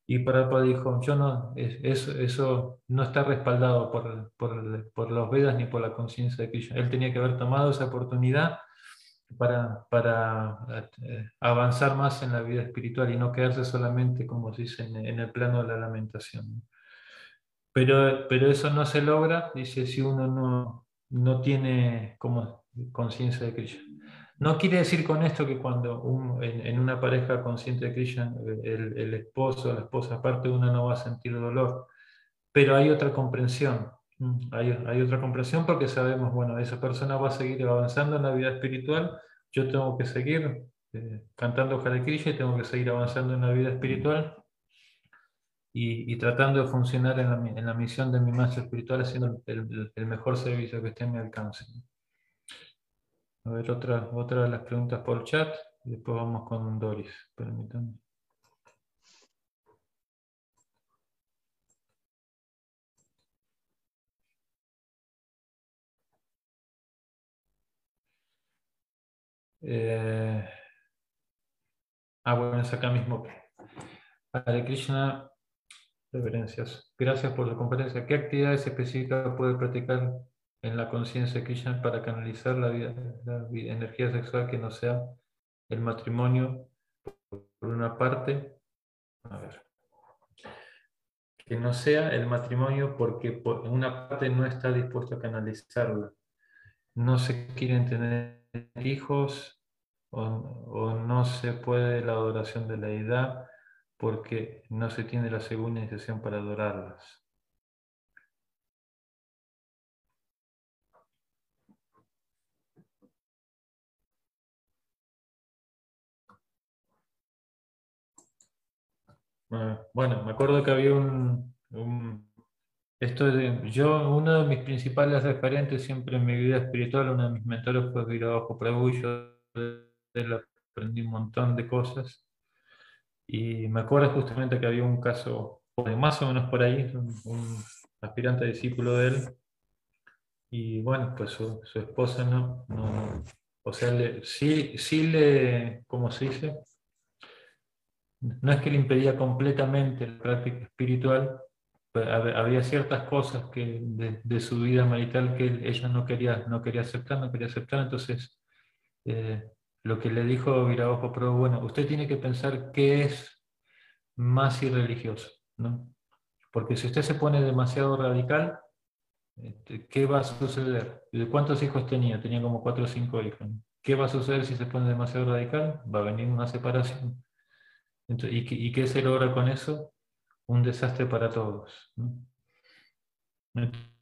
Y Prabhupada dijo, yo no, eso, eso no está respaldado por, los Vedas ni por la conciencia de Krishna. Él tenía que haber tomado esa oportunidad para, para eh, avanzar más en la vida espiritual y no quedarse solamente, como se dice, en el plano de la lamentación. Pero, pero eso no se logra, dice, si uno no, no tiene como conciencia de Krishna. No quiere decir con esto que cuando en, una pareja consciente de Krishna, el, esposo o la esposa, aparte una no va a sentir dolor, pero hay otra comprensión. Hay, hay, otra comprensión porque sabemos, bueno, esa persona va a seguir avanzando en la vida espiritual, yo tengo que seguir eh, cantando Hare Krishna y tengo que seguir avanzando en la vida espiritual y, tratando de funcionar en la, misión de mi maestro espiritual haciendo el, mejor servicio que esté en mi alcance. A ver, otra, otra de las preguntas por chat y después vamos con Doris. Permítanme. Eh, ah, bueno, es acá mismo. Hare Krishna Reverencias. Gracias por la conferencia. ¿Qué actividades específicas puede practicar en la conciencia Krishna para canalizar la, vida, la energía sexual que no sea el matrimonio, por una parte? A ver. Que no sea el matrimonio porque por una parte no está dispuesto a canalizarla. No se quieren tener hijos o, o no se puede la adoración de la edad porque no se tiene la segunda iniciación para adorarlas. Ah, bueno, me acuerdo que había un, esto de, yo, uno de mis principales referentes siempre en mi vida espiritual, uno de mis mentores fue Virabajo Prabhu, yo de él aprendí un montón de cosas. Y me acuerdo justamente que había un caso, más o menos por ahí, un, aspirante discípulo de él, y bueno, pues su, esposa no, no, o sea, sí, sí le, ¿cómo se dice? No es que le impedía completamente la práctica espiritual, había ciertas cosas que de, su vida marital que ella no quería, no quería aceptar, no quería aceptar, entonces eh, lo que le dijo Virabajo pero bueno, usted tiene que pensar qué es más irreligioso, ¿no? Porque si usted se pone demasiado radical, este, ¿qué va a suceder? ¿De cuántos hijos tenía? Tenía como cuatro o cinco hijos. ¿Qué va a suceder si se pone demasiado radical? Va a venir una separación. ¿y, qué, se logra con eso? Un desastre para todos.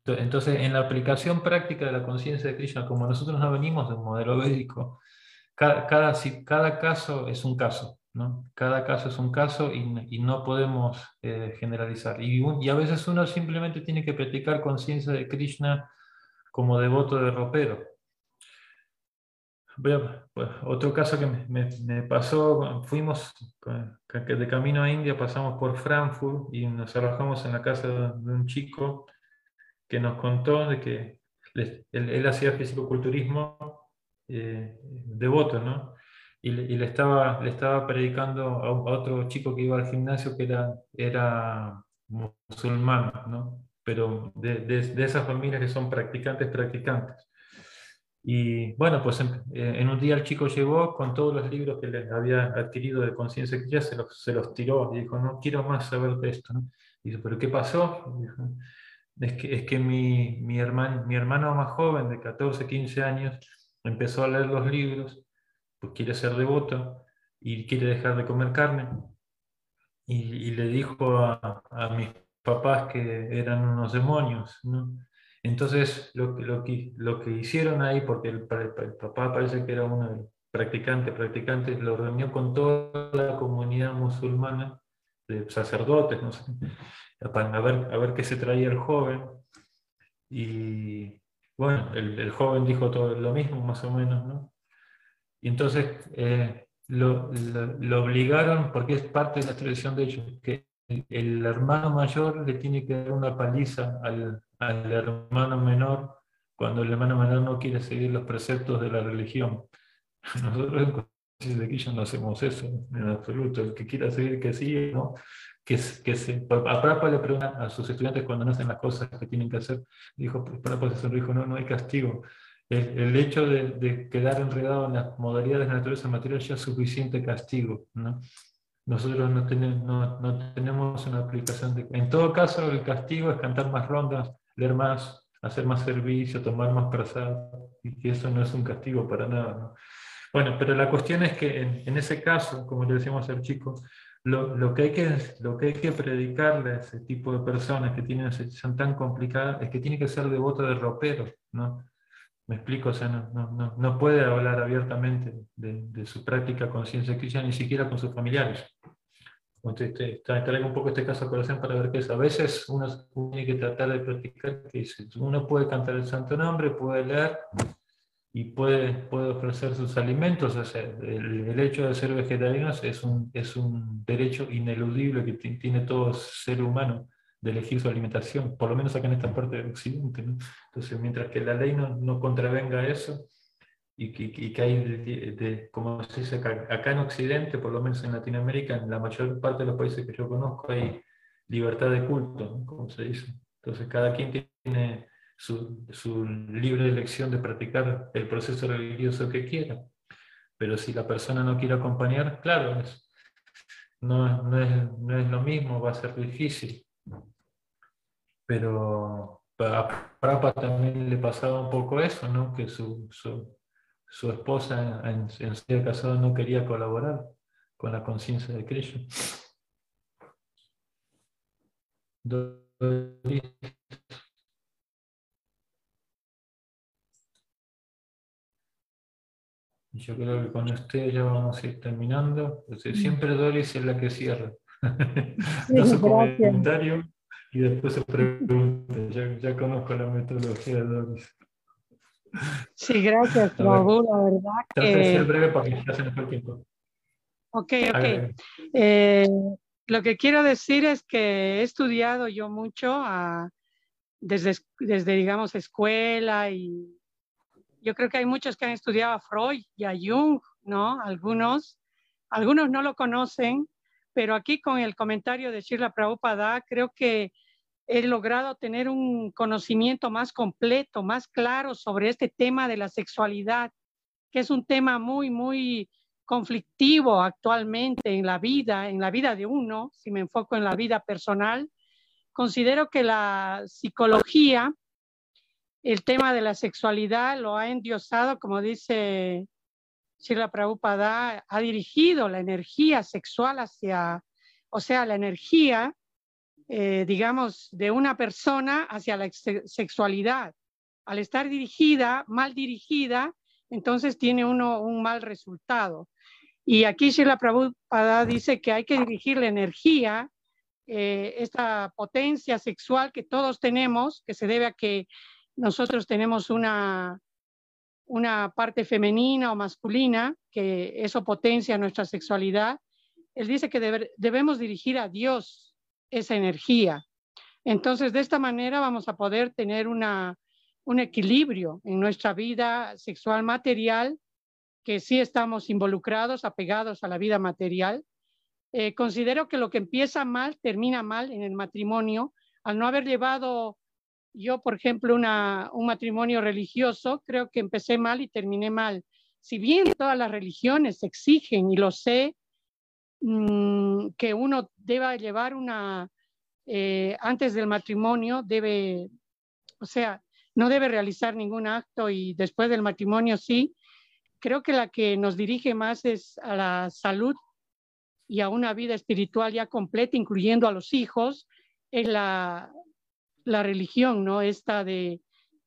Entonces, en la aplicación práctica de la conciencia de Krishna, como nosotros no venimos de un modelo védico, cada, cada, caso es un caso, ¿no? Cada caso es un caso y, no podemos eh, generalizar. Y, y, a veces uno simplemente tiene que practicar conciencia de Krishna como devoto de ropero. Pues, otro caso que me, pasó, fuimos de camino a India, pasamos por Frankfurt y nos alojamos en la casa de, un chico que nos contó de que él, él hacía fisicoculturismo eh, devoto, ¿no? y le, estaba, le estaba predicando a, otro chico que iba al gimnasio que era, era musulmán, ¿no? pero de, de, esas familias que son practicantes, practicantes. Y bueno, pues en, eh, en, un día el chico llegó con todos los libros que le había adquirido de conciencia que ya se los, se los tiró y dijo, no quiero más saber de esto. Y dice, ¿pero qué pasó? es que, es que mi, mi, hermano, mi hermano más joven, de 14, 15 años, empezó a leer los libros, pues quiere ser devoto y quiere dejar de comer carne. Y, le dijo a, mis papás que eran unos demonios. ¿no? Entonces, lo, lo, que, lo que hicieron ahí, porque el, papá parece que era un practicante, practicante, lo reunió con toda la comunidad musulmana, de sacerdotes, no sé, a ver, a ver qué se traía el joven. Y bueno, el, joven dijo todo lo mismo, más o menos, ¿no? Y entonces eh, lo, obligaron, porque es parte de la tradición de ellos, que el hermano mayor le tiene que dar una paliza al, hermano menor cuando el hermano menor no quiere seguir los preceptos de la religión. [laughs] Nosotros en de ya no hacemos eso en absoluto. El que quiera seguir, que siga, ¿no? Que, que se, a Prapa le pregunta a sus estudiantes cuando no hacen las cosas que tienen que hacer, dijo, Prapa se dijo, no, no hay castigo. El, el hecho de, de, quedar enredado en las modalidades de la naturaleza material ya es suficiente castigo. ¿no? nosotros no tenemos, no, no tenemos una aplicación de... En todo caso, el castigo es cantar más rondas, leer más, hacer más servicio, tomar más prasad, y eso no es un castigo para nada. Bueno, pero la cuestión es que en, en, ese caso, como le decíamos al chico, lo, lo, que hay que, lo que hay que predicarle a ese tipo de personas que tienen situación tan complicada es que tiene que ser devoto de ropero, ¿no? Me explico, o sea, no, no, no puede hablar abiertamente de, de su práctica conciencia cristiana, ni siquiera con sus familiares. Entonces, traigo un poco este caso a corazón para ver que es. A veces uno tiene que tratar de practicar que uno puede cantar el santo nombre, puede leer y puede, puede ofrecer sus alimentos. O sea, el, el, hecho de ser vegetarianos es un, es un derecho ineludible que tiene todo ser humano de elegir su alimentación, por lo menos acá en esta parte del occidente. ¿no? Entonces, mientras que la ley no, no contravenga eso, y que, y que hay, de, como se dice acá, acá, en Occidente, por lo menos en Latinoamérica, en la mayor parte de los países que yo conozco, hay libertad de culto, como se dice. Entonces, cada quien tiene su, libre elección de practicar el proceso religioso que quiera. Pero si la persona no quiere acompañar, claro, es, no, no, es, no es lo mismo, va a ser difícil pero a Prapa también le pasaba un poco eso, ¿no? que su, su, su esposa en, en, ser casado no quería colaborar con la conciencia de Krishna. Yo creo que con ustedes ya vamos a ir terminando. Siempre Doris es la que cierra. [laughs] no su comentario y después se pregunta. Ya, ya, conozco la metodología de Doris. Sí, gracias, Raúl, la verdad que... breve porque ya se nos fue el tiempo. Ok, ok. Eh, lo que quiero decir es que he estudiado yo mucho a, desde, desde, digamos, escuela y yo creo que hay muchos que han estudiado a Freud y a Jung, ¿no? Algunos, algunos no lo conocen, pero aquí con el comentario de Shirla Prabhupada, creo que he logrado tener un conocimiento más completo, más claro sobre este tema de la sexualidad, que es un tema muy, muy conflictivo actualmente en la vida, en la vida de uno, si me enfoco en la vida personal. Considero que la psicología, el tema de la sexualidad lo ha endiosado, como dice Shila Prabhupada, ha dirigido la energía sexual hacia, o sea, la energía eh, digamos, de una persona hacia la sexualidad. Al estar dirigida, mal dirigida, entonces tiene uno un mal resultado. Y aquí Shila Prabhupada dice que hay que dirigir la energía, eh, esta potencia sexual que todos tenemos, que se debe a que nosotros tenemos una, una parte femenina o masculina, que eso potencia nuestra sexualidad. Él dice que debemos dirigir a Dios esa energía. Entonces, de esta manera vamos a poder tener una, un equilibrio en nuestra vida sexual material que sí estamos involucrados, apegados a la vida material. Eh, considero que lo que empieza mal termina mal en el matrimonio. Al no haber llevado yo, por ejemplo, una, un matrimonio religioso, creo que empecé mal y terminé mal. Si bien todas las religiones exigen, y lo sé, mm, que uno deba llevar una, eh, antes del matrimonio, debe, o sea, no debe realizar ningún acto y después del matrimonio sí, creo que la que nos dirige más es a la salud y a una vida espiritual ya completa, incluyendo a los hijos, es la, la religión, ¿no? Esta de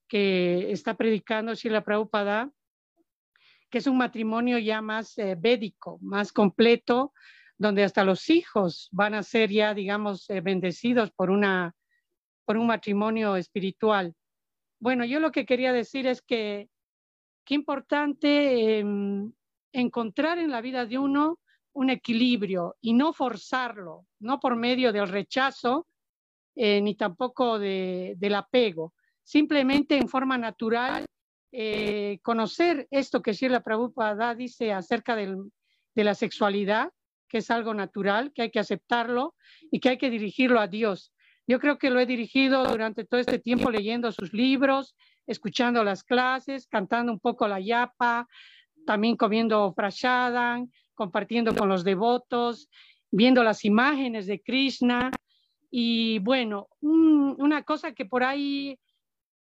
que está predicando Shila Prabhupada, que es un matrimonio ya más eh, védico, más completo, donde hasta los hijos van a ser ya, digamos, eh, bendecidos por, una, por un matrimonio espiritual. Bueno, yo lo que quería decir es que qué importante em, encontrar en la vida de uno un equilibrio y no forzarlo, no por medio del rechazo, eh, ni tampoco del apego, simplemente en forma natural eh, conocer esto que Shirla Prabhupada dice acerca de la sexualidad, que es algo natural, que hay que aceptarlo y que hay que dirigirlo a Dios. Yo creo que lo he dirigido durante todo este tiempo leyendo sus libros, escuchando las clases, cantando un poco la yapa, también comiendo prashadan, compartiendo con los devotos, viendo las imágenes de Krishna, y bueno, una cosa que por ahí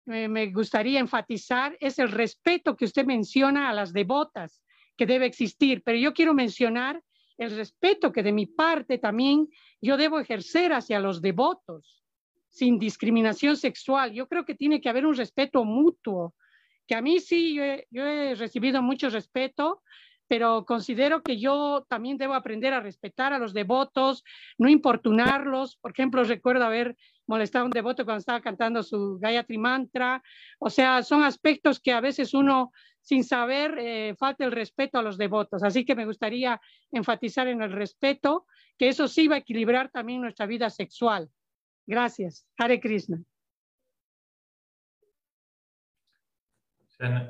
me gustaría enfatizar es el respeto que usted menciona a las devotas que debe existir, pero yo quiero mencionar el respeto que de mi parte también yo debo ejercer hacia los devotos, sin discriminación sexual. Yo creo que tiene que haber un respeto mutuo, que a mí sí, yo he recibido mucho respeto, pero considero que yo también debo aprender a respetar a los devotos, no importunarlos. Por ejemplo, recuerdo haber molestado a un devoto cuando estaba cantando su Gayatri Mantra. O sea, son aspectos que a veces uno, sin saber, eh, falta el respeto a los devotos. Así que me gustaría enfatizar en el respeto, que eso sí va a equilibrar también nuestra vida sexual. Gracias. Hare Krishna.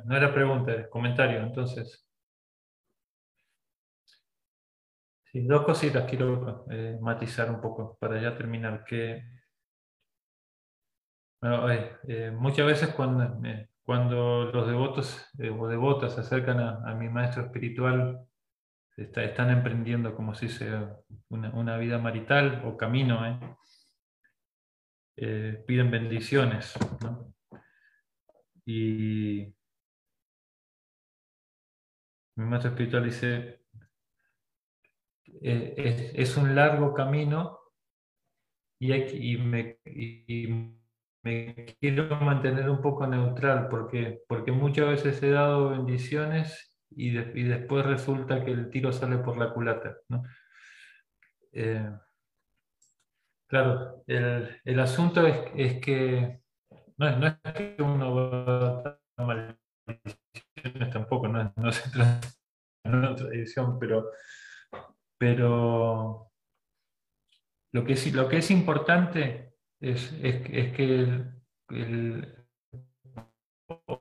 no era pregunta, es comentario, entonces. Sí, dos cositas quiero eh, matizar un poco para ya terminar. Que, eh, eh, muchas veces cuando, cuando los devotos o devotas se acercan a, mi maestro espiritual, están emprendiendo como si sea una, vida marital o camino, piden bendiciones. Y mi maestro espiritual dice, eh, es, un largo camino y, me, quiero mantener un poco neutral porque, porque muchas veces he dado bendiciones y, después resulta que el tiro sale por la culata. Eh, claro, el, asunto es, que no, es que uno va a maldiciones tampoco, no, no se [laughs] trata de una tradición, pero pero lo que es, lo que es importante es, que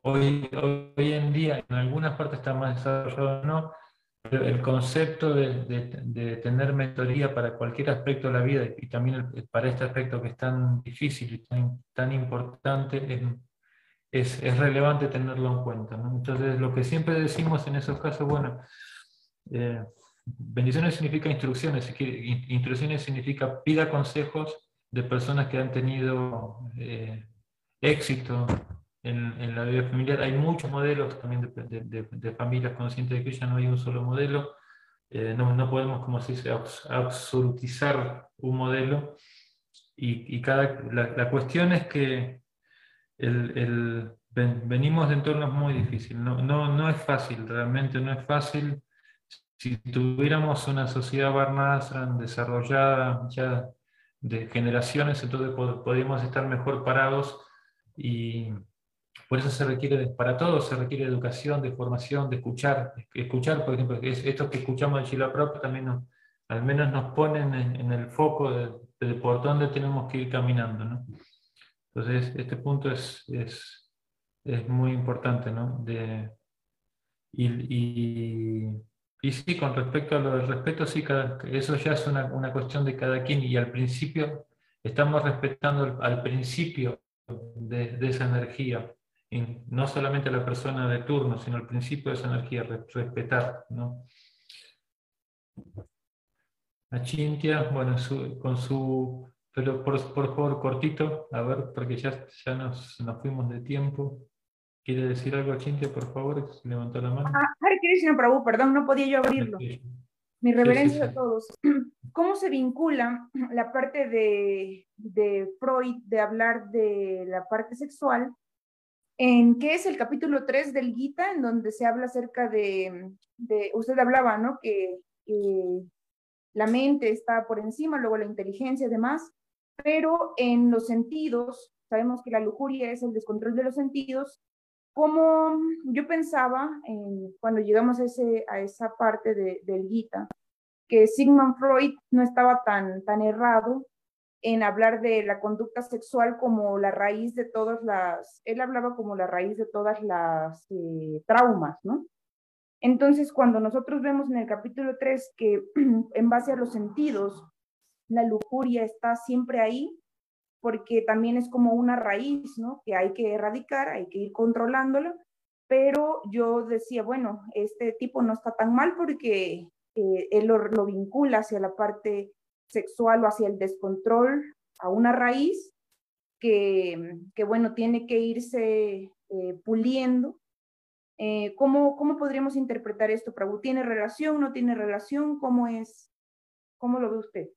hoy, hoy, en día, en algunas partes está más desarrollado no, pero el concepto de, tener mentoría para cualquier aspecto de la vida y también para este aspecto que es tan difícil y tan, tan importante, es, es, relevante tenerlo en cuenta. Entonces, lo que siempre decimos en esos casos, bueno, eh, bendiciones significa instrucciones, instrucciones significa pida consejos de personas que han tenido eh, éxito en, la vida familiar. Hay muchos modelos también de, familias conscientes de que ya no hay un solo modelo. Eh, no, podemos, como se dice, absolutizar un modelo. Y, cada, la, cuestión es que el, venimos de entornos muy difíciles. No, no, no es fácil, realmente no es fácil si tuviéramos una sociedad Varnasran desarrollada ya de generaciones, entonces podríamos estar mejor parados y por eso se requiere, para todos se requiere educación, de formación, de escuchar. Escuchar, por ejemplo, esto que escuchamos de Chila también al menos nos ponen en, el foco de, por dónde tenemos que ir caminando. ¿no? Entonces, este punto es, es, es muy importante, ¿no? De, Y, y, sí, con respecto a lo del respeto, sí, eso ya es una, una, cuestión de cada quien y al principio estamos respetando al, principio de, esa energía, y no solamente a la persona de turno, sino al principio de esa energía, respetar. ¿no? A Chintia, bueno, con su pero por, por, favor, cortito, a ver, porque ya, ya nos, nos fuimos de tiempo. ¿Quiere decir algo, Chintia, por favor? Levantó la mano. Ah, Hare Krishna Prabhu, perdón, no podía yo abrirlo. Mi reverencia a todos. [clears throat] ¿Cómo se vincula la parte de, de, Freud de hablar de la parte sexual en qué es el capítulo 3 del Gita, en donde se habla acerca de, de usted hablaba, ¿no? Que eh, la mente está por encima, luego la inteligencia y demás, pero en los sentidos, sabemos que la lujuria es el descontrol de los sentidos, como yo pensaba cuando llegamos a esa parte de, del Gita, que Sigmund Freud no estaba tan, tan errado en hablar de la conducta sexual como la raíz de todas las, él hablaba como la raíz de todas las eh, traumas, ¿no? Entonces, cuando nosotros vemos en el capítulo 3 que [clears throat] en base a los sentidos la lujuria está siempre ahí, porque también es como una raíz, ¿no? Que hay que erradicar, hay que ir controlándolo, pero yo decía, bueno, este tipo no está tan mal porque eh, él lo, vincula hacia la parte sexual o hacia el descontrol, a una raíz que, que bueno, tiene que irse eh, puliendo. Eh, ¿cómo, ¿Cómo podríamos interpretar esto, Prabhu? ¿Tiene relación, no tiene relación? ¿Cómo es? ¿Cómo lo ve usted?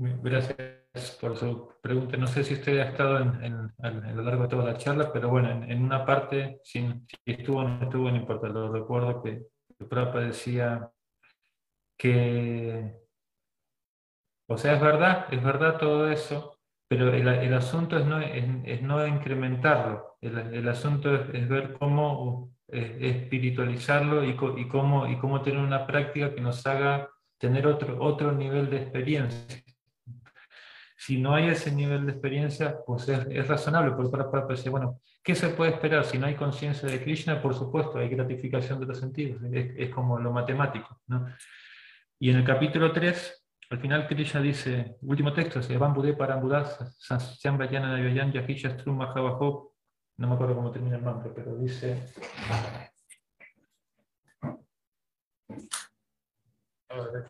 Gracias por su pregunta. No sé si usted ha estado en, a lo largo de toda la charla, pero bueno, en, una parte, si, estuvo o no estuvo, no importa. Lo recuerdo que el Prapa decía que, o sea, es verdad, es verdad todo eso, pero el, asunto es no, incrementarlo. El, asunto es, ver cómo espiritualizarlo y, y, cómo, y cómo tener una práctica que nos haga tener otro, otro nivel de experiencia si no hay ese nivel de experiencia, pues es, razonable, porque para, para bueno, ¿qué se puede esperar si no hay conciencia de Krishna? Por supuesto, hay gratificación de los sentidos, es, como lo matemático. Y en el capítulo 3, al final Krishna dice, último texto, se van Budé Mahabajo, no me acuerdo cómo termina el mantra, pero dice... Ahora,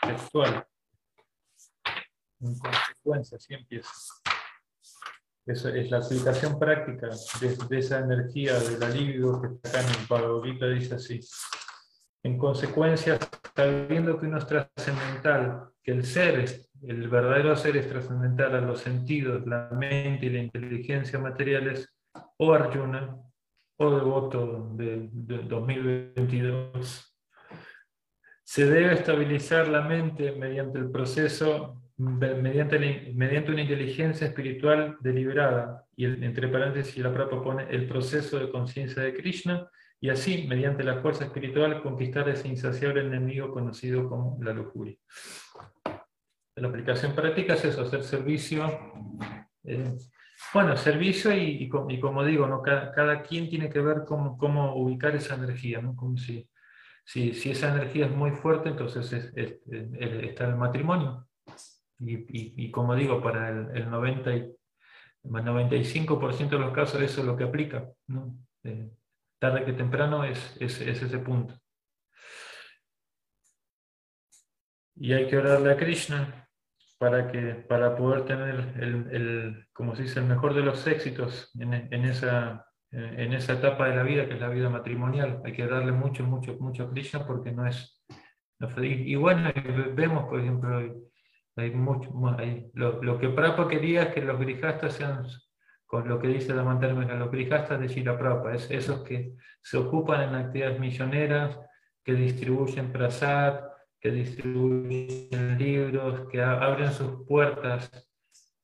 textual en consecuencia, así empieza. Eso es la aplicación práctica de, esa energía del alivio que está acá en el Bhagavad dice así. En consecuencia, sabiendo que uno es trascendental, que el ser, el verdadero ser es trascendental a los sentidos, la mente y la inteligencia materiales, o Arjuna, o devoto de, de 2022, se debe estabilizar la mente mediante el proceso mediante, mediante una inteligencia espiritual deliberada, y entre paréntesis la propia pone el proceso de conciencia de Krishna, y así, mediante la fuerza espiritual, conquistar ese insaciable enemigo conocido como la lujuria. La aplicación práctica es eso, hacer servicio. Eh, bueno, servicio y, y, como digo, ¿no? cada, quien tiene que ver cómo, cómo ubicar esa energía, ¿no? Como si, si, si, esa energía es muy fuerte, entonces está el matrimonio. Y, como digo, para el, el 90 y, 95% de los casos eso es lo que aplica. ¿no? Eh, tarde que temprano es, es, ese punto. Y hay que orarle a Krishna para, que, para poder tener el, el, como se dice, el mejor de los éxitos en, en, esa, en esa etapa de la vida, que es la vida matrimonial. Hay que darle mucho, mucho, mucho a Krishna porque no es... y bueno, vemos, por ejemplo, hay mucho, hay, lo, que Prapa quería es que los grijastas sean, con lo que dice la mantermena, los grijastas de Shila Prapa, es esos que se ocupan en actividades misioneras, que distribuyen prasad, que distribuyen libros, que abren sus puertas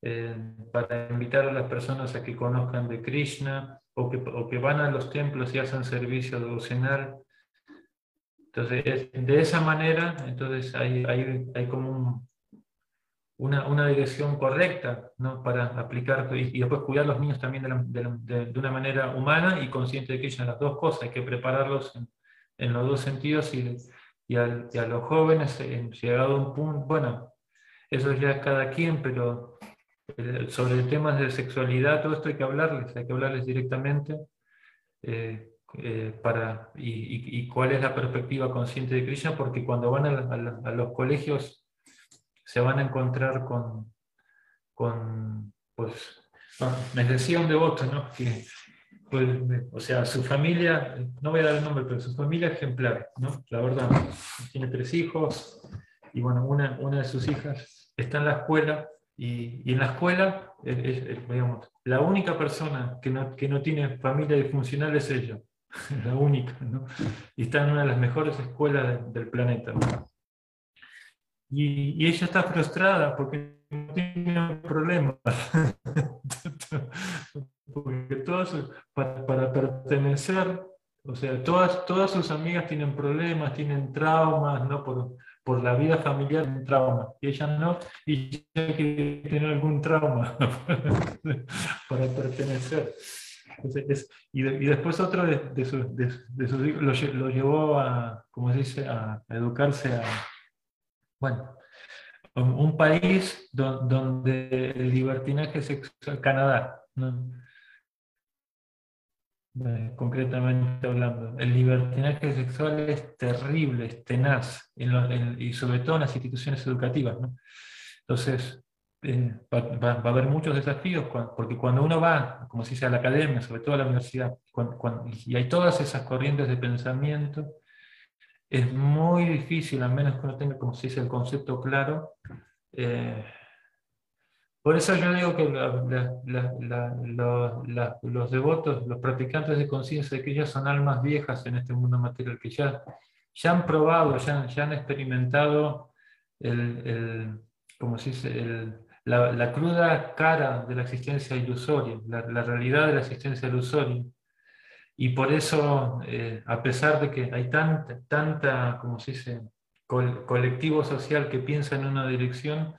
eh, para invitar a las personas a que conozcan de Krishna, o que, o que van a los templos y hacen servicio devocional. Entonces, de esa manera, entonces hay, hay, hay como un, una, una, dirección correcta ¿no? para aplicar y, después cuidar a los niños también de, una manera humana y consciente de que ellos las dos cosas, hay que prepararlos en, los dos sentidos y, y, a los jóvenes, en, llegado a un punto, bueno, eso ya es cada quien, pero eh, sobre temas de sexualidad, todo esto hay que hablarles, hay que hablarles directamente. Eh, eh, para, y, cuál es la perspectiva consciente de Krishna, porque cuando van a los colegios se van a encontrar con, con pues, me decía un devoto, ¿no? Que, pues, o sea, su familia, no voy a dar el nombre, pero su familia ejemplar, ¿no? La verdad, tiene tres hijos y bueno, una, una de sus hijas está en la escuela y, y en la escuela, digamos, la única persona que no, que no tiene familia disfuncional es ella, [laughs] la única, ¿no? Y está en una de las mejores escuelas del planeta. Y, ella está frustrada porque no tiene problemas. [laughs] porque todas, para, pertenecer, o sea, todas, todas sus amigas tienen problemas, tienen traumas, ¿no? Por, por la vida familiar, un trauma. Y ella no, y ella quiere tener algún trauma [laughs] para pertenecer. y, después otro de, de, sus hijos lo, lo, llevó a, como se dice, a educarse a, bueno, un país donde el libertinaje sexual, Canadá, eh, concretamente hablando, el libertinaje sexual es terrible, es tenaz, y sobre todo en las instituciones educativas. Entonces, va, a haber muchos desafíos, porque cuando uno va, como se dice, a la academia, sobre todo a la universidad, y hay todas esas corrientes de pensamiento, es muy difícil, a menos que uno tenga, como se dice, el concepto claro. Eh, por eso yo digo que los, devotos, los practicantes de conciencia que ellos son almas viejas en este mundo material, que ya, ya han probado, ya, ya han experimentado el, como se dice, la, cruda cara de la existencia ilusoria, la realidad de la existencia ilusoria. Y por eso, eh, a pesar de que hay tanta, tanta como se dice, colectivo social que piensa en una dirección,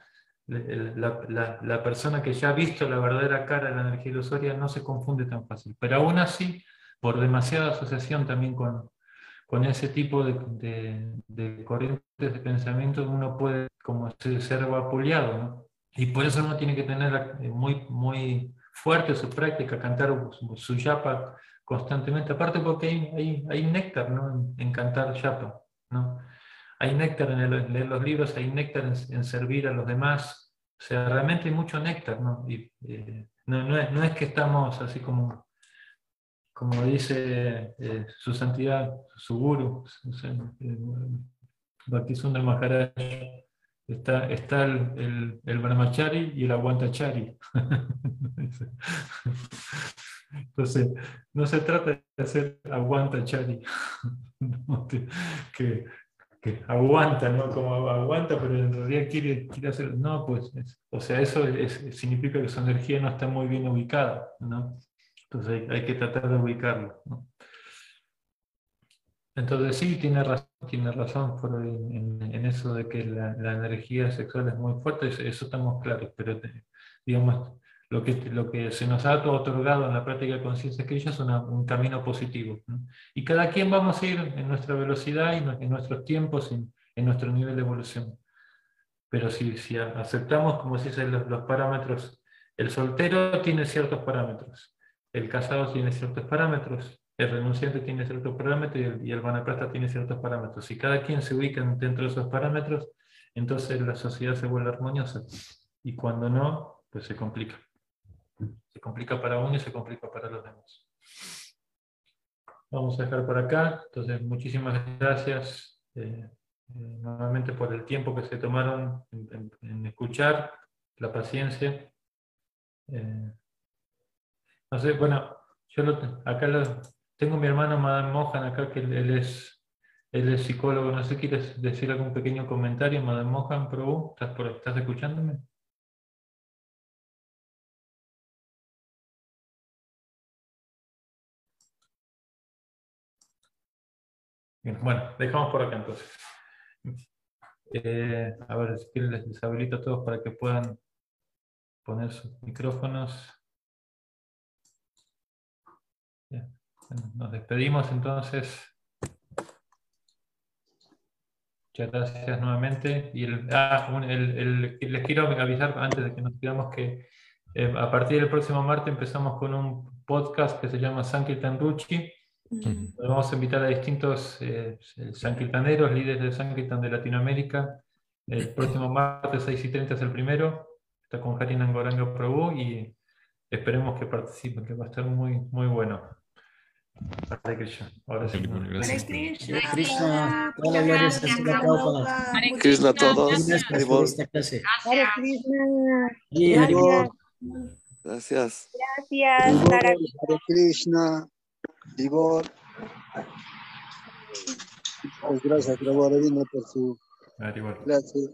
la, la, persona que ya ha visto la verdadera cara de la energía ilusoria no se confunde tan fácil. Pero aún así, por demasiada asociación también con, con ese tipo de, de, corrientes de pensamiento, uno puede como ser vapuleado. ¿no? Y por eso uno tiene que tener muy, muy fuerte su práctica, cantar su yapa constantemente, aparte porque hay, hay, néctar ¿no? en, cantar chapa, ¿no? hay néctar en, leer los libros, hay néctar en, servir a los demás, o sea, realmente hay mucho néctar, ¿no? Y, eh, no, no, es, que estamos así como, como dice eh, su santidad, su guru, eh, Bhaktisundar Maharaj, está, está el, el, el brahmachari y el aguantachari. [laughs] Entonces, no se trata de hacer aguanta Chari, [laughs] que, aguanta, ¿no? Como aguanta, pero en realidad quiere, quiere hacer, no, pues, o sea, eso significa que su energía no está muy bien ubicada, ¿no? Entonces hay, que tratar de ubicarlo, ¿no? Entonces sí, tiene razón, tiene razón en, eso de que la, energía sexual es muy fuerte, eso, estamos claros, pero digamos, lo que, lo que se nos ha otorgado en la práctica de conciencia que es un camino positivo. Y cada quien vamos a ir en nuestra velocidad y en nuestros tiempos, en, en nuestro nivel de evolución. Pero si, si aceptamos, como se dice, los, parámetros, el soltero tiene ciertos parámetros, el casado tiene ciertos parámetros, el renunciante tiene ciertos parámetros y el, y el tiene ciertos parámetros. Si cada quien se ubica dentro de esos parámetros, entonces la sociedad se vuelve armoniosa. Y cuando no, pues se complica. Se complica para uno y se complica para los demás. Vamos a dejar por acá. Entonces, muchísimas gracias eh, eh, nuevamente por el tiempo que se tomaron en, escuchar, la paciencia. Eh, no sé, bueno, yo acá tengo mi hermano Madame Mohan acá, que él, es, él psicólogo. No sé, ¿quieres decir algún pequeño comentario, Madame Mohan, Prabhu? ¿Estás, por, ¿Estás escuchándome? bueno, dejamos por acá entonces. Eh, a ver, si les deshabilito a todos para que puedan poner sus micrófonos. Nos despedimos entonces. Muchas gracias nuevamente. Y ah, les quiero avisar antes de que nos digamos que eh, a partir del próximo martes empezamos con un podcast que se llama Sankirtan Ruchi. Vamos a invitar a distintos eh, sankirtaneros, líderes de Sankirtan de Latinoamérica. El próximo martes 6 y 30 es el primero. Está con Harina Angoranga Prabhu y esperemos que participen, que va a estar muy, muy bueno. Hare Krishna. Ahora sí. Hare Krishna. Hare Krishna. Todas las Prabhupada. Hare Krishna a todos. Gracias por esta clase. Hare Krishna. Gracias. Gracias. Gracias. Hare Krishna. Divor. Pues gracias, Prabhu por su clase.